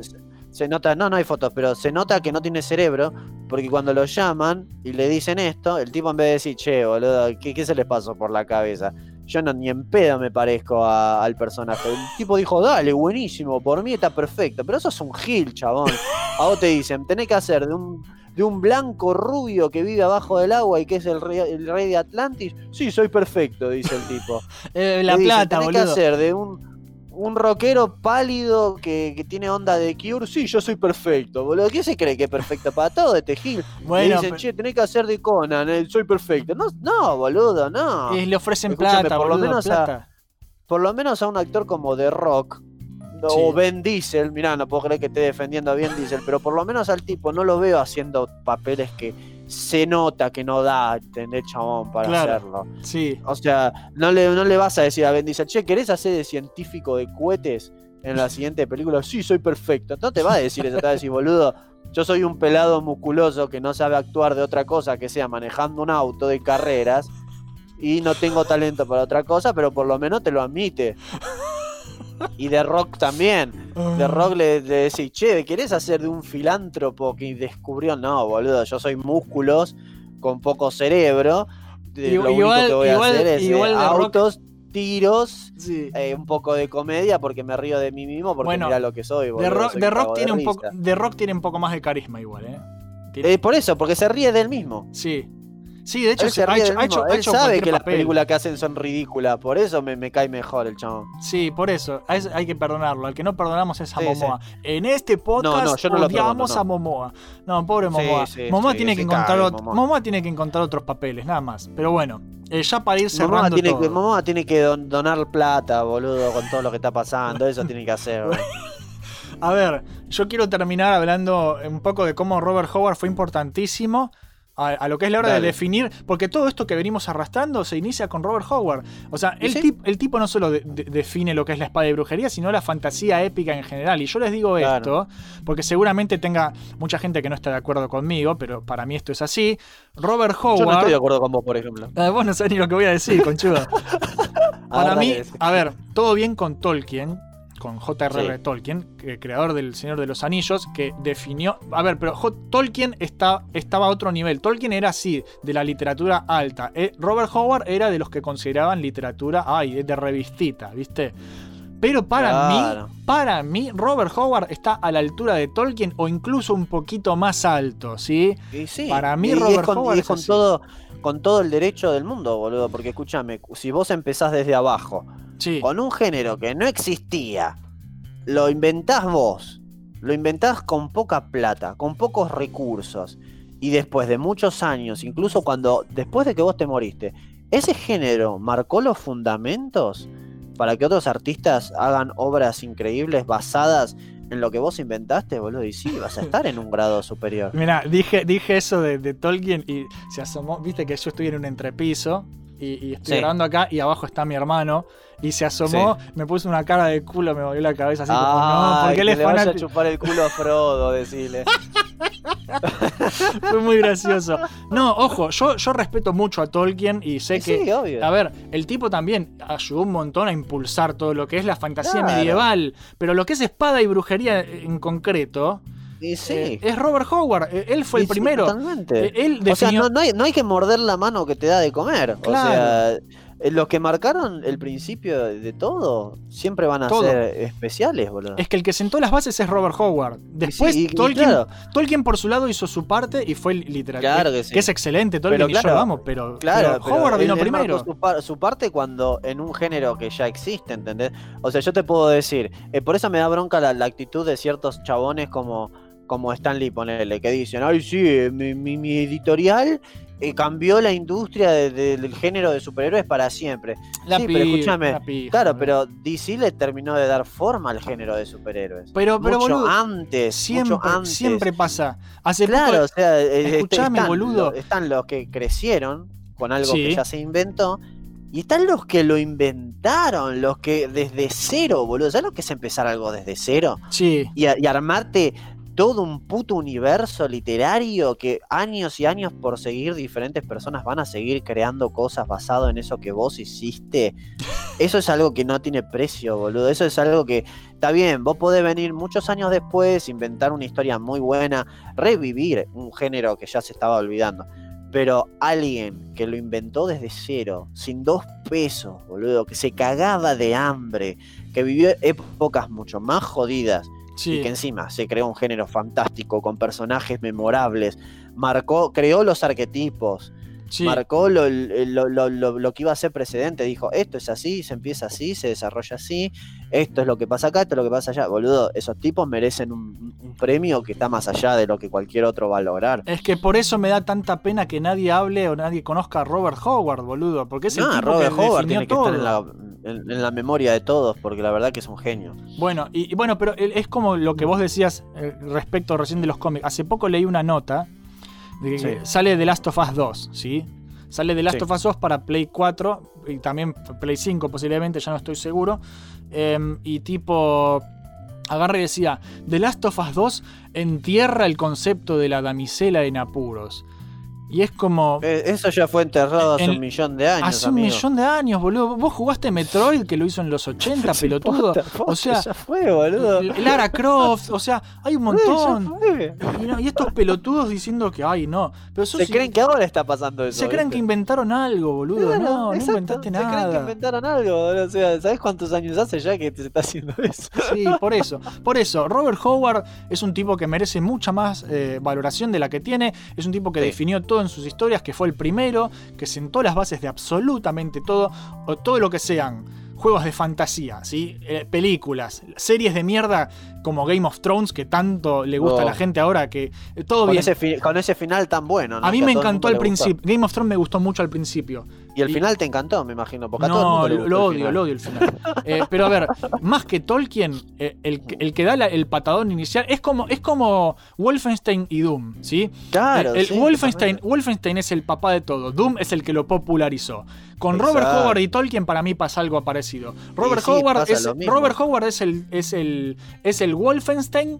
se nota, no, no hay fotos, pero se nota que no tiene cerebro, porque cuando lo llaman y le dicen esto, el tipo en vez de decir, che, boludo, ¿qué, qué se le pasó por la cabeza? Yo no ni en pedo me parezco a- al personaje. El tipo dijo, dale, buenísimo, por mí está perfecto. Pero eso es un gil, chabón. A vos te dicen, tenés que hacer de un, de un blanco rubio que vive abajo del agua y que es el rey, el rey de Atlantis. Sí, soy perfecto, dice el tipo. Eh, la plata, tenés boludo. que hacer de un un rockero pálido que, que tiene onda de Cure. Sí, yo soy perfecto, boludo. ¿Qué se cree que es perfecto para todo este Gil? Bueno, le dicen, pero- che, tenés que hacer de Conan, eh, soy perfecto. No, no, boludo, no. Y le ofrecen Escúchame, plata, por lo boludo, menos a-. Por lo menos a un actor como The Rock. Sí. O Ben Diesel, mirá, no puedo creer que esté defendiendo a Ben Diesel, pero por lo menos al tipo no lo veo haciendo papeles que se nota que no da, ¿entendés, chabón, para Claro. hacerlo? Sí. O sea, no le, no le vas a decir a Ben Diesel, che, ¿querés hacer de científico de cohetes en la siguiente película? Sí, soy perfecto. No te va a decir eso, te va a decir, boludo, yo soy un pelado musculoso que no sabe actuar de otra cosa que sea manejando un auto de carreras y no tengo talento para otra cosa, pero por lo menos te lo admite. Y de Rock también. De Rock le, le decís, che, ¿querés hacer de un filántropo que descubrió? No, boludo, yo soy músculos con poco cerebro. De- lo único Igual- que voy igual- a hacer es eh, de Rock- autos, tiros, Sí. eh, un poco de comedia porque me río de mí mismo porque Bueno, mira lo que soy. Boludo, Rock, soy The un Rock de tiene un poco. The Rock tiene un poco más de carisma igual, ¿eh? Tiene- Eh, por eso, porque se ríe del mismo. Sí. Sí, de hecho, Él se ha ríe hecho, del ha hecho- mismo. ha Él hecho sabe que las películas que hacen son ridículas, por eso me, me cae mejor el chabón. Sí, por eso. hay que perdonarlo. Al que no perdonamos es a Sí, Momoa. En este podcast No, no, yo no lo odiamos perdono, no. a Momoa. No, pobre Momoa. sí, Momoa tiene que encontrar Momoa. Momoa tiene que encontrar otros papeles, nada más. Pero bueno, eh, ya para ir Momoa cerrando tiene, todo. que, Momoa tiene que don- donar plata, boludo, con todo lo que está pasando. Eso tiene que hacer. A ver, yo quiero terminar hablando un poco de cómo Robert Howard fue importantísimo a, a lo que es la hora de definir, porque todo esto que venimos arrastrando se inicia con Robert Howard. O sea, ¿Y el, sí? tip- el tipo no solo de- de- define lo que es la espada de brujería, sino la fantasía épica en general. Y yo les digo Claro. esto, porque seguramente tenga mucha gente que no está de acuerdo conmigo, pero para mí esto es así. Robert Howard... Yo no estoy de acuerdo con vos, por ejemplo. Ah, vos no sabés ni lo que voy a decir, conchudo. Para Ah, mí, a ver, todo bien con Tolkien, con J.R.R. Sí. Tolkien, creador del Señor de los Anillos, que definió. A ver, pero J- Tolkien está, estaba a otro nivel. Tolkien era así, de la literatura alta. Eh, Robert Howard era de los que consideraban literatura, ay, de revistita, ¿viste? Pero para Claro. mí, para mí, Robert Howard está a la altura de Tolkien o incluso un poquito más alto, ¿sí? Y sí, Para mí, y es Robert con, Howard es es con todo con todo el derecho del mundo, boludo. Porque escúchame, si vos empezás desde abajo, Sí. con un género que no existía, lo inventás vos, lo inventás con poca plata, con pocos recursos, y después de muchos años, incluso cuando, después de que vos te moriste, ese género marcó los fundamentos para que otros artistas hagan obras increíbles basadas en lo que vos inventaste, boludo. Y sí, vas a estar en un grado superior. Mira, dije, dije eso de, de Tolkien y se asomó, viste que yo estoy en un entrepiso y, y estoy Sí. grabando acá y abajo está mi hermano y se asomó, me puso una cara de culo, me movió la cabeza así como, no, porque él es le vaya a fanático. chupar el culo a Frodo, decirle. Fue muy gracioso. No, ojo, yo, yo respeto mucho a Tolkien y sé que, sí, obvio. a ver, el tipo también ayudó un montón a impulsar todo lo que es la fantasía Claro. medieval, pero lo que es espada y brujería en concreto Y sí. eh, es Robert Howard, eh, él fue Y el primero. totalmente. Eh, O sea, no, no hay, no hay que morder la mano que te da de comer. Claro. O sea, los que marcaron el principio de todo siempre van a Todo. ser especiales, boludo. Es que el que sentó las bases es Robert Howard. Después y- y Tolkien, claro. Tolkien por su lado hizo su parte y fue literatura. Claro que sí. es excelente Tolkien Pero y yo claro, lo amo, pero, Claro, pero Howard vino él primero. Su, par- su parte cuando en un género que ya existe, ¿entendés? O sea, yo te puedo decir, eh, por eso me da bronca la, la actitud de ciertos chabones como, como Stanley, ponele, que dicen, ay, sí, eh, mi, mi- mi editorial eh, cambió la industria de- de- del género de superhéroes para siempre. La sí, pero escúchame, pija, claro, pero DC le terminó de dar forma al género de superhéroes. Pero, pero mucho boludo, antes, siempre, mucho antes. siempre pasa. Hace Claro, poco, o sea, eh, este- escuchame, están, boludo. están los que crecieron con algo Sí. que ya se inventó. Y están los que lo inventaron, los que desde cero, boludo. ¿Sabes lo que es empezar algo desde cero? sí, Y, a- y armarte todo un puto universo literario que años y años por seguir diferentes personas van a seguir creando cosas basado en eso que vos hiciste. Eso es algo que no tiene precio, boludo. Eso es algo que está bien, vos podés venir muchos años después, inventar una historia muy buena, revivir un género que ya se estaba olvidando. Pero alguien que lo inventó desde cero, sin dos pesos, boludo, que se cagaba de hambre, que vivió épocas mucho más jodidas, sí. y que encima se creó un género fantástico con personajes memorables, marcó, creó los arquetipos, Sí. Marcó lo, lo- lo- lo- lo que iba a ser precedente. Dijo, esto es así, se empieza así, se desarrolla así, esto es lo que pasa acá, esto es lo que pasa allá. Boludo, esos tipos merecen un, un premio que está más allá de lo que cualquier otro va a lograr. Es que por eso me da tanta pena que nadie hable o nadie conozca a Robert Howard, boludo. Porque es el No, tipo Robert que Howard tiene que todo. estar en la, en- en la memoria de todos, porque la verdad que es un genio. Bueno, y, y bueno, pero es como lo que vos decías eh, respecto recién de los cómics. Hace poco leí una nota de que Sí. sale The Last of Us 2, ¿sí? Sale The Last Sí. of Us 2 para Play 4 y también Play 5 posiblemente, ya no estoy seguro. Em, y tipo, agarra y decía, The Last of Us 2 entierra el concepto de la damisela en apuros. Y es como... Eh, Eso ya fue enterrado hace En- un millón de años. Hace un millón de años, boludo. Vos jugaste Metroid, que lo hizo en los 80, pelotudo. O sea, ya fue, boludo. Lara Croft, o sea, hay un montón. Y, no, y estos pelotudos diciendo que, ay, no. Pero Se sí- creen que ahora está pasando eso. se creen ¿viste? que inventaron algo, boludo. Claro, no, no inventaste Se creen que nada. inventaron algo. boludo. O sea, ¿sabes cuántos años hace ya que se está haciendo eso? Sí, por eso. Por eso, Robert Howard es un tipo que merece mucha más eh, valoración de la que tiene. Es un tipo que Sí. definió todo en sus historias, que fue el primero, que sentó las bases de absolutamente todo, o todo lo que sean juegos de fantasía, ¿sí? Eh, películas, series de mierda como Game of Thrones, que tanto le gusta a la gente ahora, que eh, todo Con bien. ese, con ese final tan bueno. ¿no? A mí Que me encantó al principio. Game of Thrones me gustó mucho al principio. Y el Y- final te encantó, me imagino. Porque a todo el No, mundo le lo, odio, lo odio el final. Eh, pero a ver, más que Tolkien, eh, el, que- el que da la- el patadón inicial es como, es como Wolfenstein y Doom, ¿sí? Claro, El, el sí, Wolfenstein. Wolfenstein es el papá de todo, Doom es el que lo popularizó. Con Robert. Howard y Tolkien para mí pasa algo parecido. Robert sí, Howard es. Robert Howard es el es el es el Wolfenstein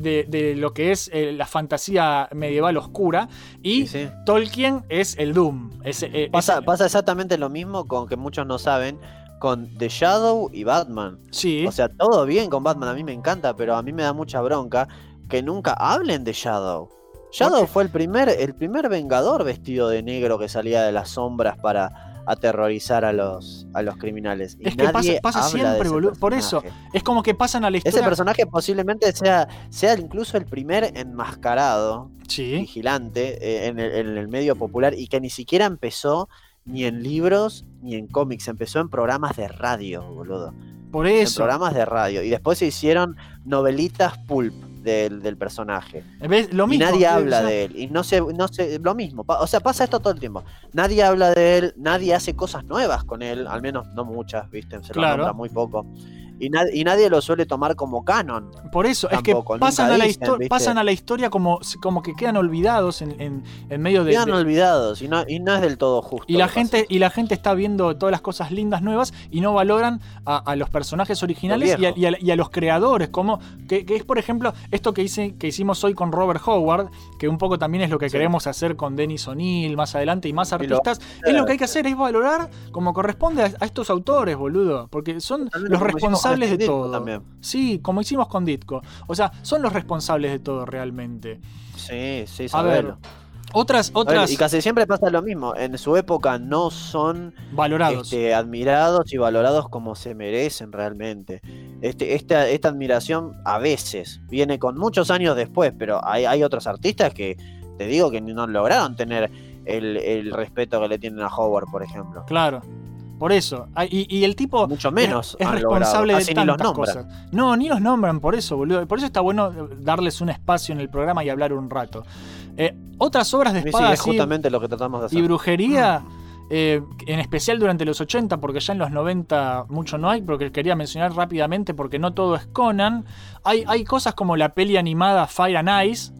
de, de lo que es eh, la fantasía medieval oscura y Sí, sí. Tolkien es el Doom. Es, eh, Pasa, es- pasa exactamente lo mismo con que muchos no saben con The Shadow y Batman. sí. O sea, todo bien con Batman, a mí me encanta, pero a mí me da mucha bronca que nunca hablen de Shadow. Shadow fue el primer, el primer vengador vestido de negro que salía de las sombras para aterrorizar a los, a los criminales. Y Es que pasa, nadie pasa siempre, ese boludo. Por eso, es como que pasan a la Ese historia. personaje posiblemente sea, sea incluso el primer enmascarado, Sí. vigilante, eh, en, el, en el medio popular y que ni siquiera empezó ni en libros ni en cómics, empezó en programas de radio, boludo. Por En eso. programas de radio. Y después se hicieron novelitas pulp del, del personaje. ¿Ves? Lo y mismo. nadie o habla de él. Y no se, no se, lo mismo. O sea, pasa esto todo el tiempo. Nadie habla de él, nadie hace cosas nuevas con él, al menos no muchas, ¿viste? Se lo Claro. nombra muy poco. Y, nad- y nadie lo suele tomar como canon. Por eso, es que pasan a, la dicen, pasan a la historia como, como que quedan olvidados en, en- en medio de. Quedan de- olvidados y no, y no es del todo justo. y la gente y la gente está viendo todas las cosas lindas nuevas y no valoran a, a los personajes originales Lo y a, viejo. y a- y a los creadores como que, que es por ejemplo esto que hice que hicimos hoy con Robert Howard que un poco también es lo que Sí. queremos hacer con Dennis O'Neill más adelante y más lo- artistas es lo que hay que hacer es valorar como corresponde a, estos autores boludo porque son los con responsables de todo también. sí como hicimos con Ditko o sea son los responsables de todo realmente Sí, sí, a ver otras ver, otras y casi siempre pasa lo mismo. En su época no son valorados este, admirados y valorados como se merecen realmente. Este, esta, esta admiración a veces viene con muchos años después, pero hay, hay otros artistas que te digo que no lograron tener el, el respeto que le tienen a Howard, por ejemplo. Claro. Por eso. Ah, Y, y el tipo Mucho menos es, es responsable logrado. de los tantas nombran. cosas. No, ni los nombran por eso, boludo. Por eso está bueno darles un espacio en el programa y hablar un rato. Eh, otras obras de Sí, espada es así justamente lo que tratamos de hacer. y brujería, eh, en especial durante los 80, porque ya en los 90 mucho no hay, pero que quería mencionar rápidamente porque no todo es Conan. Hay, hay cosas como la peli animada Fire and Ice,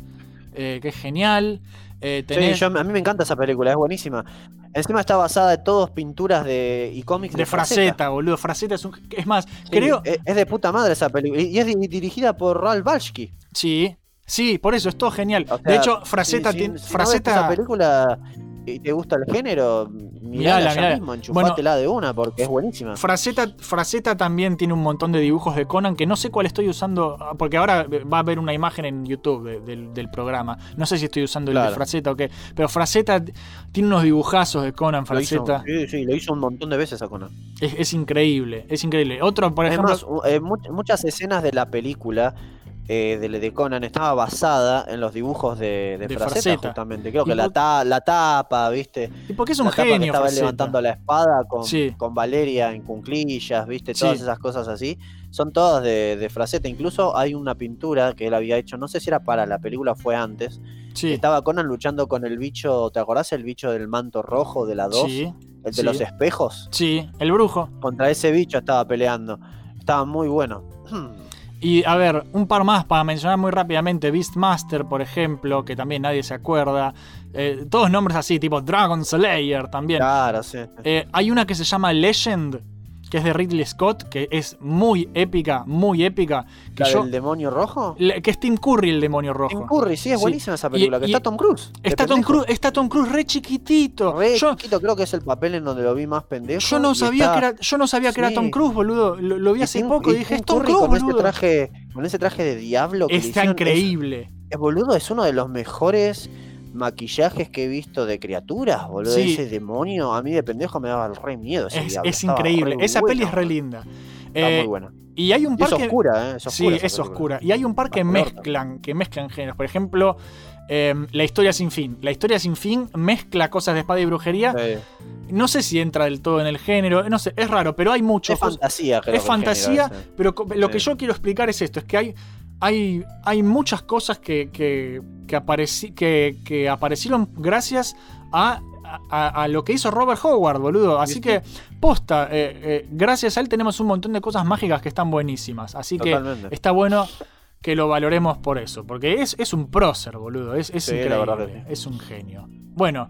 eh, que es genial. Eh, Sí, yo- a mí me encanta esa película, es buenísima. Encima está basada en todos pinturas de y cómics de Fraceta, boludo. Fraceta es un. Es más, Sí, creo. Es, es de puta madre esa película. Y es di- dirigida por Ralph Balsky. Sí, sí, por eso es todo genial. O de hecho, Fraceta si- tiene. si- no Fraceta. esa película y te gusta el género, mirala, Mirala, ya mirala. mismo, enchufátela de una porque es buenísima. Fraceta, Fraceta también tiene un montón de dibujos de Conan que no sé cuál estoy usando, porque ahora va a haber una imagen en YouTube de- del, del programa. No sé si estoy usando el de. Fraceta o qué, pero Fraceta tiene unos dibujazos de Conan, hizo, Fraceta. sí, sí, lo hizo un montón de veces a Conan. Es, es increíble, es increíble. Otro, por ejemplo, eh, much- muchas escenas de la película eh, de, de Conan estaba basada en los dibujos de, de, De Fraceta, Fraceta. justamente. Creo que la, ta- la tapa, ¿viste? Y porque es un la tapa que genio. estaba Fraceta. levantando la espada con, Sí. con Valeria en cunclillas, ¿viste? Todas Sí. esas cosas así. Son todas de, de Fraceta. Incluso hay una pintura que él había hecho, no sé si era para la película, fue antes. Sí. Estaba Conan luchando con el bicho, ¿te acordás el bicho del manto rojo de la 2? Sí, el de sí. los espejos. sí, el brujo. Contra ese bicho estaba peleando. Estaba muy bueno. Y a ver, un par más para mencionar muy rápidamente. Beastmaster, por ejemplo, que también nadie se acuerda. Eh, todos nombres así, tipo Dragon Slayer también. Claro, sí. Eh, hay una que se llama Legend, que es de Ridley Scott, que es muy épica, muy épica. Que, ¿La yo- del demonio rojo? que es Tim Curry el demonio rojo. Tim Curry, sí, es Sí. buenísima esa Y- película. que y- está Tom Cruise. Está Tom. Cruise, está Tom Cruise re chiquitito. Re yo, chiquito, creo que es el papel en donde lo vi más pendejo. yo no sabía está- que era, yo no sabía que era. Tom Cruise, boludo. Lo, lo vi hace Tim- poco y dije, Tim es Tom Curry Cruise, con ese boludo. traje, con ese traje de diablo que Está hicieron, es- increíble. Es, boludo, es uno de los mejores maquillajes que he visto de criaturas, boludo. Sí. Ese demonio, a mí de pendejo me daba el re miedo ese Es, es increíble. re Esa peli es re linda. Está Eh, muy buena. Y hay un par es que- oscura, ¿eh? Es Sí, oscura es película. oscura. Y hay un par que mezclan, que mezclan géneros. Por ejemplo, eh, La historia sin fin. La historia sin fin mezcla cosas de espada y brujería. Sí. No sé si entra del todo en el género. No sé, es raro, pero hay mucho. Es fantasía, creo Es género fantasía, pero lo que yo quiero explicar es esto: es que hay. Hay, hay muchas cosas que, que, que, apareci- que, que aparecieron gracias a, a, a lo que hizo Robert Howard, boludo. Así Sí, que, posta, eh, eh, gracias a él tenemos un montón de cosas mágicas que están buenísimas. Así que está bueno que lo valoremos por eso. Porque es, es un prócer, boludo. Es, Sí, increíble. Es un genio. Bueno.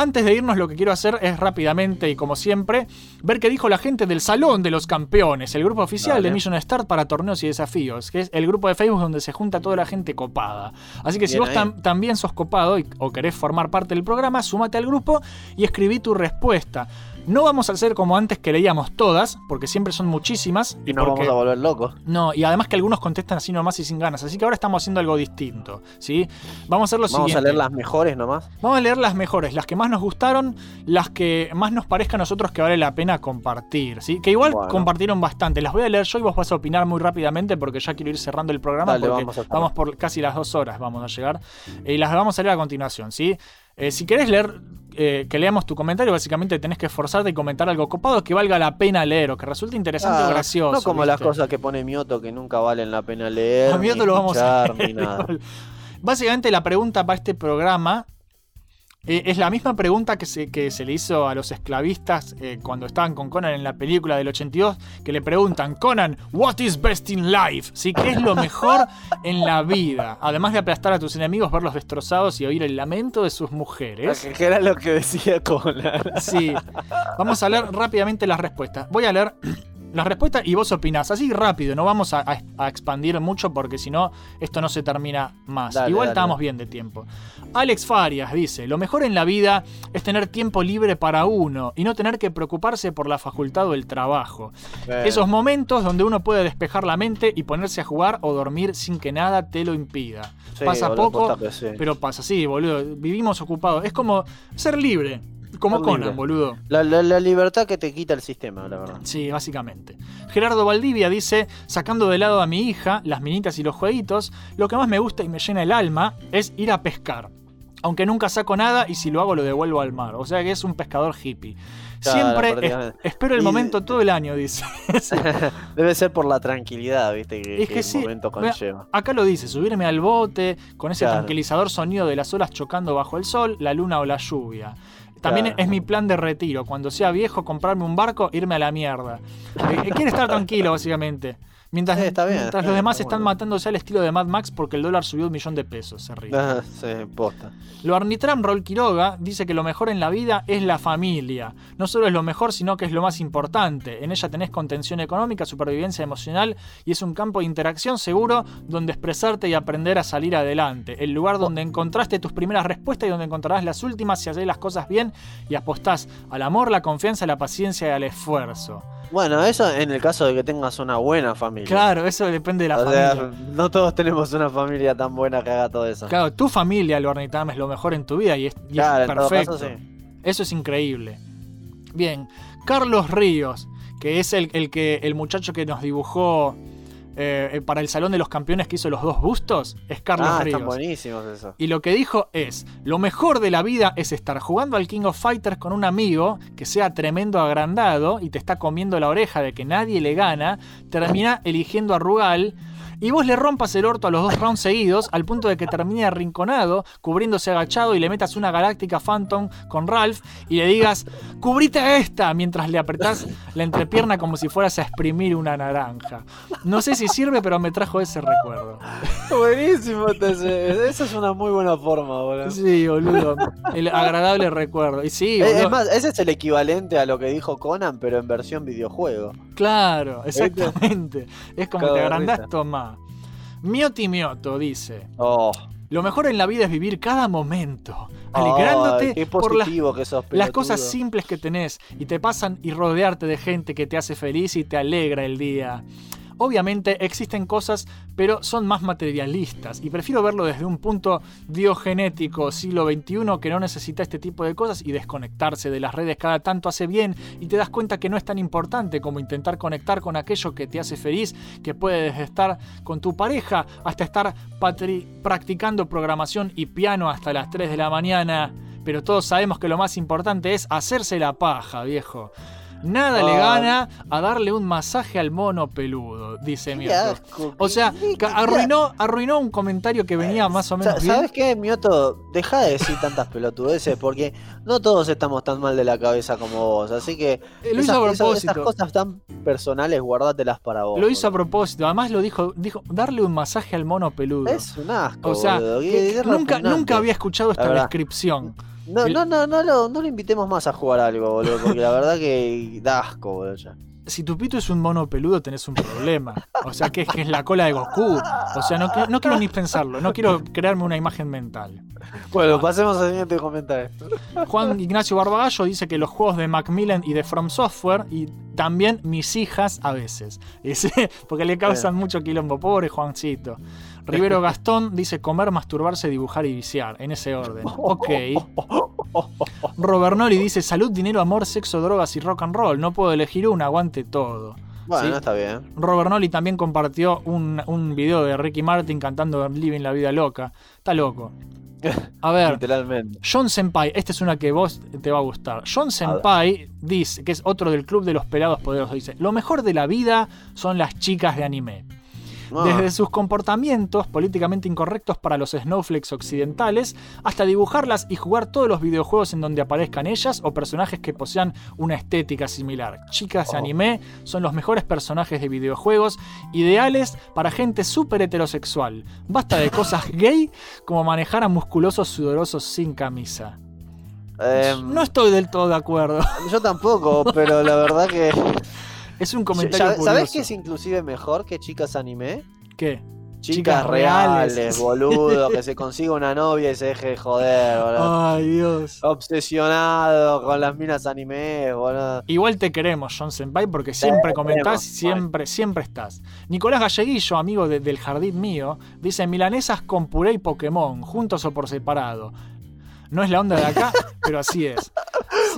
Antes de irnos, lo que quiero hacer es rápidamente y como siempre, ver qué dijo la gente del Salón de los Campeones, el grupo oficial Dale. de Mission Start para torneos y desafíos, que es el grupo de Facebook donde se junta toda la gente copada. Así que si vos tam- también sos copado y- o querés formar parte del programa, súmate al grupo y escribí tu respuesta. No vamos a hacer como antes que leíamos todas, porque siempre son muchísimas. Y nos porque- vamos a volver locos. no, y además que algunos contestan así nomás y sin ganas. Así que ahora estamos haciendo algo distinto. ¿sí? Vamos a hacer lo Vamos siguiente. a leer las mejores nomás. Vamos a leer las mejores, las que más nos gustaron, las que más nos parezca a nosotros que vale la pena compartir, ¿sí? Que igual Bueno. compartieron bastante. Las voy a leer yo y vos vas a opinar muy rápidamente porque ya quiero ir cerrando el programa Dale, porque vamos a vamos, por casi las dos horas, vamos a llegar. Eh, Y las vamos a leer a continuación, ¿sí? Eh, si querés leer, eh, que leamos tu comentario, básicamente tenés que esforzarte y comentar algo copado que valga la pena leer o que resulte interesante o Ah, gracioso. No como las cosas que pone Mioto que nunca valen la pena leer. A ni esto lo vamos a leer. Básicamente la pregunta para este programa eh, es la misma pregunta que se, que se le hizo a los esclavistas eh, cuando estaban con Conan en la película del 82, que le preguntan, Conan, what is best in life? ¿Sí? ¿Qué es lo mejor en la vida? Además de aplastar a tus enemigos, verlos destrozados y oír el lamento de sus mujeres. Que era lo que decía Conan. Sí. Vamos a leer rápidamente las respuestas. Voy a leer las respuestas y vos opinás. Así rápido, no vamos a, a- a expandir mucho porque si no, esto no se termina más. Dale, Igual dale, estamos bien de tiempo. Alex Farias dice: Lo mejor en la vida es tener tiempo libre para uno y no tener que preocuparse por la facultad o el trabajo. Esos momentos donde uno puede despejar la mente y ponerse a jugar o dormir sin que nada te lo impida. Sí, pasa boludo, poco, sí. pero pasa, sí, boludo. Vivimos ocupados. Es como ser libre. Como Conan, boludo. La, la- la libertad que te quita el sistema, la verdad. Sí, básicamente. Gerardo Valdivia dice, sacando de lado a mi hija, las minitas y los jueguitos, lo que más me gusta y me llena el alma es ir a pescar. Aunque nunca saco nada y si lo hago lo devuelvo al mar. O sea que es un pescador hippie. Claro, Siempre es- espero el Y- momento todo el año, dice. Debe ser por la tranquilidad, viste, que, Es que el sí, momento mira. Acá lo dice, subirme al bote, con ese Claro. tranquilizador sonido de las olas chocando bajo el sol, la luna o la lluvia. También Claro. es mi plan de retiro. Cuando sea viejo, comprarme un barco, irme a la mierda. Eh, eh, quiere estar tranquilo, básicamente. Mientras, bien, los demás está están bueno. matándose al estilo de Mad Max porque el dólar subió un millón de pesos, se ríe. Ah, sí, posta. Lo Arnitram Roll Quiroga dice que lo mejor en la vida es la familia. No solo es lo mejor, sino que es lo más importante. En ella tenés contención económica, supervivencia emocional y es un campo de interacción seguro donde expresarte y aprender a salir adelante. El lugar donde encontraste tus primeras respuestas y donde encontrarás las últimas si haces las cosas bien y apostás al amor, la confianza, la paciencia y al esfuerzo. Bueno, eso en el caso de que tengas una buena familia. Claro, eso depende de la o sea, familia. no todos tenemos una familia tan buena que haga todo eso. Claro, tu familia, lo es lo mejor en tu vida y es, y es Claro, en todo perfecto. caso, sí. Eso es increíble. Bien, Carlos Ríos, que es el, el que, el muchacho que nos dibujó eh, eh, para el Salón de los Campeones que hizo los dos bustos, es Carlos ah, Ríos. están buenísimos eso. Y lo que dijo es, lo mejor de la vida es estar jugando al King of Fighters con un amigo que sea tremendo agrandado y te está comiendo la oreja de que nadie le gana, termina eligiendo a Rugal y vos le rompas el orto a los dos rounds seguidos al punto de que termine arrinconado, cubriéndose agachado y le metas una galáctica Phantom con Ralph y le digas, cubrite esta, mientras le apretás la entrepierna como si fueras a exprimir una naranja. No sé si sirve, pero me trajo ese recuerdo. Buenísimo, esa es una muy buena forma, boludo. Sí, boludo. El agradable recuerdo. Y sí, boludo. es más, ese es el equivalente a lo que dijo Conan, pero en versión videojuego. Claro, exactamente. Es como Cago te agrandás, toma. Mioti Mioto dice: Oh, Lo mejor en la vida es vivir cada momento, alegrándote por las, positivo que sos, las cosas simples que tenés y te pasan y rodearte de gente que te hace feliz y te alegra el día. Obviamente existen cosas, pero son más materialistas y prefiero verlo desde un punto diogenético siglo XXI que no necesita este tipo de cosas y desconectarse de las redes cada tanto hace bien y te das cuenta que no es tan importante como intentar conectar con aquello que te hace feliz, que puede desde estar con tu pareja hasta estar practicando programación y piano hasta las 3 de la mañana. Pero todos sabemos que lo más importante es hacerse la paja, viejo. Nada le Ah. gana a darle un masaje al mono peludo, dice Mioto. O sea, arruinó, arruinó un comentario que venía más o menos. ¿Sabes qué, Mioto? Deja de decir tantas pelotudeces porque no todos estamos tan mal de la cabeza como vos. Así que Eh, lo hizo a propósito. esas cosas tan personales, guardatelas para vos. Lo hizo a propósito. Además lo dijo, dijo darle un masaje al mono peludo. Es un asco. o sea, nunca, nunca había escuchado esta descripción. No, no, no, no, lo, no lo invitemos más a jugar algo, boludo, porque la verdad que da asco, boludo. ya. Si tu pito es un mono peludo, tenés un problema. O sea, que es, que es la cola de Goku. O sea, no, no quiero ni pensarlo. No quiero crearme una imagen mental. Bueno, pasemos al siguiente comentario. Juan Ignacio Barbagallo dice que los juegos de Macmillan y de From Software y también mis hijas a veces. Porque le causan mucho quilombo. Pobre Juancito. Rivero Gastón dice comer, masturbarse, dibujar y viciar. En ese orden. Ok. Robert Nori dice salud, dinero, amor, sexo, drogas y rock and roll. No puedo elegir una, aguante todo. Bueno, Sí. está bien. Robert Nolly también compartió un, un video de Ricky Martin cantando Living la vida loca. Está loco. A ver, Literalmente. John Senpai, esta es una que vos te va a gustar. John Senpai dice, que es otro del club de los pelados poderosos, dice, lo mejor de la vida son las chicas de anime. Ah. Desde sus comportamientos políticamente incorrectos para los snowflakes occidentales, hasta dibujarlas y jugar todos los videojuegos en donde aparezcan ellas o personajes que posean una estética similar. Chicas de Oh. anime son los mejores personajes de videojuegos, ideales para gente súper heterosexual. Basta de cosas gay como manejar a musculosos sudorosos sin camisa. Em, No estoy del todo de acuerdo. Yo tampoco, pero la verdad que. Es un comentario ¿Sabes curioso. qué es inclusive mejor que chicas anime? ¿Qué? Chicas, Chicas reales, reales. boludo, que se consiga una novia y se deje de joder, boludo. Ay, Dios. Obsesionado con las minas anime, boludo. Igual te queremos, John Senpai, porque siempre Te comentás, queremos, siempre, siempre estás. Nicolás Galleguillo, amigo de- del jardín mío, dice milanesas con puré y Pokémon, juntos o por separado. No es la onda de acá, pero así es.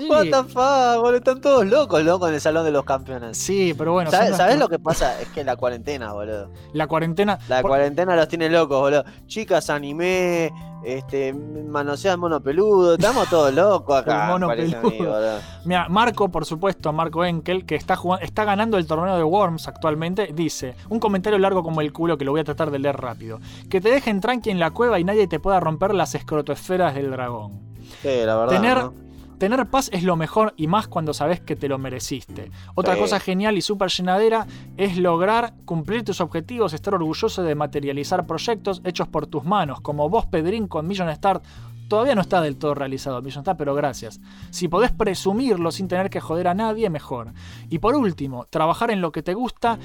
Sí, What the fuck, boludo. Están todos locos, locos en el Salón de los Campeones. sí, pero bueno. ¿Sabes, lo que pasa? Es que la cuarentena, boludo. La cuarentena. La por- cuarentena los tiene locos, boludo. Chicas anime, este, manosean mono peludo. Estamos todos locos acá. Mono peludo. Mira, Marco, por supuesto, Marco Enkel, que está, jugando, está ganando el torneo de Worms actualmente, dice, un comentario largo como el culo que lo voy a tratar de leer rápido. Que te dejen tranqui en la cueva y nadie te pueda romper las escrotoesferas del dragón. Sí, la verdad. Tener, ¿no? Tener paz es lo mejor y más cuando sabes que te lo mereciste. Otra Sí. cosa genial y súper llenadera es lograr cumplir tus objetivos, estar orgulloso de materializar proyectos hechos por tus manos, como vos, Pedrín, con Million Start. Todavía no está del todo realizado Million Start, pero gracias. Si podés presumirlo sin tener que joder a nadie, mejor. Y por último, trabajar en lo que te gusta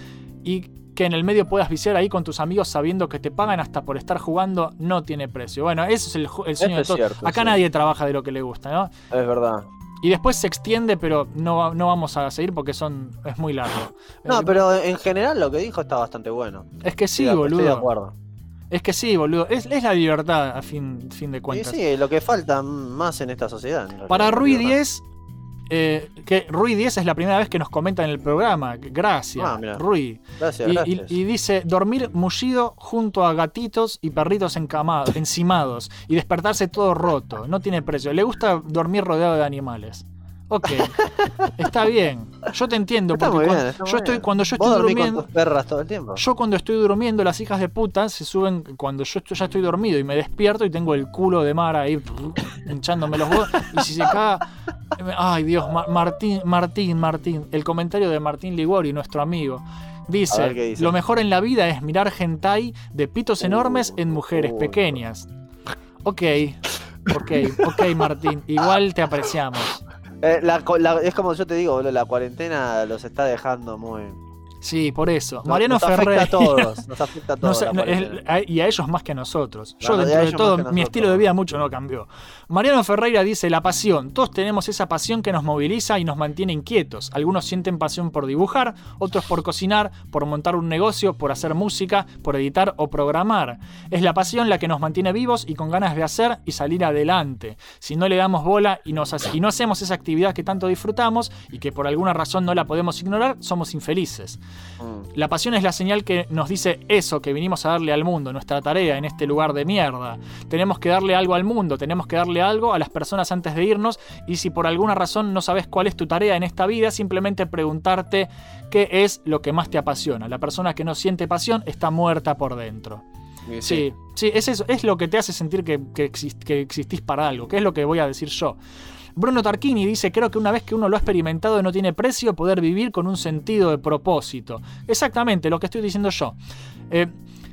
y que en el medio puedas viciar ahí con tus amigos sabiendo que te pagan hasta por estar jugando no tiene precio. Bueno, eso es el, el sueño Eso de es todos. cierto, Acá sí. nadie trabaja de lo que le gusta, ¿no? Es verdad. Y después se extiende, pero no, no vamos a seguir porque son es muy largo. No, Eh, pero en general lo que dijo está bastante bueno. Es que sí, Estoy boludo. Estoy de acuerdo. Es que sí, boludo. Es, es la libertad, a fin, fin de Y cuentas. sí, lo que falta más en esta sociedad. en realidad, Para Rui libertad. 10, eh, que Rui 10 es la primera vez que nos comenta en el programa. Gracias, Ah. Rui. Gracias, Y, y- gracias. y dice, dormir mullido junto a gatitos y perritos encamados, encimados y despertarse todo roto. No tiene precio. Le gusta dormir rodeado de animales. Ok, está bien. Yo te entiendo. Porque cuando, bien, está yo estoy, cuando yo ¿Vos estoy durmiendo... con tus perras todo el tiempo? Yo cuando estoy durmiendo, las hijas de puta se suben cuando yo estoy- ya estoy dormido y me despierto y tengo el culo de Mara ahí hinchándome los huevos. Y si se caga. Ay Dios, Ma- Martín, Martín, Martín. El comentario de Martín Ligori, nuestro amigo. Dice, lo mejor en la vida es mirar hentai de pitos enormes en mujeres uh. pequeñas. Ok, ok, ok Martín, igual te apreciamos. Eh, la la- es como yo te digo, boludo, la cuarentena los está dejando muy. Sí, por eso. Mariano nos afecta Ferrer. a todos, nos afecta a No todos. sé, la no, cuarentena. es- a- y a ellos más que a nosotros. Yo dentro de todo, mi estilo de vida mucho no cambió. Mariano Ferreira dice, la pasión. Todos tenemos esa pasión que nos moviliza y nos mantiene inquietos. Algunos sienten pasión por dibujar, otros por cocinar, por montar un negocio, por hacer música, por editar o programar. Es la pasión la que nos mantiene vivos y con ganas de hacer y salir adelante. Si no le damos bola y, nos y no hacemos esa actividad que tanto disfrutamos y que por alguna razón no la podemos ignorar, somos infelices. Mm. La pasión es la señal que nos dice eso que vinimos a darle al mundo, nuestra tarea en este lugar de mierda. Tenemos que darle algo al mundo, tenemos que darle algo a las personas antes de irnos y si por alguna razón no sabes cuál es tu tarea en esta vida, simplemente preguntarte qué es lo que más te apasiona. La persona que no siente pasión está muerta por dentro. Sí, sí, es eso, es lo que te hace sentir que, que exist- que existís para algo, que es lo que voy a decir yo. Bruno Tarquini dice, creo que una vez que uno lo ha experimentado no tiene precio poder vivir con un sentido de propósito. Exactamente, lo que estoy diciendo yo. Eh,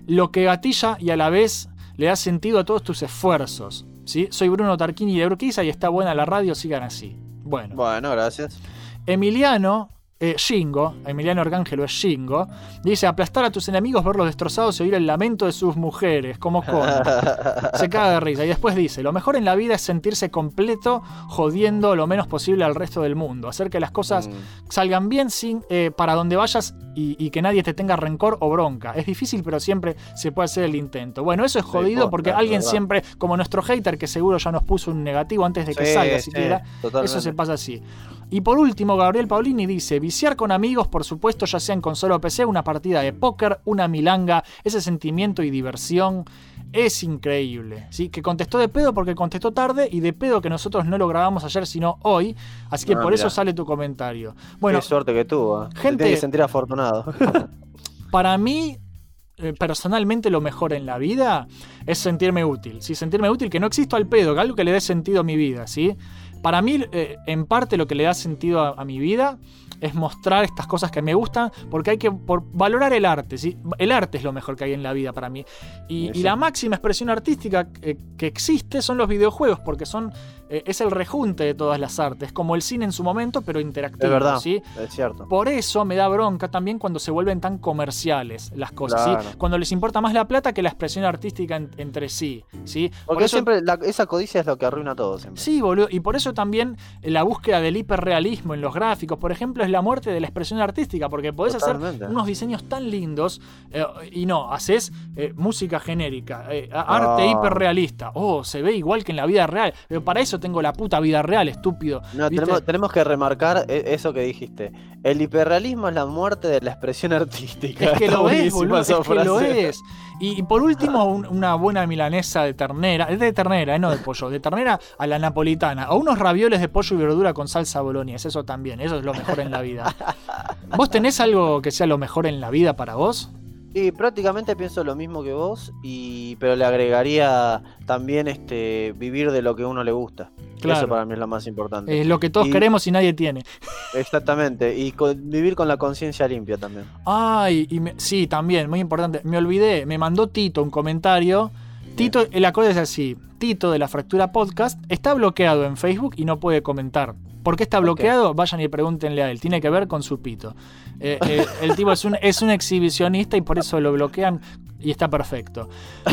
lo que gatilla y a la vez le da sentido a todos tus esfuerzos. ¿Sí? Soy Bruno Tarquini de Urquiza y está buena la radio, sigan así. Bueno. Bueno, gracias. Emiliano, eh, Shingo, Emiliano Arcángelo es Shingo, dice aplastar a tus enemigos, verlos destrozados y oír el lamento de sus mujeres, como Conan. Se caga de risa. Y después dice, lo mejor en la vida es sentirse completo, jodiendo lo menos posible al resto del mundo. Hacer que las cosas Mm. salgan bien sin, eh, para donde vayas y, y que nadie te tenga rencor o bronca. Es difícil, pero siempre se puede hacer el intento. Bueno, eso es jodido porque alguien verdad. siempre, como nuestro hater, que seguro ya nos puso un negativo antes de que Sí, salga siquiera, eso se pasa así. Y por último, Gabriel Paulini dice, viciar con amigos, por supuesto, ya sea en consola o PC, una partida de póker, una milanga, ese sentimiento y diversión es increíble. ¿sí? Que contestó de pedo porque contestó tarde y de pedo que nosotros no lo grabamos ayer, sino hoy. Así que Ah, por eso sale tu comentario. Bueno, Qué suerte que tuvo. ¿eh? Gente- tiene que sentir afortunado. para mí, eh, personalmente, lo mejor en la vida es sentirme útil. ¿sí? Sentirme útil, que no existo al pedo, que algo que le dé sentido a mi vida. ¿sí? Para mí, eh, en parte, lo que le da sentido a, a mi vida es mostrar estas cosas que me gustan, porque hay que por, valorar el arte. ¿sí? El arte es lo mejor que hay en la vida para mí. Y, la máxima expresión artística que, que existe son los videojuegos, porque son eh, es el rejunte de todas las artes, como el cine en su momento, pero interactivo. Es verdad, ¿sí? es cierto. Por eso me da bronca también cuando se vuelven tan comerciales las cosas. Cuando les importa más la plata que la expresión artística en- entre sí, ¿sí? Por Porque eso- siempre la- esa codicia es lo que arruina todo siempre. Sí, boludo. Y por eso también la búsqueda del hiperrealismo en los gráficos, por ejemplo, es la muerte de la expresión artística, porque podés Totalmente. hacer unos diseños tan lindos eh, y no, haces eh, música genérica, eh, arte Ah. hiperrealista. Oh, se ve igual que en la vida real. Pero para eso tengo la puta vida real, estúpido. No, tenemos, tenemos que remarcar e- eso que dijiste. El hiperrealismo es la muerte de la expresión artística. Es que Está lo es, boludo. Es que lo es. Y, y por último, un- una buena milanesa de ternera. Es de ternera, eh, no de pollo. De ternera a la napolitana. O unos ravioles de pollo y verdura con salsa boloñesa. Eso también. Eso es lo mejor en la vida. ¿Vos tenés algo que sea lo mejor en la vida para vos? Y prácticamente pienso lo mismo que vos, y pero le agregaría también este vivir de lo que uno le gusta. Claro. Eso para mí es lo más importante. Es lo que todos Y- queremos y nadie tiene. Exactamente. Y con- vivir con la conciencia limpia también. Ay, y me- sí, también, muy importante. Me olvidé, me mandó Tito un comentario. Tito, el acorde es así. Tito de la Fractura Podcast está bloqueado en Facebook y no puede comentar. ¿Por qué está bloqueado? Vayan y pregúntenle a él. Tiene que ver con su pito. Eh, eh, el tipo es un, es un exhibicionista y por eso lo bloquean y está perfecto. Eh,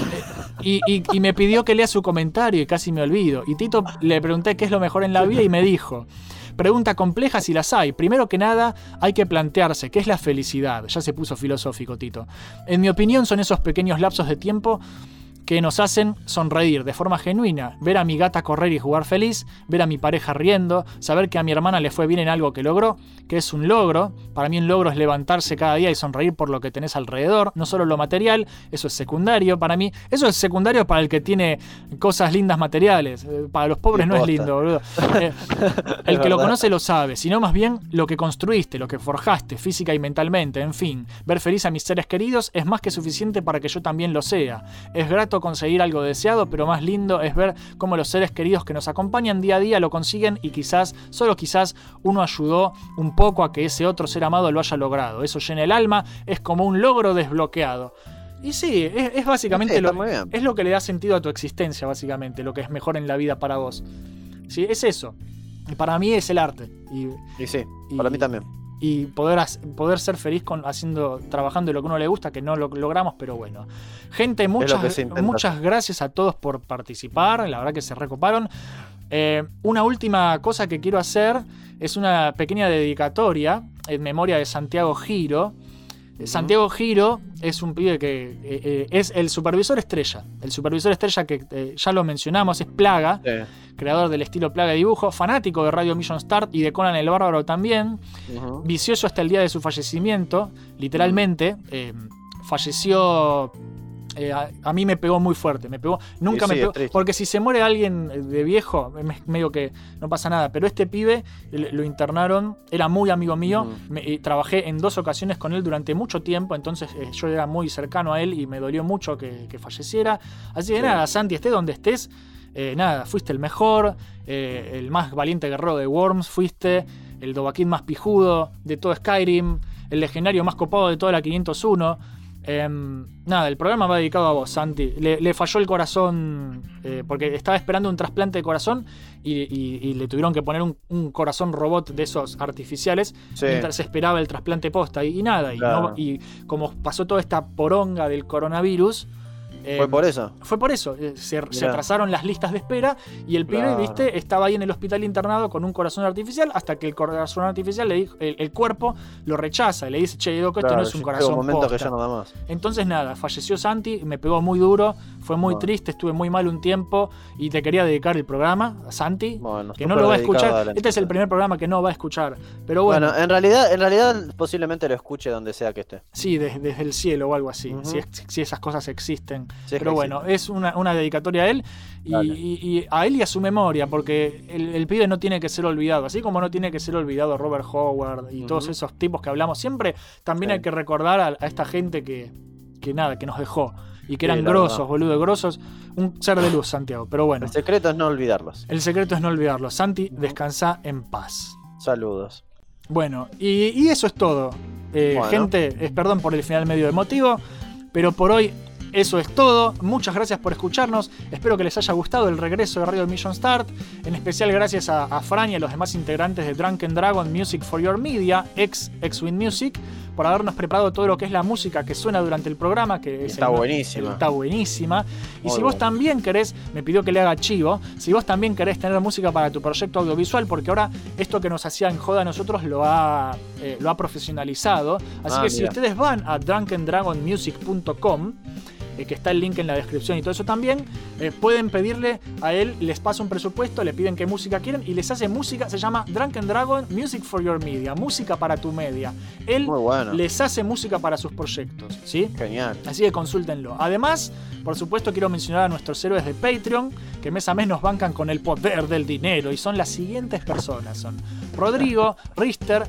y, y- y me pidió que lea su comentario y casi me olvido. Y Tito le pregunté qué es lo mejor en la vida y me dijo. Pregunta compleja si las hay. Primero que nada, hay que plantearse qué es la felicidad. Ya se puso filosófico, Tito. En mi opinión, son esos pequeños lapsos de tiempo que nos hacen sonreír de forma genuina, ver a mi gata correr y jugar feliz, ver a mi pareja riendo, saber que a mi hermana le fue bien en algo que logró, que es un logro. Para mí un logro es levantarse cada día y sonreír por lo que tenés alrededor, no solo lo material, eso es secundario para mí. Eso es secundario para el que tiene cosas lindas materiales. Eh, Para los pobres no es lindo, boludo. Eh, el que lo conoce lo sabe, sino más bien lo que construiste, lo que forjaste física y mentalmente, en fin. Ver feliz a mis seres queridos es más que suficiente para que yo también lo sea. Es grato conseguir algo deseado, pero más lindo es ver cómo los seres queridos que nos acompañan día a día lo consiguen y quizás, solo quizás, uno ayudó un poco a que ese otro ser amado lo haya logrado. Eso llena el alma, es como un logro desbloqueado. Y sí, es, es básicamente Sí, lo, es lo que le da sentido a tu existencia, básicamente, lo que es mejor en la vida para vos. Sí, es eso. Y para mí es el arte. Y, Y sí, y- para mí también. Y poder, poder ser feliz con, haciendo, trabajando lo que uno le gusta, que no lo logramos, pero bueno. Gente, muchas, muchas gracias a todos por participar, la verdad que se recoparon. Eh, una última cosa que quiero hacer es una pequeña dedicatoria en memoria de Santiago Giro. Santiago Giro es un pibe que eh, eh, es el supervisor estrella. El supervisor estrella que eh, ya lo mencionamos es Plaga, Sí. creador del estilo Plaga de dibujo, fanático de Radio Mission Start y de Conan el Bárbaro también vicioso hasta el día de su fallecimiento, literalmente. falleció. Eh, a, a mí me pegó muy fuerte, me pegó. Nunca Sí, me pegó. triste. Porque si se muere alguien de viejo, me- medio que no pasa nada. Pero este pibe lo internaron, era muy amigo mío. Mm. me- trabajé en dos ocasiones con él durante mucho tiempo. Entonces eh, yo era muy cercano a él y me dolió mucho que, que falleciera. Así que Sí. nada, Santi, esté donde estés. eh, nada, fuiste el mejor, eh, el más valiente guerrero de Worms, fuiste el Dovahkiin más pijudo de todo Skyrim, el legendario más copado de toda la 501. Em, nada, el programa va dedicado a vos, Santi. Le, le falló el corazón eh, porque estaba esperando un trasplante de corazón y, y- y le tuvieron que poner un, un corazón robot de esos artificiales Sí. mientras esperaba el trasplante posta y, y nada. Y, Claro. no- y como pasó toda esta poronga del coronavirus. Eh, Fue por eso. fue por eso, eh, se, se atrasaron las listas de espera y el pibe, Claro. viste, estaba ahí en el hospital internado con un corazón artificial hasta que el corazón artificial le dijo, el, el cuerpo lo rechaza y le dice, che, loco, esto Claro, no es un corazón un momento posta". que ya no da más. Entonces nada, falleció Santi, me pegó muy duro, fue muy Bueno. triste, estuve muy mal un tiempo y te quería dedicar el programa a Santi, Bueno, que no lo va a escuchar. a Este es el primer programa que no va a escuchar. Pero bueno, Bueno, en realidad, en realidad posiblemente lo escuche donde sea que esté. sí, desde, desde el cielo o algo así, si, es- si esas cosas existen. Pero bueno, es una, una dedicatoria a él y, Dale. y- y a él y a su memoria, porque el, el pibe no tiene que ser olvidado, así como no tiene que ser olvidado Robert Howard y todos esos tipos que hablamos siempre, también Sí. hay que recordar a, a esta gente que, que nada, que nos dejó y que Sí, eran la grosos, verdad. boludo, grosos, un ser de luz, Santiago. Pero bueno, El secreto es no olvidarlos. el secreto es no olvidarlo. Santi, descansa en paz. Saludos. Bueno, y, y eso es todo. Eh, Bueno. Gente, es perdón por el final medio emotivo, pero por hoy eso es todo. Muchas gracias por escucharnos. Espero que les haya gustado el regreso de Radio Mission Start. En especial gracias a, a Fran y a los demás integrantes de Drunken Dragon Music for Your Media, ex X-Wing Music, por habernos preparado todo lo que es la música que suena durante el programa. Que es Está el- buenísima. Está buenísima. Y Muy si vos también querés, me pidió que le haga chivo, si vos también querés tener música para tu proyecto audiovisual, porque ahora esto que nos hacía en joda a nosotros lo ha, eh, lo ha profesionalizado. Así Ah, que si ustedes van a drunkendragonmusic.com, eh, que está el link en la descripción y todo eso también, eh, pueden pedirle a él, les pasa un presupuesto, le piden qué música quieren y les hace música, se llama Drunken Dragon Music for Your Media, música para tu media. Él bueno. les hace música para sus proyectos, ¿sí? Genial. Así que consúltenlo. Además, por supuesto, quiero mencionar a nuestros héroes de Patreon, que mes a mes nos bancan con el poder del dinero. Y son las siguientes personas: son Rodrigo, Richter,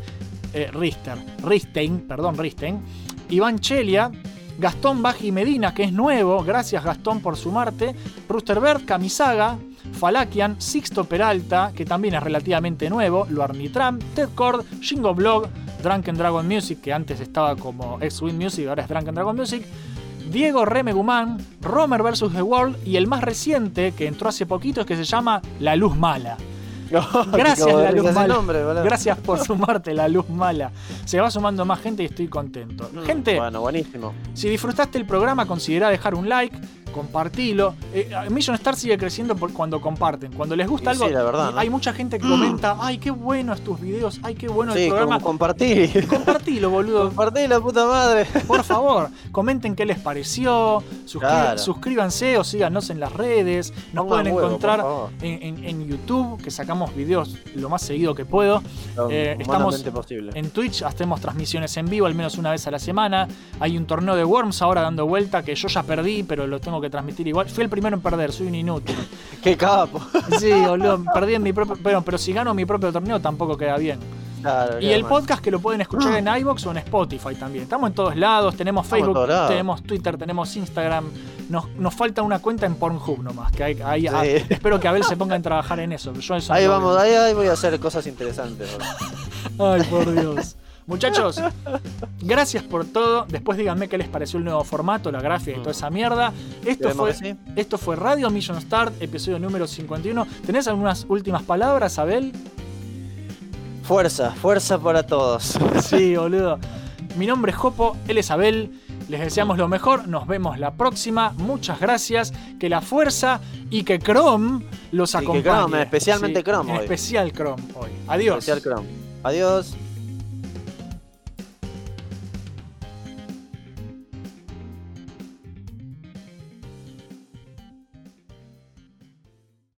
eh, Richter, Ristein, perdón, Ristein, Iván Chelia, Gastón Baji Medina, que es nuevo, gracias Gastón por sumarte, Rusterbert, Camisaga, Falakian, Sixto Peralta, que también es relativamente nuevo, Luarnitram, Ted Cord, Shingo Blog, Drunken Dragon Music, que antes estaba como X-Wing Music, ahora es Drunken Dragon Music, Diego Remegumán, Romer vs. The World y el más reciente que entró hace poquito es que se llama La Luz Mala. Gracias, La Luz Mala. nombre. Gracias por sumarte, La Luz Mala. Se va sumando más gente y estoy contento. Gente, Bueno, buenísimo. si disfrutaste el programa, considera dejar un like, compartilo. Eh, Million Star sigue creciendo por cuando comparten. Cuando les gusta Y algo, sí, la verdad, y ¿no? hay mucha gente que comenta, ay, qué bueno tus videos, ay, qué bueno el Sí, programa. como compartí. Compartilo, boludo. Compartí la puta madre. Por favor, comenten qué les pareció, suscri- Claro. suscríbanse o síganos en las redes. Nos Pongan pueden huevo, encontrar en, en- en YouTube, que sacamos videos lo más seguido que puedo. Eh, estamos posible. en Twitch, hacemos transmisiones en vivo al menos una vez a la semana. Hay un torneo de Worms ahora dando vuelta que yo ya perdí, pero lo tengo que transmitir igual. Fui el primero en perder, soy un inútil. Qué capo. Sí, boludo, perdí en mi propio. Pero, pero si gano mi propio torneo tampoco queda bien. Claro, Y el mal. podcast que lo pueden escuchar en iBox o en Spotify también. Estamos en todos lados, tenemos Facebook, lados. tenemos Twitter, tenemos Instagram. Nos, nos falta una cuenta en Pornhub nomás. Que hay, hay- Sí. ah, espero que Abel se ponga a trabajar en eso. Yo eso Ahí no vamos, ahí, ahí voy a hacer cosas interesantes. Ay, por Dios. Muchachos, gracias por todo. Después díganme qué les pareció el nuevo formato, la gráfica y toda esa mierda. Esto fue, que sí. esto fue Radio Million Start, episodio número 51. ¿Tenés algunas últimas palabras, Abel? Fuerza, fuerza para todos. Sí, boludo. Mi nombre es Jopo, él es Abel. Les deseamos lo mejor, nos vemos la próxima. Muchas gracias. Que la fuerza y que Chrome los que acompañe. Chrome, especialmente Sí, Chrome En hoy. especial Chrome hoy. Adiós. Especial Chrome. Adiós.